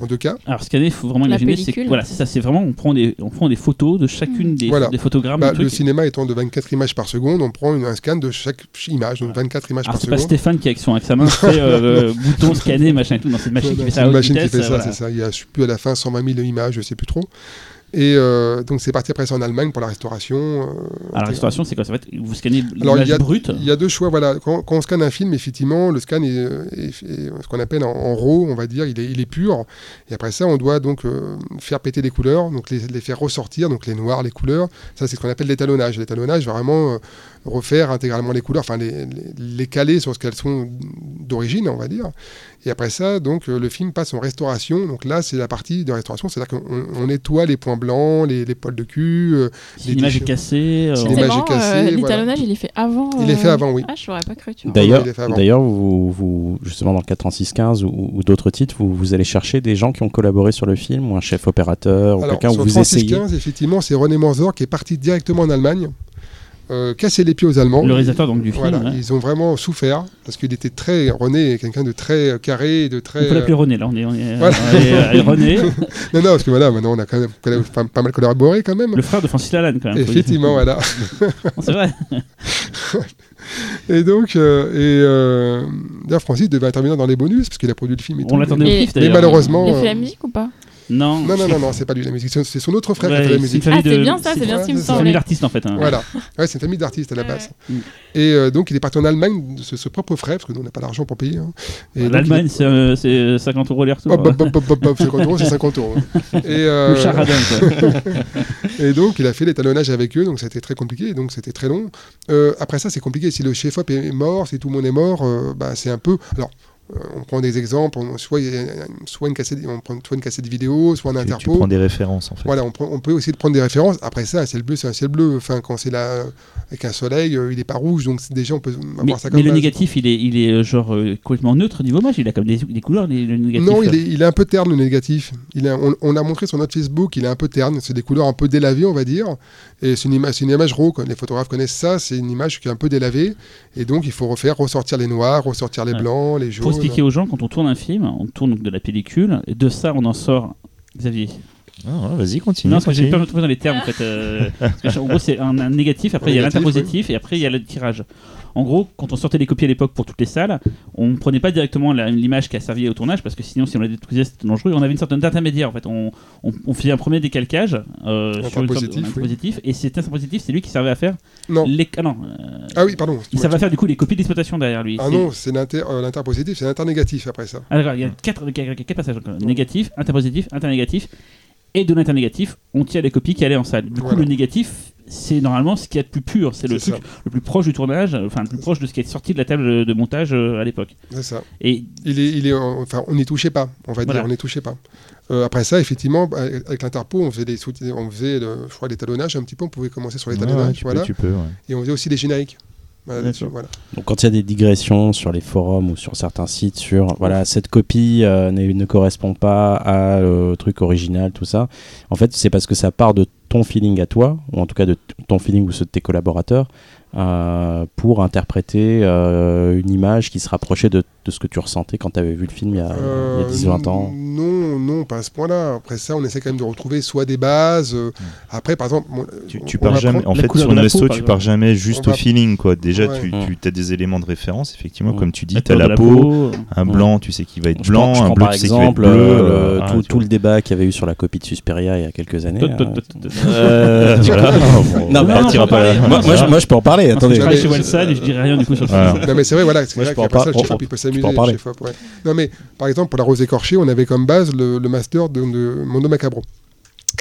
en 2K. Alors scanner, il faut vraiment imaginer, c'est voilà, c'est ça, c'est vraiment on prend des on prend des photos de chacune des, Voilà. des photogrammes Bah, du le truc. cinéma étant de 24 images par seconde, on prend une- un scan de chaque image, donc 24 images Alors par c'est pas seconde. Stéphane qui avec son avec sa main fait euh, bouton scanner machin et tout, non c'est une machine qui fait c'est ça à une machine vitesse. qui fait ça, voilà. c'est ça. Il y a, je sais plus, à la fin, 120 000 images, je sais plus trop. Et euh, donc c'est parti après ça en Allemagne pour la restauration. euh, Alors la restauration c'est quoi? Ça va être vous scannez l'image brute? Il y a deux choix. Voilà. Quand, quand on scanne un film, effectivement, le scan est, est- est ce qu'on appelle en, en RAW, on va dire, il est, il est pur. Et après ça, on doit donc euh, faire péter les couleurs, donc les, les faire ressortir, donc les noirs, les couleurs. Ça, c'est ce qu'on appelle l'étalonnage. L'étalonnage, vraiment euh, refaire intégralement les couleurs, enfin les, les, les caler sur ce qu'elles sont d'origine, on va dire. Et après ça, donc euh, le film passe en restauration. Donc là, c'est la partie de restauration, c'est-à-dire qu'on on nettoie les points blancs, les, les poils de cul. euh, Si les l'image est cassée, euh, Si on- C'est l'image marrant, est cassée, euh, voilà. l'étalonnage, il est fait avant. Il est fait euh, avant, oui. Ah, je n'aurais pas cru, tu vois. D'ailleurs, d'ailleurs vous, vous, justement dans le 43615 ou, ou d'autres titres, vous, vous allez chercher des gens qui ont collaboré sur le film, ou un chef opérateur, ou quelqu'un où vous essayez. 3615, effectivement, c'est René Manzor qui est parti directement en Allemagne, euh, casser les pieds aux Allemands. le réalisateur donc du film. Voilà, ouais. ils ont vraiment souffert parce qu'il était très René est quelqu'un de très euh, carré, de très. On peut l'appeler René là, on est, on est, Voilà. on est, euh, René, Non, non, parce que voilà, maintenant on a quand même colla- pas, pas mal collaboré quand même. le frère de Francis Lalanne quand même. Effectivement, voilà. C'est vrai. Et donc, euh, et euh, d'ailleurs, Francis devait intervenir dans les bonus parce qu'il a produit le film et tout. On l'attendait au Et- pif d'ailleurs. Mais malheureusement. Il a fait la euh, musique ou pas? Non. Non, non, non, non, c'est pas lui la musique, c'est son autre frère qui a Ouais, fait la musique. Ah, c'est de- bien ça, c'est bien Ouais, ce qui me c'est C'est une famille d'artistes en fait. hein. Voilà, ouais, c'est une famille d'artistes à la Ouais, base. ouais. Et euh, donc, il est parti en Allemagne de ce, ce propre frais, parce que nous, on n'a pas d'argent pour payer. hein. L'Allemagne, il- c'est euh, c'est 50 euros les retours. Hop, hop, hop, hop, hop, hop, 50 euros, c'est 50 euros. Et, euh, Le charadin, et donc, il a fait l'étalonnage avec eux, donc c'était très compliqué, donc c'était très long. Euh, après ça, c'est compliqué. Si le chef-op est mort, si tout le monde est mort, euh, bah, c'est un peu. Alors, euh, on prend des exemples, on- soit, soit, une cassette, on prend soit une cassette vidéo, soit un Tu, tu interpo. prends des références en fait. Voilà, on, prend- on peut aussi prendre des références. Après ça, un ciel bleu, c'est un ciel bleu. Enfin, quand c'est là avec un soleil, euh, il n'est pas rouge, donc déjà on peut avoir Mais, ça comme mais le négatif, il est, il est euh, genre euh, complètement neutre niveau match. Il a comme des, des couleurs, les- le négatif. Non, il est, il est un peu terne le négatif. Il est, on, on a montré sur notre Facebook, il est un peu terne. C'est des couleurs un peu délavées, on va dire. Et c'est une, ima- c'est une image raw. Les photographes connaissent ça, c'est une image qui est un peu délavée. Et donc il faut refaire, ressortir les noirs, ressortir les Ouais. blancs, les jaunes. Pour expliquer aux gens, quand on tourne un film, on tourne donc de la pellicule, et de ça, on en sort. Xavier. Ah, Vas-y, continue. non, parce que j'ai continue. peur de trouver dans les termes en fait. euh, parce que, en gros, c'est un, un négatif, après il y a l'interpositif, et après il y a le tirage. En gros, quand on sortait les copies à l'époque pour toutes les salles, on prenait pas directement l'image qui a servi au tournage, parce que sinon, si on la détruisait, c'était dangereux. On avait une sorte d'intermédiaire en fait. On, on, on faisait un premier décalcage euh, sur une sorte Interpositif, de- oui. positif, et cet interpositif, c'est lui qui servait à faire Non. les. Ah non, euh, Ah oui, pardon. il servait à faire du coup les copies d'exploitation derrière lui. Ah non, c'est euh, l'interpositif, c'est l'internégatif après ça. Ah d'accord, il y a quatre, quatre- quatre passages. donc, négatif, interpositif, internégatif. Et de l'internégatif, on tire les copies qui allaient en salle. Du coup, Voilà. le négatif, c'est normalement ce qu'il y a de plus pur. C'est le plus proche du tournage, enfin le plus proche de ce qui est sorti de la table de montage euh, à l'époque. C'est ça. Et Il est, il est, en- enfin, on n'y touchait pas, on va Voilà. dire, on n'y touchait pas. Euh, après ça, effectivement, bah, avec l'interpo, on faisait des on faisait, le- je crois, l'étalonnage un petit peu. On pouvait commencer sur l'étalonnage, ouais, tu voilà. peux, tu peux. ouais. Et on faisait aussi les génériques. Voilà, voilà. Donc quand il y a des digressions sur les forums ou sur certains sites sur voilà cette copie euh, ne correspond pas à euh, truc original tout ça, en fait c'est parce que ça part de ton feeling à toi ou en tout cas de ton feeling ou ceux de tes collaborateurs, euh, pour interpréter euh, une image qui se rapprochait de, de ce que tu ressentais quand tu avais vu le film il y a, il y a 10 ou 20 ans. Euh, Non, non, pas à ce point-là. Après ça, on essaie quand même de retrouver soit des bases. euh, Après, par exemple, Tu, on- tu on pars jamais. En fait, sur la resto, tu pars jamais juste au feeling, quoi. Déjà, Ouais. tu, Mm. tu as des éléments de référence, effectivement, Mm. comme tu dis, tu as la peau, un Mm. blanc, tu sais qu'il va être Je blanc, prends, un bleu, par tu sais qu'il va être exemple bleu. euh, euh, ah, tout, tout le débat qu'il y avait eu sur la copie de Susperia il y a quelques années. Euh. Euh. Non, moi, je, peux en parler. Attendez. je travaille chez mais- Walsad et je dirais rien du coup sur le film. Non mais c'est vrai, voilà, Moi, je peux en qu'après peux en parler. ouais. Non mais par exemple pour la Rose écorchée, on avait comme base le, le master de, de Mondo Macabro,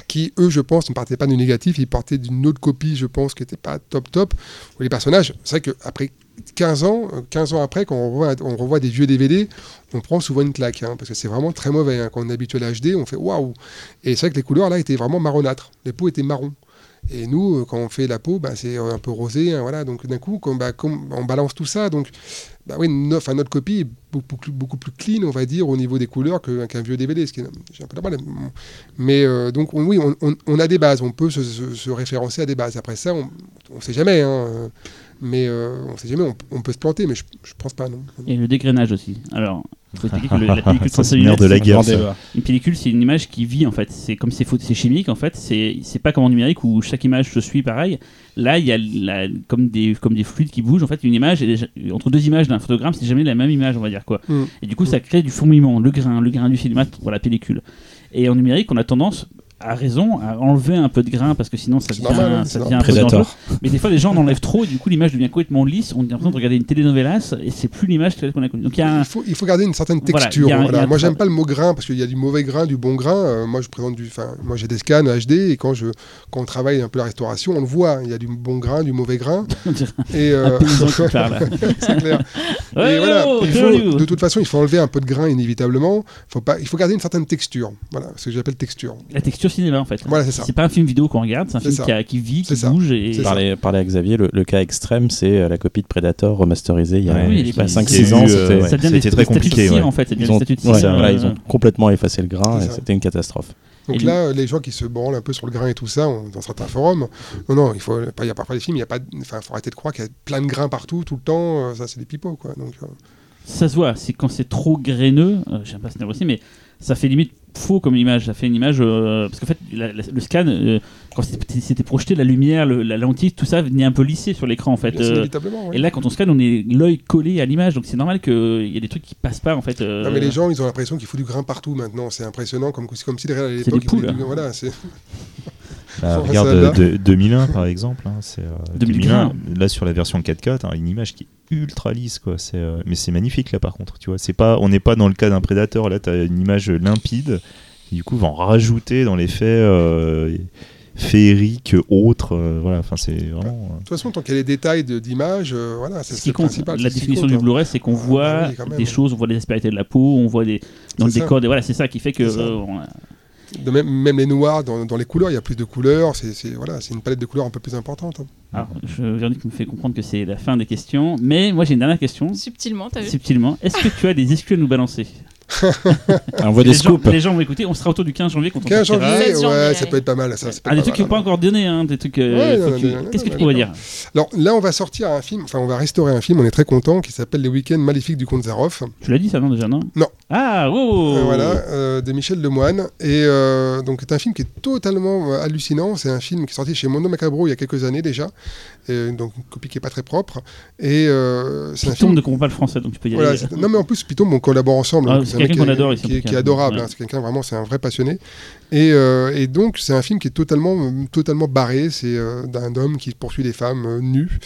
qui eux, je pense, ne partaient pas du négatif, ils partaient d'une autre copie, je pense, qui n'était pas top top. Où les personnages, c'est vrai qu'après 15 ans, euh, 15 ans après, quand on revoit, on revoit des vieux DVD, on prend souvent une claque, hein, parce que c'est vraiment très mauvais. hein. Quand on est habitué à l'HD, on fait waouh. Et c'est vrai que les couleurs là étaient vraiment marronâtres, les peaux étaient marrons. Et nous, euh, quand on fait la peau, bah, c'est euh, un peu rosé, hein, voilà. Donc d'un coup, bah, on balance tout ça, donc bah oui, notre copie est beaucoup, beaucoup plus clean, on va dire, au niveau des couleurs qu'un vieux DVD, ce qui est un peu de mal. Mais euh, donc on- oui, on, a des bases, on peut se, référencer à des bases. Après ça, on ne sait jamais, hein, mais euh, on sait jamais, on, on peut se planter, mais je, je pense pas, non. Et le dégrainage aussi. Alors, il faut expliquer que le- la pellicule Ça, c'est 35 le nerf de la guerre. Une pellicule, c'est une image qui vit en fait. C'est comme c'est c'est chimique en fait. C'est c'est pas comme en numérique où chaque image se suit pareil. Là, il y a la- comme des comme des fluides qui bougent. En fait, une image est déjà- entre deux images d'un photogramme, c'est jamais la même image, on va dire quoi. Mm. Et du coup, ça crée du fourmillement, le grain, le grain du cinéma pour la pellicule. Et en numérique, on a tendance à raison à enlever un peu de grain parce que sinon ça devient, normal, hein, ça devient un peu dangereux. Mais des fois, les gens en enlèvent trop et du coup, l'image devient complètement lisse. On a l'impression de regarder une télénovelas et c'est plus l'image qu'on a connue. Donc il y a un, Il faut, il faut garder une certaine texture. a voilà. Moi, j'aime pas le mot grain parce qu'il y a du mauvais grain, du bon grain. Euh, moi, je présente du. Enfin, moi, j'ai des scans HD et quand je quand on travaille un peu la restauration, on le voit. Il y a du bon grain, du mauvais grain. Et euh, c'est clair. Ouais, voilà, oh, faut- de toute façon, il faut enlever un peu de grain inévitablement. Faut pas, il faut garder une certaine texture. Voilà, ce que j'appelle texture. La texture cinéma en fait. Voilà, c'est ça. C'est pas un film vidéo qu'on regarde, c'est un C'est film qui, a- qui vit, qui C'est ça. bouge et. Parler, parler à Xavier, le, le cas extrême, c'est euh, la copie de Predator remasterisée il y a Ouais, oui, il est- 5-6 il ans. C'était- ouais. ça devient c'était des, très compliqué, ouais. en fait. Ils ont, voilà, ils complètement effacé le grain et c'était une catastrophe. Donc Et là, les gens qui se branlent un peu sur le grain et tout ça, on- dans certains forums, non, non, il faut, pas- il y a parfois des films, il y a pas, enfin, faut arrêter de croire qu'il y a plein de grains partout, tout le temps. euh, ça, c'est des pipeaux, quoi. Donc, euh, Ça se voit, c'est quand c'est trop graineux, euh, j'aime pas ce nerf aussi, mais ça fait limite faux comme image. Ça fait une image. euh, parce qu'en fait, la- la- le scan, euh, quand c'était projeté, la lumière, le- la lentille, tout ça venait un peu lissé sur l'écran en fait. euh, et là, quand on scanne, on est l'œil collé à l'image, donc c'est normal qu'il y ait des trucs qui passent pas en fait. Non, mais les gens, ils ont l'impression qu'il faut du grain partout maintenant. C'est impressionnant, comme, c'est comme si derrière à des poules. du- Voilà, c'est. Bah, regarde celle-là. euh, de- 2001 par exemple. hein, c'est, euh, 2001. 2001, là sur la version 4K, t'as une image qui est ultra lisse quoi. C'est, euh, mais c'est magnifique là par contre. Tu vois, c'est pas, on n'est pas dans le cas d'un Predator. Là, t'as une image limpide. Qui, du coup, va en rajouter dans l'effet euh, féerique autre. euh, voilà, enfin c'est vraiment. euh, De toute façon, tant qu'il y a les détails d'image, euh, voilà, c'est Ce qui compte, principal. la définition compte, du hein. Blu-ray, c'est qu'on Ah, voit oui, quand même. des choses, on voit les aspérités de la peau, on voit des dans le décor, des voilà, c'est ça qui fait que De même, même les noirs, dans, dans les couleurs, il y a plus de couleurs. C'est voilà, c'est une palette de couleurs un peu plus importante. hein. Alors, je, Véronique me fait comprendre que c'est la fin des questions, mais moi j'ai une dernière question, Subtilement, t'as vu subtilement. Est-ce que tu as des exclus à nous balancer? On voit des les, gens, scoops. les gens vont écouter, on sera autour du 15 janvier quand on 15 sortira. janvier, 16 janvier, ouais, ça peut être pas mal. Ça, Ah, des trucs qui pas n'ont pas encore donné, hein, des trucs. euh, Ouais, tu- Qu'est-ce que non, tu pourrais dire Alors là, on va sortir un film, enfin, on va restaurer un film, on est très content, qui s'appelle Les Week-ends Maléfiques du Comte Zaroff. Tu l'as dit ça, non, déjà, non Non. Ah, oh Euh, voilà, euh, de Michel Lemoine. Et euh, donc, c'est un film qui est totalement hallucinant. C'est un film qui est sorti chez Mondo Macabro il y a quelques années déjà. Et donc, une copie qui est pas très propre. Et euh, c'est un Python film. ne comprend pas le français, donc tu peux y Voilà, aller. non mais en plus Python on collabore ensemble Ah, c'est un quelqu'un qu'on est- adore ici, qui, est- qui est adorable Ouais. hein, c'est quelqu'un vraiment c'est un vrai passionné et, euh, et donc c'est un film qui est totalement totalement barré c'est euh, d'un homme qui poursuit des femmes euh, nues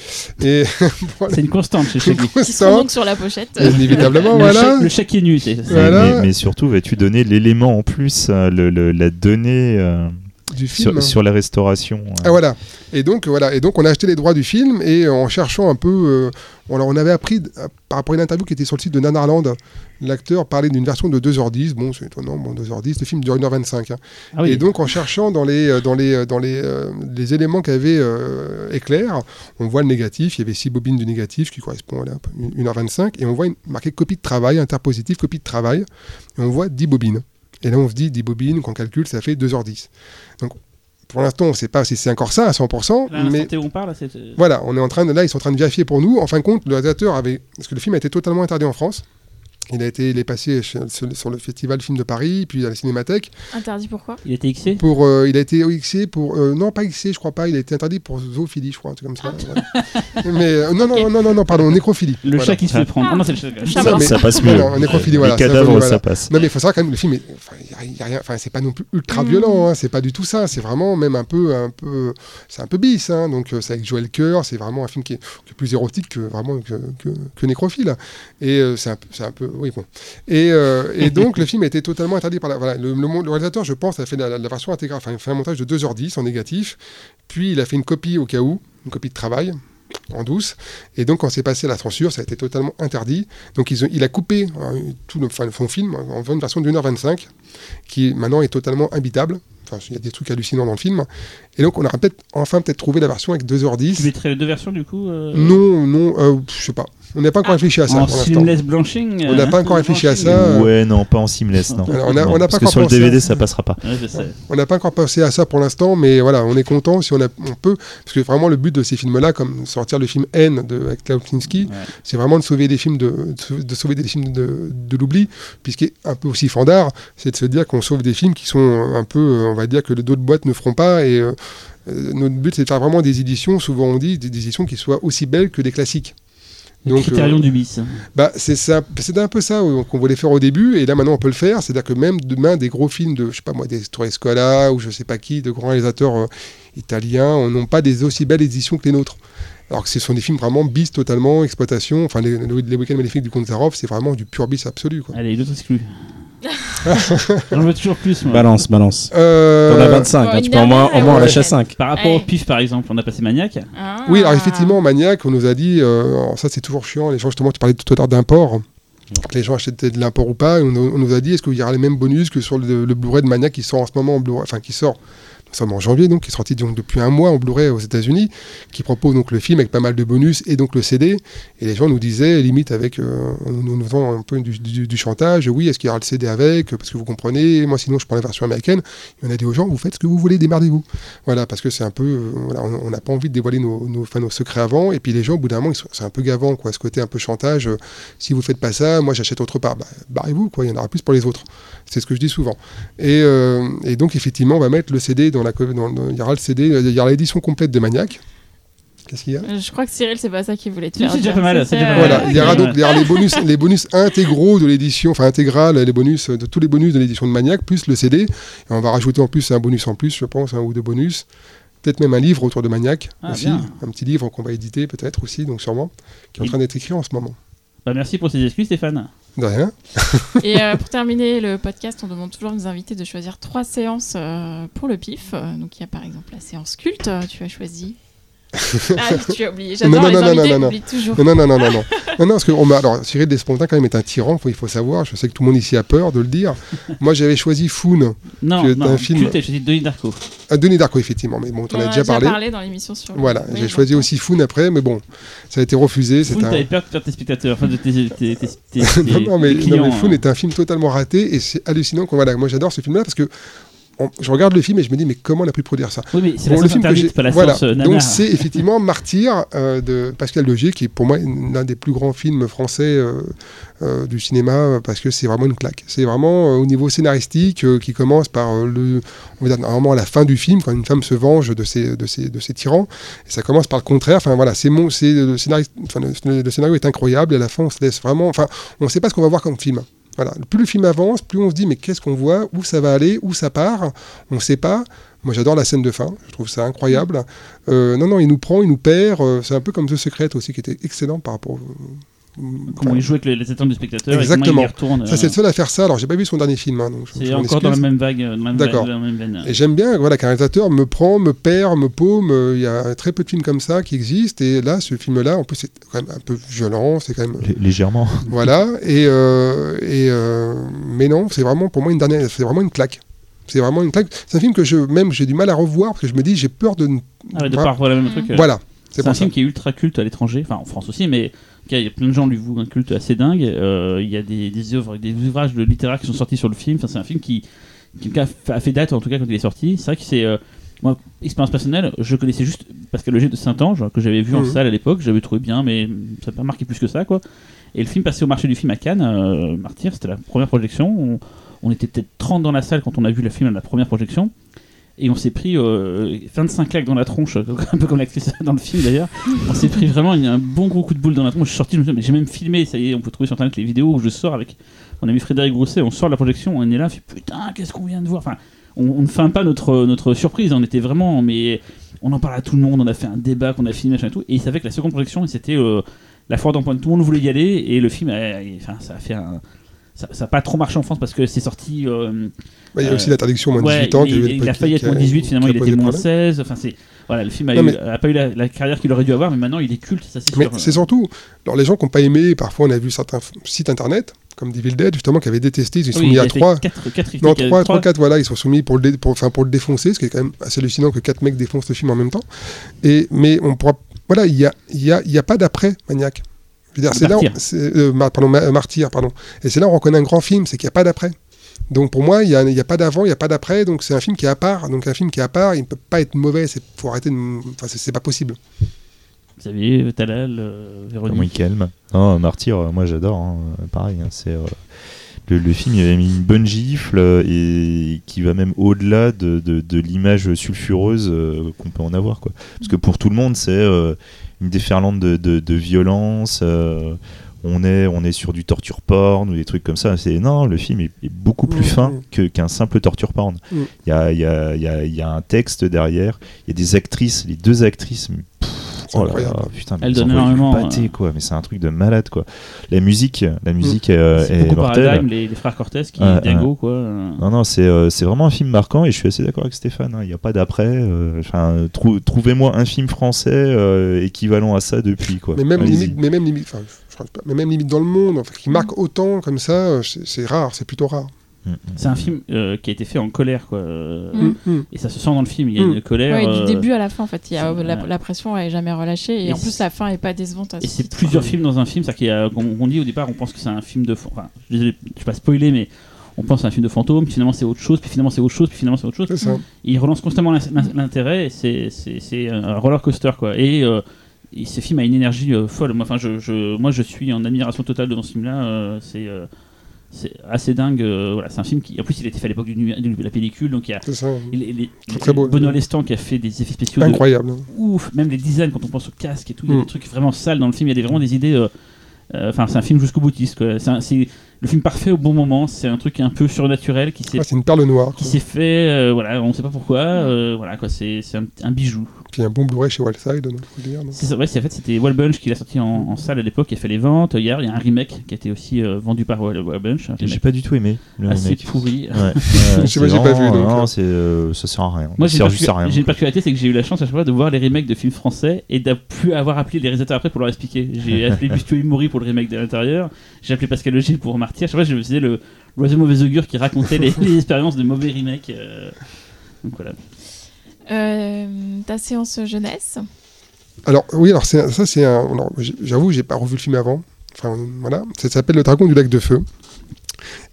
et voilà C'est une constante chez Shaggy. Qui donc sur la pochette. inévitablement Le, voilà le chat qui est nu, c'est c'est- Voilà. mais, mais surtout, vas-tu donner l'élément en plus, euh, le- le- la donnée euh, du film sur, sur la restauration. euh. Ah voilà. Et donc voilà. Et donc on a acheté les droits du film et en cherchant un peu, euh, on, alors, on avait appris euh, par rapport à une interview qui était sur le site de Nanarland, l'acteur parlait d'une version de 2h10. Bon, c'est étonnant. Bon, 2h10. Le film dure 1h25. hein. Ah oui. Et donc en cherchant dans les dans les dans les, euh, les éléments qu'avait euh, Éclair, on voit le négatif. Il y avait six bobines du négatif qui correspond à la- une- 1h25 et on voit une, marqué copie de travail, interpositif copie de travail et on voit 10 bobines. Et là on se dit 10 bobines qu'on calcule ça fait 2h10. Donc pour l'instant, on ne sait pas si c'est encore ça à 100%, Là, à l'instant mais où on parle, voilà, on est en train de, là, ils sont en train de vérifier pour nous. En fin de compte, le réalisateur avait, parce que le film a été totalement interdit en France. Il a été, il est passé sur, le festival film de Paris, puis à la Cinémathèque. Interdit pourquoi? Il était Xé Pour, euh, il a été XC pour, euh, non pas XC, je crois pas. Il a été interdit pour zoophilie, je crois, un truc comme ça. voilà. mais euh, non, non, non, non, non, pardon, nécrophilie. Le Voilà. chat qui se fait prendre. Ah. Ah non, c'est le chat. Chat Ça, mais- Ça passe mieux. en nécrophilie, voilà, ça, cadavres, voilà. ça passe. Non mais il faut savoir quand même le film est enfin il y a- y a rien enfin c'est pas non plus ultra Mm. violent hein, c'est pas du tout ça c'est vraiment même un peu un peu c'est un peu bis hein, donc euh, c'est avec Joël Coeur c'est vraiment un film qui est, qui est plus érotique que vraiment que, que, que nécrophile et euh, c'est un peu c'est un peu oui bon et, euh, et donc le film a été totalement interdit par la voilà le, le, mon- le réalisateur je pense a fait la, la version intégrale enfin il a fait un montage de 2h10 en négatif puis il a fait une copie au cas où une copie de travail en douce. Et donc, quand c'est passé à la censure, ça a été totalement interdit. Donc, ils ont- il a coupé euh, tout le, enfin, son film en une version de 1h25, qui maintenant est totalement imbitable. Enfin, il y a des trucs hallucinants dans le film. Et donc, on aura peut-être enfin peut-être trouvé la version avec Tu 2h10. mettrais les deux versions du coup euh, Non, non, euh, je sais pas. On n'a pas encore Ah. réfléchi à ça En pour seamless blanching On n'a euh, pas encore réfléchi à ça. euh, Ouais, non, pas en seamless, non. Alors, on a- Non, on n'a pas parce que sur le pensé à DVD, ça. passera pas. Ouais. On n'a pas encore pensé à ça pour l'instant, mais voilà, on est content si on, a, on peut. Parce que vraiment, le but de ces films-là, comme sortir le film N de, avec Ouais. c'est vraiment de sauver des films de, de, sauver des films de, de l'oubli, puisqu'il est un peu aussi fandard, c'est de se dire qu'on sauve des films qui sont un peu, on va dire, que d'autres boîtes ne feront pas. Et euh, euh, notre but, c'est de faire vraiment des éditions, souvent on dit, des, des éditions qui soient aussi belles que des classiques. Le Donc, critérium euh, du bis. bah, c'est ça, c'était un peu ça qu'on voulait faire au début, et là maintenant on peut le faire. C'est-à-dire que même demain, des gros films de, je sais pas moi, des Scola ou je sais pas qui, de grands réalisateurs euh, italiens, n'ont pas des aussi belles éditions que les nôtres. Alors que ce sont des films vraiment bis totalement, exploitation. Enfin, les, les, week-ends maléfiques du Comte c'est vraiment du pur bis absolu. Quoi. Allez, l'autre exclu. J'en veux toujours plus, moi. Balance, balance. Euh, T'en as 25, bon, hein, tu peux en moins, au moins en ouais. lâcher 5. Par rapport au pif, par exemple, on a passé Maniac. Ah. Oui, alors effectivement, Maniac, on nous a dit, euh, ça c'est toujours chiant, les gens justement, tu parlais tout à l'heure d'import, que les gens achetaient de l'import ou pas, on, on nous a dit, est-ce qu'il y aura les mêmes bonus que sur le, le Blu-ray de Maniac qui sort en ce moment enfin qui sort, nous sommes en janvier, donc qui est sorti donc depuis un mois en Blu-ray aux États-Unis, qui propose donc le film avec pas mal de bonus et donc le CD, et les gens nous disaient, limite avec, euh, nous, nous faisant un peu du, chantage, oui, est-ce qu'il y aura le CD avec, parce que vous comprenez, moi sinon je prends la version américaine, et on a dit aux gens, vous faites ce que vous voulez, démerdez-vous. Voilà, parce que c'est un peu, euh, voilà, on n'a pas envie de dévoiler nos, enfin, nos secrets avant. Et puis les gens, au bout d'un moment, c'est un peu gavant, quoi, ce côté un peu chantage. euh, si vous faites pas ça, moi j'achète autre part. Bah, barrez-vous, quoi. Il y en aura plus pour les autres. C'est ce que je dis souvent. Et, euh, et donc effectivement, on va mettre le CD dans la, dans, dans- il y aura le CD, il y aura l'édition complète de Maniac. Qu'est-ce qu'il y a? Euh, Je crois que Cyril, c'est pas ça qu'il voulait te faire. c'est déjà dire. pas mal, c'est C'était, déjà pas euh, mal. Voilà, il y aura donc il y aura les bonus, les bonus intégraux de l'édition, enfin intégrale, les bonus de tous les bonus de l'édition de Maniac, plus le CD. Et on va rajouter en plus un bonus en plus, je pense, un ou deux bonus. Peut-être même un livre autour de Maniac Ah, aussi, bien. un petit livre qu'on va éditer peut-être aussi, donc sûrement, qui est en train d'être écrit en ce moment. Bah, merci pour ces excuses, Stéphane. Et euh, pour terminer le podcast, on demande toujours à nos invités de choisir trois séances euh, pour le pif. Euh, donc il y a par exemple la séance culte, tu as choisi. Ah, tu as oublié. J'adore Non, non, les non, non, invités non, non. oublient toujours. Non, non, non, non, non, non. non, non, parce que on m'a- alors, Cyril Despontin, quand même, est un tyran, faut- il faut savoir. Je sais que tout le monde ici a peur de le dire. Moi, j'avais choisi Foon. Non, Tu non, un film- choisi Denis Darko. à Denis Darko, effectivement, mais bon, On on en a a déjà parlé. dans l'émission sur. le- Voilà, Oui, j'ai choisi aussi Foon après, mais bon, ça a été refusé. C'est un... t'avais peur de perdre tes spectateurs, enfin de tes, tes, tes, tes- non, non, mais, tes clients. non, mais Foon hein. est un film totalement raté et c'est hallucinant. qu'on- Voilà, moi j'adore ce film-là parce que on- je regarde le film et je me dis mais comment on a pu produire ça Oui, mais c'est Bon, le film que j'ai- pas la voilà. euh, Donc c'est effectivement Martyr euh, de Pascal Logier qui est pour moi l'un des plus grands films français euh, euh, du cinéma parce que c'est vraiment une claque. C'est vraiment au niveau scénaristique qui commence par le on va dire normalement à la fin du film quand une femme se venge de ses de ses de ses tyrans et ça commence par le contraire. Enfin voilà, c'est mon c'est le scénario enfin, le, le scénario est incroyable et à la fin on se laisse vraiment enfin on ne sait pas ce qu'on va voir comme film. Voilà, plus le film avance, plus on se dit mais qu'est-ce qu'on voit, où ça va aller, où ça part, on ne sait pas. Moi j'adore la scène de fin, je trouve ça incroyable. Euh, non non, il nous prend, il nous perd. euh, c'est un peu comme The Secret aussi qui était excellent par rapport. Comment il joue avec les, les attentes du spectateur Exactement. et comment il retourne. Ça c'est euh, le seul à faire ça. Alors j'ai pas vu son dernier film, hein, C'est encore dans la excuse. même vague, euh, dans la même, D'accord. même veine. Et j'aime bien voilà, qu'un réalisateur me prend, me perd, me paume. euh, Il y a très peu de films comme ça qui existent. Et là, ce film-là, en plus, c'est quand même un peu violent. C'est quand même. Lé- Légèrement. voilà. Et, euh, et euh, mais non, c'est vraiment pour moi une dernière. C'est vraiment une claque. C'est vraiment une claque. C'est un film que je même j'ai du mal à revoir parce que je me dis j'ai peur de. ne- Ah ouais, de Voilà. par voilà, le même truc. euh, Voilà. C'est un ça. film qui est ultra culte à l'étranger, enfin en France aussi, mais il y a plein de gens lui vouent un culte assez dingue. Euh, Il y a des, des œuvres, des ouvrages de littéraires qui sont sortis sur le film. Enfin, c'est un film qui, a fait date, en tout cas quand il est sorti. C'est vrai que c'est euh, Moi, expérience personnelle, je connaissais juste Pascal Auger de Saint-Ange, que j'avais vu en Mhm. salle à l'époque, j'avais trouvé bien, mais ça m'a pas marqué plus que ça, quoi. Et le film passait au marché du film à Cannes, euh, Martyr, c'était la première projection. On, on était peut-être 30 dans la salle quand on a vu le film à la première projection. Et on s'est pris euh, 25 claques dans la tronche, un peu comme l'actrice dans le film d'ailleurs. On s'est pris vraiment un bon gros coup de boule dans la tronche. Je suis sorti, j'ai même filmé, ça y est, on peut trouver sur internet les vidéos où je sors avec mon ami Frédéric Grousset, on sort de la projection, on est là, on fait putain, qu'est-ce qu'on vient de voir? Enfin, on, ne feint pas notre, notre surprise, on était vraiment, mais on en parle à tout le monde, on a fait un débat qu'on a filmé, machin et tout, et il savait que la seconde projection, c'était euh, la foire d'empointe, tout le monde voulait y aller, et le film, ça a fait un. Ça n'a pas trop marché en France parce que c'est sorti. euh, Bah, Il y a Euh, aussi l'interdiction moins ouais, 18 ans. il, a il failli être moins 18, finalement il était moins problème. 16. Enfin, c'est voilà, le film a, Non, eu- mais- a pas eu la, la carrière qu'il aurait dû avoir, mais maintenant il est culte, ça c'est Mais c'est surtout, alors les gens qui n'ont pas aimé, parfois on a vu certains sites internet, comme Devil Dead, justement, qui avaient détesté, ils se sont Oui, mis à a fait 3. quatre- quatre Non, critiques, 3, euh, 3, 4, voilà, ils sont soumis pour le, dé- pour, pour le défoncer, ce qui est quand même assez hallucinant que 4 mecs défoncent le film en même temps. Et, mais on pourra. Voilà, il n'y a, y a, y a pas d'après Maniac. Je veux dire, c'est là, c'est, euh, pardon, Ma- Martyr, pardon. Et c'est là où on reconnaît un grand film, c'est qu'il n'y a pas d'après. Donc pour moi, il n'y a, il y a pas d'avant, il n'y a pas d'après, donc c'est un film qui est à part. Donc un film qui est à part, il ne peut pas être mauvais, il faut arrêter de. Enfin, c'est, c'est pas possible. Xavier, Talal, euh, Véronique. Comment il calme Non, Martyr, euh, moi j'adore. hein, euh, Pareil, hein, c'est euh, le, le film il avait mis une bonne gifle euh, et qui va même au-delà de, de- de l'image sulfureuse euh, qu'on peut en avoir. Quoi. Parce que pour tout le monde, c'est euh, une déferlante de, de- de violence. euh, on est, on est sur du torture porn ou des trucs comme ça. C'est non, le film est, est beaucoup plus fin qu'un simple torture porn. Il y, a, y, a, y a un texte derrière. Il y a des actrices, les deux actrices. C'est oh là incroyable. là, putain, mais envoient du énormément, pâté, euh, quoi. Mais c'est un truc de malade, quoi. La musique, la musique euh, C'est est beaucoup mortelle. Paradigm, les, les frères Cortés qui Ouais, dingo quoi. euh. Non, non, c'est euh, c'est vraiment un film marquant et je suis assez d'accord avec Stéphane. hein. Il n'y a pas d'après. euh, Enfin, trou- trouvez-moi un film français euh, équivalent à ça depuis, quoi. Mais même limite, mais même limite, mais même limite dans le monde, enfin, qui marque autant comme ça, euh, c'est, c'est rare, c'est plutôt rare. Mm, mm. C'est un film euh, qui a été fait en colère quoi. euh, Mm. Mm. Et ça se sent dans le film, il y a Mm. une colère. Ouais, euh, du début à la fin, en fait, il y a, la, la pression est jamais relâchée et, Et en plus la fin est pas décevante. à Et ce c'est plusieurs films dans un film, c'est-à-dire qu'il y a, qu'on- on dit au départ, on pense que c'est un film de, enfin, je je vais pas spoiler, mais on pense à un film de fantôme, puis finalement c'est autre chose, puis finalement c'est autre chose, puis finalement c'est autre chose. Ça. Il relance constamment l'in- l'in- l'intérêt, c'est un roller coaster quoi. Et, euh, et ce film a une énergie euh, folle. Moi, enfin, je, je- moi, je suis en admiration totale devant ce film-là. euh, c'est euh, c'est assez dingue. euh, voilà, c'est un film qui, en plus, il a été fait à l'époque de la pellicule, donc il y a ça. il- il- il- Très, beau. Benoît Lestan qui a fait des effets spéciaux de Incroyable. ouf, même les designs quand on pense au casque et tout, il y a Mm. des trucs vraiment sales dans le film, il y a des- vraiment des idées. euh, euh, Enfin, c'est un film jusqu'au boutiste. c'est le film parfait au bon moment. C'est un truc un peu surnaturel qui s'est Ah, c'est une perle noire. qui s'est fait. euh, voilà, on ne sait pas pourquoi. euh, voilà quoi, c'est c'est un, un bijou. Puis un bon Blu-ray chez Wildside, non, C'est ouais, c'est en fait c'était Wall Bunch qui l'a sorti en, en salle à l'époque, qui a fait les ventes. Hier, il y a un remake qui a été aussi euh, vendu par Wall, Wall Bunch, un J'ai pas du tout aimé le assez remake. pourri. Ouais, j'ai pas vu, donc, non, euh. c'est, euh, ça sert à rien. Moi, ça j'ai sert une, juste à rien. particu- j'ai une particularité, c'est que j'ai eu la chance à chaque fois de voir les remakes de films français et de plus avoir appelé les réalisateurs après pour leur expliquer. J'ai appelé Bustio Imori pour le remake de l'intérieur, j'ai appelé Pascal Auger pour Martyr. Chaque fois, je me faisais le l'oiseau mauvais augure qui racontait les, les expériences de mauvais remakes. euh. Donc voilà. Euh, ta séance jeunesse Alors, oui, alors ça, c'est un. J'avoue, j'ai pas revu le film avant. Enfin, voilà. Ça s'appelle Le Dragon du lac de feu.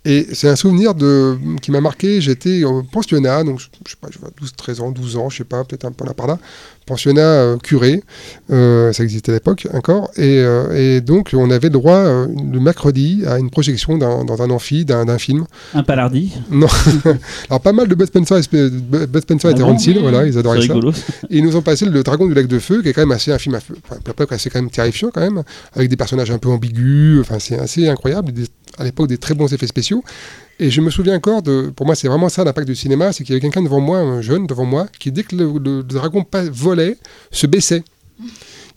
Et c'est un souvenir de, qui m'a marqué. J'étais au pensionnat, donc je, je sais pas, je vois 12, 13 ans, 12 ans, je sais pas, peut-être un peu là par là. Pensionnat euh, curé, euh, ça existait à l'époque encore. Et, euh, et donc, on avait le droit le mercredi à une projection dans un amphi d'un film. Un palardi. Non. alors, pas mal de Bud Spencer, et- Bud Spencer Ah et Terence Hill, voilà, ils C'est adoraient ça. rigolo. Et ils nous ont passé le Dragon du lac de feu, qui est quand même assez un film à feu, enfin, assez quand même terrifiant quand même, avec des personnages un peu ambigus. Enfin, c'est assez incroyable. des- à l'époque, des très bons effets spéciaux. Et je me souviens encore de, pour moi, c'est vraiment ça l'impact du cinéma, c'est qu'il y avait quelqu'un devant moi, un jeune devant moi, qui dès que le, le dragon volait, se baissait.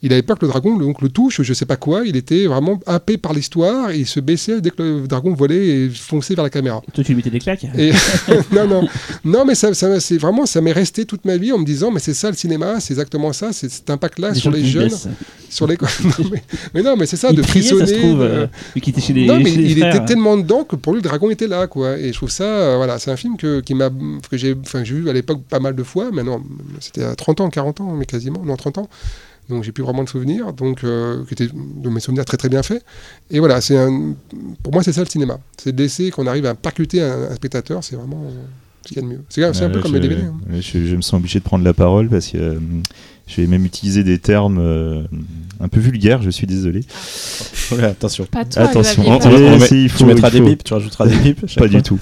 Il avait peur que le dragon le, donc, le touche, je sais pas quoi. Il était vraiment happé par l'histoire et il se baissait dès que le dragon volait et fonçait vers la caméra. Toi, tu lui mettais des claques. Et non, non, non, mais ça, ça c'est vraiment, ça m'est resté toute ma vie en me disant, mais c'est ça le cinéma, c'est exactement ça, c'est cet impact-là sur les jeunes, sur les. non, mais, mais non, mais c'est ça, Il de criait, ça se frissonner. trouve, de- euh, vu qu'il était chez les, non, mais il était tellement dedans que pour lui, le dragon était là, quoi. Et je trouve ça, euh, voilà, c'est un film que, qui m'a, que j'ai, enfin, j'ai vu à l'époque pas mal de fois. Maintenant, c'était à 30 ans, 40 ans, mais quasiment, non, 30 ans. Donc j'ai plus vraiment de souvenirs, donc euh, qui étaient de mes souvenirs très très bien faits. Et voilà, c'est un, pour moi c'est ça le cinéma, c'est de laisser qu'on arrive à percuter un, un spectateur, c'est vraiment, qu'il y a de mieux. C'est c'est un peu comme les DVD. hein. je, je me sens obligé de prendre la parole parce que euh, je vais même utiliser des termes euh, un peu vulgaires, je suis désolé. Ouais, attention. Pas toi, Attention, On- on- on met- tu mettras il des bips, tu rajouteras des bips. Pas du tout.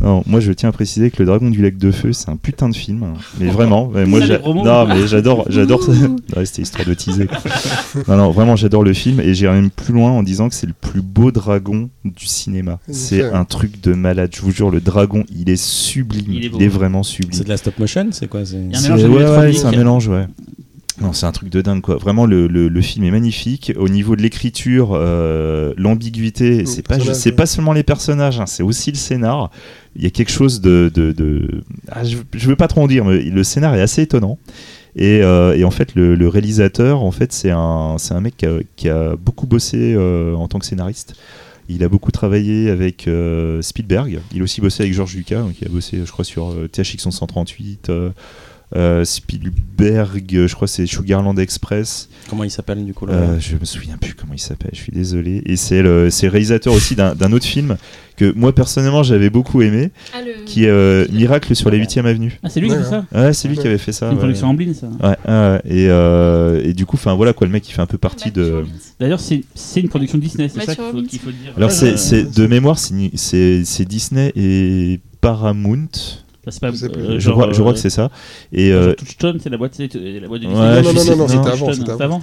Non, moi je tiens à préciser que le Dragon du lac de feu, c'est un putain de film, hein. mais vraiment. mais moi, non, mais j'adore, j'adore. ça. Ouh. Ouais, C'était histoire de teaser. non, non, vraiment, j'adore le film et j'irai même plus loin en disant que c'est le plus beau dragon du cinéma. C'est un truc de malade. Je vous jure, le dragon, il est sublime. Il est Il beau. est, vraiment sublime. C'est de la stop motion, c'est quoi c'est- ouais, avec les ouais, 3D, c'est un mélange, ouais. Non, c'est un truc de dingue, quoi. Vraiment, le, le, le film est magnifique. Au niveau de l'écriture, euh, l'ambiguïté, c'est pas, c'est pas seulement les personnages, hein, c'est aussi le scénar. Il y a quelque chose de. de, de- Ah, je, je veux pas trop en dire, mais le scénar est assez étonnant. Et, euh, et en fait, le, le réalisateur, en fait, c'est un, c'est un mec qui a, qui a beaucoup bossé euh, en tant que scénariste. Il a beaucoup travaillé avec euh, Spielberg. Il a aussi bossé avec George Lucas, donc il a bossé, je crois, sur euh, THX 1138. Euh, Spielberg, je crois que c'est Sugarland Express. Comment il s'appelle du coup là Euh, je me souviens plus comment il s'appelle, je suis désolé. Et c'est le, c'est le réalisateur aussi d'un autre film que moi personnellement j'avais beaucoup aimé, Ah, le- qui est euh, Miracle sur la 8ème avenue. Ah, c'est lui qui fait Ouais, ça Ouais, c'est lui qui avait fait ça. Une ouais. production en blind, ça. Ouais, ouais, et, euh, et du coup, enfin voilà quoi, le mec il fait un peu partie de. D'ailleurs, c'est c'est une production Disney, c'est ça qu'il faut, dire. Alors c'est, c'est de mémoire, c'est Disney et Paramount. C'est pas, Je euh, je, genre, crois, je crois euh, que c'est ça. Et, euh, Touchstone, c'est la boîte, la boîte de Ouais, Disney. non, non, c'était avant. C'était avant.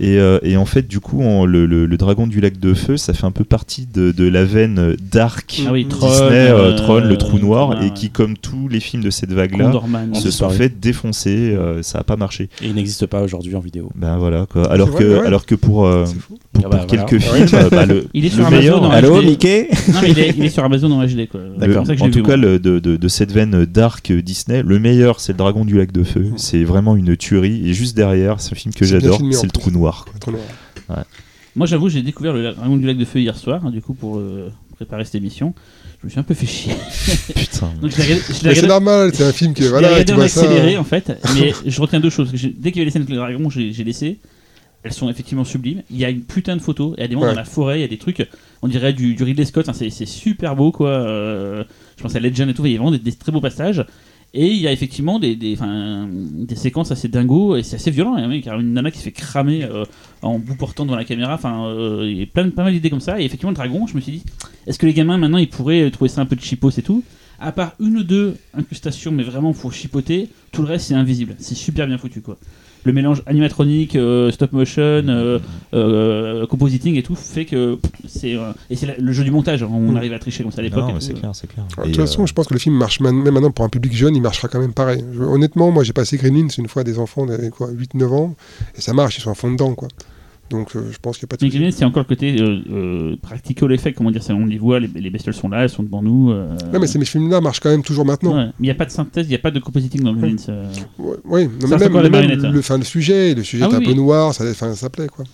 Et, euh, et en fait, du coup, le, le- le dragon du lac de feu, ça fait un peu partie de, de la veine dark Ah oui. Tron, Disney, Tron, le trou noir, et ouais. qui, comme tous les films de cette vague-là, se sont fait défoncer. euh, ça a pas marché. Et il n'existe pas aujourd'hui en vidéo. Ben voilà quoi. Alors que, vrai, ouais. alors que pour, euh, pour, Ah bah, pour voilà. quelques Ouais. films, bah, le, Il est sur Amazon Allô. Mickey Non, mais il est, sur Amazon en HD, je en tout cas, de cette veine dark Disney, le meilleur c'est le Dragon du Lac de Feu. C'est vraiment une tuerie. Et juste derrière, c'est un film que j'adore, c'est le. Trou Noir. quoi. Moi, j'avoue, j'ai découvert le Dragon du Lac de Feu hier soir, hein, du coup, pour euh, préparer cette émission. Je me suis un peu fait chier. Putain. Donc, c'est normal, c'est un film qui. je Voilà, regardé tu en vois ça. accéléré, en fait. Mais je retiens deux choses. que Dès qu'il y avait les scènes avec le dragon, j'ai laissé. Elles sont effectivement sublimes. Il y a une putain de photos. Il y a des moments Ouais. dans la forêt, il y a des trucs, on dirait du, du Ridley Scott. hein, c'est c'est super beau, quoi. Euh, je pense à Legend et tout. Il y a vraiment des, des très beaux passages. Et il y a effectivement des, des, des séquences assez dingo et c'est assez violent. Il y a un mec, une nana qui se fait cramer euh, en bout portant devant la caméra. Enfin, euh, il y a plein, de- pas mal d'idées comme ça. Et effectivement, le dragon, je me suis dit, est-ce que les gamins maintenant ils pourraient trouver ça un peu de chipos et tout? À part une ou deux incrustations, mais vraiment pour chipoter, tout le reste c'est invisible. C'est super bien foutu quoi. Le mélange animatronique, euh, stop motion, euh, euh, compositing et tout fait que c'est euh, et c'est le jeu du montage. hein. On Mm. arrive à tricher comme ça à l'époque. C'est clair, c'est clair. De toute façon, je pense que le film marche man- même maintenant pour un public jeune, il marchera quand même pareil. Je- honnêtement, moi j'ai passé Gremlins une fois à des enfants de quoi, 8-9 ans, et ça marche, ils sont à fond dedans. quoi. Donc euh, je pense qu'il n'y a pas de Mais c'est encore le côté euh, euh, practical effect, comment dire ça. On les voit, les, les bestioles sont là, elles sont devant nous. euh, Non, mais ces films-là marchent quand même toujours maintenant. ouais. Mais il n'y a pas de synthèse, il n'y a pas de compositing dans Gremlins. euh. Ouais, oui, non, Ça mais même, encore les même marionnettes, hein. le, enfin, le sujet, le sujet Ah est un oui, peu noir, ça, ça plaît quoi.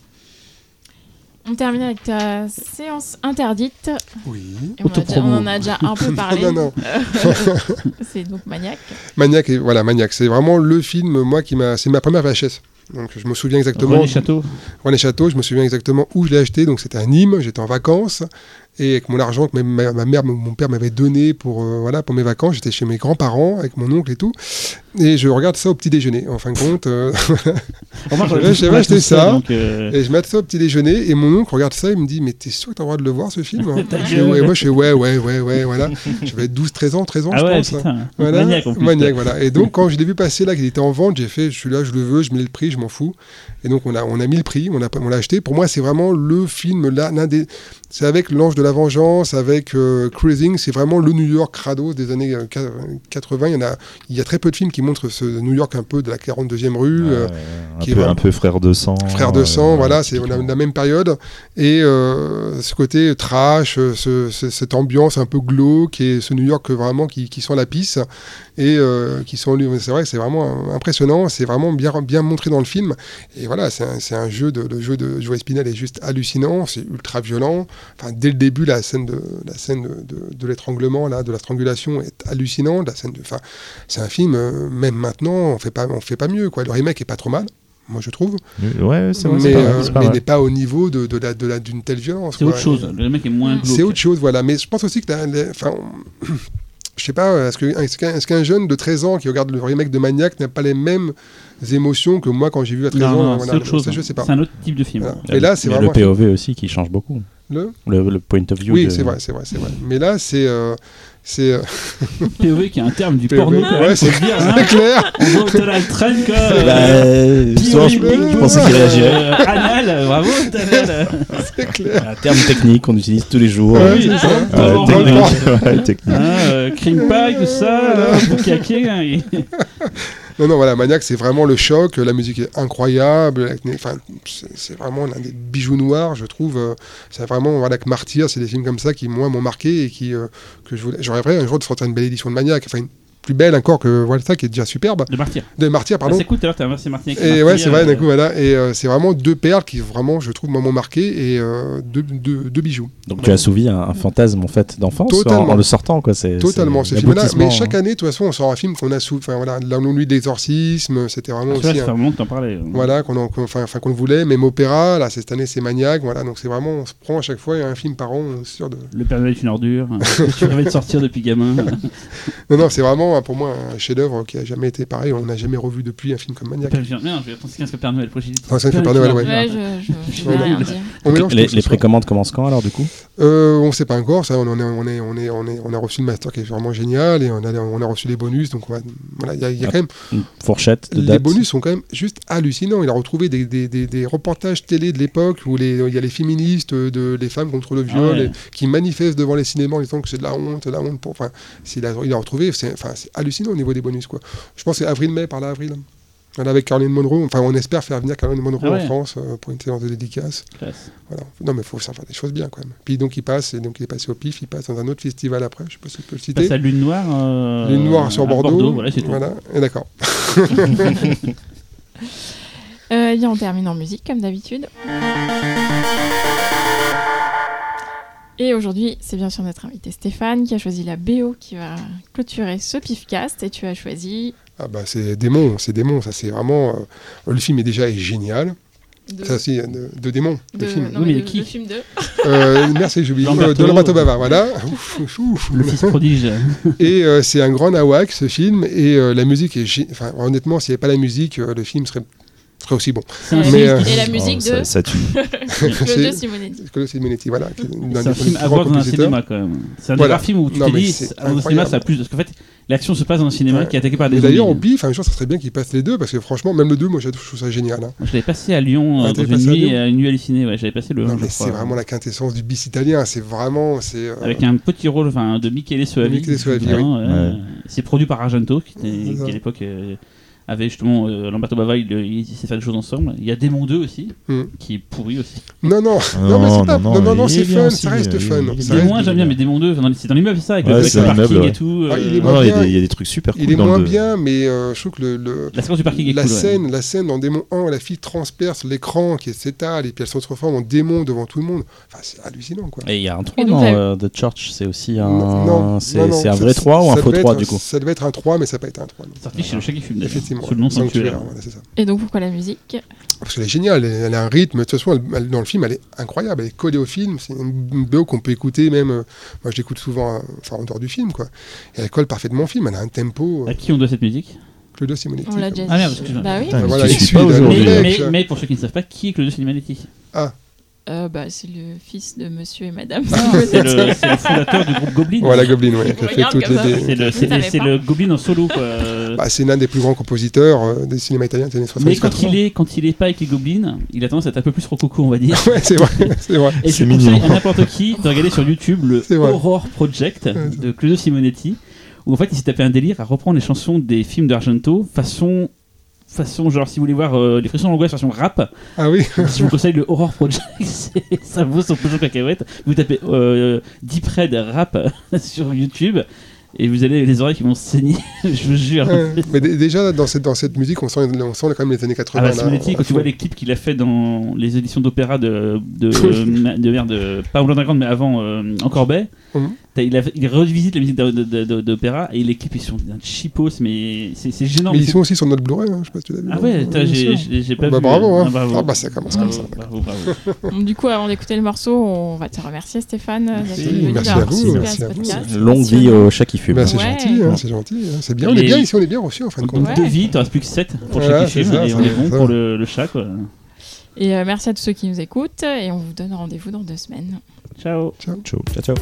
On termine avec ta séance interdite. Oui. On, a déjà- Autopromo. on en a déjà un peu parlé. non, non. c'est donc maniaque. Maniac, et voilà, Maniac, c'est vraiment le film, moi, qui m'a. C'est ma première VHS. Donc je me souviens exactement. René Château. René Château, je me souviens exactement où je l'ai acheté. Donc c'était à Nîmes, j'étais en vacances. Et avec mon argent que ma, ma mère, mon père m'avait donné pour, euh, voilà, pour mes vacances, j'étais chez mes grands-parents avec mon oncle et tout. Et je regarde ça au petit déjeuner. En fin de compte, euh, J'avais- acheté ça. donc, euh, et je mets ça au petit déjeuner. Et mon oncle regarde ça, il me dit Mais t'es sûr que t'as le droit de le voir ce film hein? Ta Je fais, gueule. ouais, Moi je fais Ouais, ouais, ouais, ouais, voilà. J'avais 12, 13 ans, 13 ans, Ah je ouais, pense. putain. Voilà, Maniaque en plus. Maniaque, voilà. Et donc, quand je l'ai vu passer là, qu'il était en vente, j'ai fait, je suis là, je le veux, je mets le prix, je m'en fous. Et donc, on a, on a mis le prix, on, a, on l'a acheté. Pour moi, c'est vraiment le film, là, l'un des. C'est avec L'Ange de la Vengeance, avec euh, Cruising, c'est vraiment le New York crado des années euh, 80. Il y, en a, il y a très peu de films qui montrent ce New York un peu de la 42e rue. euh, un, qui est peu, vraiment- un peu frère de sang. Frère de sang, euh, voilà, c'est on a typiquement. la même période. Et euh, ce côté trash, euh, ce- ce- cette ambiance un peu glauque et ce New York vraiment qui, qui sent la pisse et euh, qui sont c'est vrai, c'est vraiment impressionnant, c'est vraiment bien bien montré dans le film. Et voilà, c'est un, c'est un jeu de le jeu de Joe Spinell est juste hallucinant, c'est ultra violent. Enfin, dès le début, la scène de la scène de, de- de l'étranglement là, de la strangulation est hallucinante. La scène de, enfin, c'est un film euh, même maintenant, on fait pas on fait pas mieux quoi. Le remake est pas trop mal, moi je trouve Ouais, c'est vrai, mais, euh, mais n'est pas au niveau de, de la, de la, d'une telle violence. C'est quoi. autre chose. Le mec est moins glauque. C'est autre chose, voilà. Mais je pense aussi que enfin, je sais pas, est-ce que- est-ce qu'un jeune de 13 ans qui regarde le remake de Maniac n'a pas les mêmes émotions que moi quand j'ai vu à 13 Non, ans non, voilà, c'est autre chose. ça, je sais pas. C'est un autre type de film. Voilà. Et là, c'est le POV aussi qui change beaucoup. Le Le, le point of view. Oui, de- c'est vrai, c'est vrai, c'est vrai. Mais là, c'est. euh, c'est euh, POV qui est un terme du POV, porno, quand ouais, c'est le dire. hein. c'est clair. On voit que t'as la traîne, quoi. Bah, Euh, souvent, je, pensais qu'il réagirait. euh, anal, bravo, Tanel. C'est clair. Un terme technique qu'on utilise tous les jours. Ouais, Oui, ça. technique. Ouais, technique. Hein, euh, Cream Pie, tout ça, euh, Bukake, hein, Non, non, voilà, Maniac, c'est vraiment le choc. La musique est incroyable. Enfin, c'est vraiment l'un des bijoux noirs, je trouve. euh, C'est vraiment, voilà, que Martyr, c'est des films comme ça qui, moi, m'ont marqué et qui, euh, que je voulais. Un jour de sortir une belle édition de Maniac. Plus belle encore que voilà ça, qui est déjà superbe. de Martyr. De Martyr, Ah, pardon. c'est cool, tout à l'heure, t'as remercié Martin. Et ouais, c'est vrai, d'un coup, voilà. Et euh, c'est vraiment deux perles qui, vraiment, je trouve, m'ont marqué et euh, deux, deux- deux bijoux. Donc tu as assouvi un, un fantasme en fait d'enfance en, Totalement. en le sortant quoi. C'est Totalement, c'est ce film-là. l'aboutissement, Mais chaque hein. année, de toute façon, on sort un film qu'on a sous. Enfin, voilà, La nuit d'exorcisme, c'était vraiment Ah, aussi. ça un- un moment que t'en parlais. Voilà, qu'on en- qu'on- enfin, enfin, qu'on le voulait, même opéra, là, cette année c'est Maniac, voilà, donc c'est vraiment, on se prend à chaque fois un film par an, sûr de... Le Père Noël est une ordure. tu rêvais de sortir depuis gamin. Non, non, c'est vraiment pour moi un chef-d'œuvre qui a jamais été pareil, on n'a jamais revu depuis un film comme Maniac. Merde, je vais qu'un Père Noël. prochain. Ah, Père Noël, ouais. Ouais, je, je, je vais Ouais. rien dire. On mélange Les, les précommandes commencent quand alors du coup? Euh, on sait pas encore, ça, on, est, on, est, on, est, on, est, on a reçu le master qui est vraiment génial, et on a, on a reçu les bonus, donc on va- voilà, il y a, il y a Ah, quand même, Une fourchette de les date bonus sont quand même juste hallucinants, il a retrouvé des, des, des, des reportages télé de l'époque où les- il y a les féministes, de, les femmes contre le viol, Ah ouais. et- qui manifestent devant les cinémas en disant que c'est de la honte, de la honte pour. Enfin, a, il a retrouvé, c'est enfin, c'est hallucinant au niveau des bonus. Quoi. Je pense que c'est avril-mai, par là, avril. Voilà, avec Caroline Monroe, enfin, on espère faire venir Caroline Monroe Ah ouais. en France euh, pour une séance de dédicace. Voilà. Non, mais il faut savoir faire des choses bien quand même. Puis donc, il passe, et donc il est passé au PIF, il passe dans un autre festival après, je sais pas si je peux le citer. Passe à Lune Noire. euh, Lune Noire sur à Bordeaux. voilà, c'est tout. Voilà, et d'accord. Euh, bien, on termine en musique, comme d'habitude. Et aujourd'hui, c'est bien sûr notre invité Stéphane qui a choisi la BO qui va clôturer ce pifcast. Et tu as choisi. Ah bah c'est démon, c'est démon, ça c'est vraiment... euh, le film est déjà est génial. De, Ça aussi, de, de démon, de- le film. non, Oui, mais de- qui le film 2. Euh, merci, j'ai oublié. Lamberto. Euh, de Lamberto Bava, voilà. Ouf, ouf, ouf. Le fils prodige. Et euh, c'est un grand nawak, ce film. Et euh, la musique est... Enfin, honnêtement, s'il n'y avait pas la musique, euh, le film serait, serait aussi bon. Et, Mais, la, euh, musique- et la musique ça, de ça tue. Claude c'est- Simonetti. Claude Simonetti, voilà. C'est un des film à voir dans un cinéma quand même. C'est un des Voilà. rares films où tu Non, te dis, c'est dans un cinéma, ça a plus. Parce qu'en fait, l'action se passe dans un cinéma Ouais. qui est attaqué par des Et D'ailleurs, au zombies. pif, un jour, ça serait bien qu'ils passent les deux, parce que franchement, même le 2, moi, je trouve ça génial. hein. Moi, je l'avais passé à Lyon Ah, dans une à nuit, Lyon euh, une nuit hallucinée. Ouais, j'avais passé le. Non, je mais c'est vraiment la quintessence du bis italien. C'est vraiment... c'est euh, Avec un petit rôle enfin, de Michele Soavi. Michele Soavi, oui. Ouais. C'est produit par Argento, qui, était- à l'époque euh, avait justement euh, Lamberto Bava, il, il, s'est fait des choses ensemble. Il y a Démon 2 aussi, Hmm. qui est pourri aussi. Non, non, Ah non, mais c'est pas... non, non, non, non, il c'est est bien fun, aussi, ça reste il est- fun. bien. Démon 1, j'aime bien, mais Démon 2, enfin, c'est dans l'immeuble, c'est ça, avec Ouais, le, avec c'est le un parking immeuble, et tout. Ah, euh, il est Non, non, il y, a bien. des- il y a des trucs super cool Il est dans moins le bien, mais euh, je trouve que le, le- La séquence du parking est la cool. ouais. scène, la scène dans Démon 1, la fille transperce l'écran qui s'étale et puis elle se transforme en démon devant tout le monde. Enfin, c'est hallucinant, quoi. Et il y a un 3 Et donc, non la- euh, The Church, c'est aussi un. non, c'est c'est un vrai 3 ou un faux devait 3 être- du coup Ça devait être un 3, mais ça n'a pas été un 3. non. Sorti chez le Shaggy Film, d'ailleurs, Effectivement. sous le nom Sanctuaire, Sanctuaire. voilà, c'est ça. Et donc, pourquoi la musique Parce qu'elle est géniale, elle, elle a un rythme, de toute façon, elle- elle- dans le film, elle est incroyable, elle est collée au film, c'est une BO qu'on peut écouter même, euh, moi je l'écoute souvent, euh, enfin en dehors du film, quoi. Et elle colle parfaitement au film, elle a un tempo, euh, À qui on doit cette musique Claudio Simonetti. On l'a déjà dit. Ah merde, excuse-moi. Bah oui. Putain, Voilà, aujourd'hui. Mais, mais, mais pour ceux qui ne savent pas, qui est Claudio Simonetti? Euh, bah, c'est le fils de monsieur et madame. C'est le, le fondateur du groupe Goblin. Voilà, Goblin, dé- C'est le, Goblin en solo. Bah, c'est l'un des plus grands compositeurs euh, des cinémas italiens des années 70. mais quand il, est, quand il est pas avec les Goblins, il a tendance à être un peu plus rococo, on va dire. Ouais, c'est vrai, c'est vrai. Et C'est je conseille à n'importe qui de regarder sur YouTube le. Horror Project de Claudio Simonetti, où en fait il s'est tapé un délire à reprendre les chansons des films d'Argento façon. Façon, genre, si vous voulez voir euh, les frissons d'angoisse version rap, Ah oui, je vous conseille le Horror Project, ça vaut son pesant de cacahuètes. Vous tapez euh, Deep Red rap sur YouTube et vous allez les oreilles qui vont saigner, je vous jure. Ouais. mais dé- déjà dans cette, dans cette musique, on sent, on sent quand même les années 80. Ah bah là, quand tu vois les clips qu'il a fait dans les éditions d'opéra de, de, de, merde, pas Underground mais avant euh, Encore Bay, Mhm. il, a- il revisite la musique de- de- de- d'opéra et les clips ils sont d'un cheapos mais c'est gênant. Mais mais ils sont aussi sur notre Blu-ray, hein, je sais pas si tu l'as vu. Ah hein. ouais, j'ai pas Bah, vu. bravo, hein. Ah, bravo. Ah bah, ça commence comme ça. bravo, bravo. Du coup, avant d'écouter le morceau, on va te remercier Stéphane d'être Merci. venu Merci à vous, merci à. Longue vie au chat Bah, c'est Ouais. gentil, hein, c'est gentil. hein. C'est bien, on est bien ici, on est bien reçus en fin de Donc, compte. Deux vies, t'en restes plus que 7 pour Voilà, chaque film, et on est bon pour le, le chat, quoi. Et euh, merci à tous ceux qui nous écoutent et on vous donne rendez-vous dans deux semaines. Ciao Ciao. Ciao, ciao.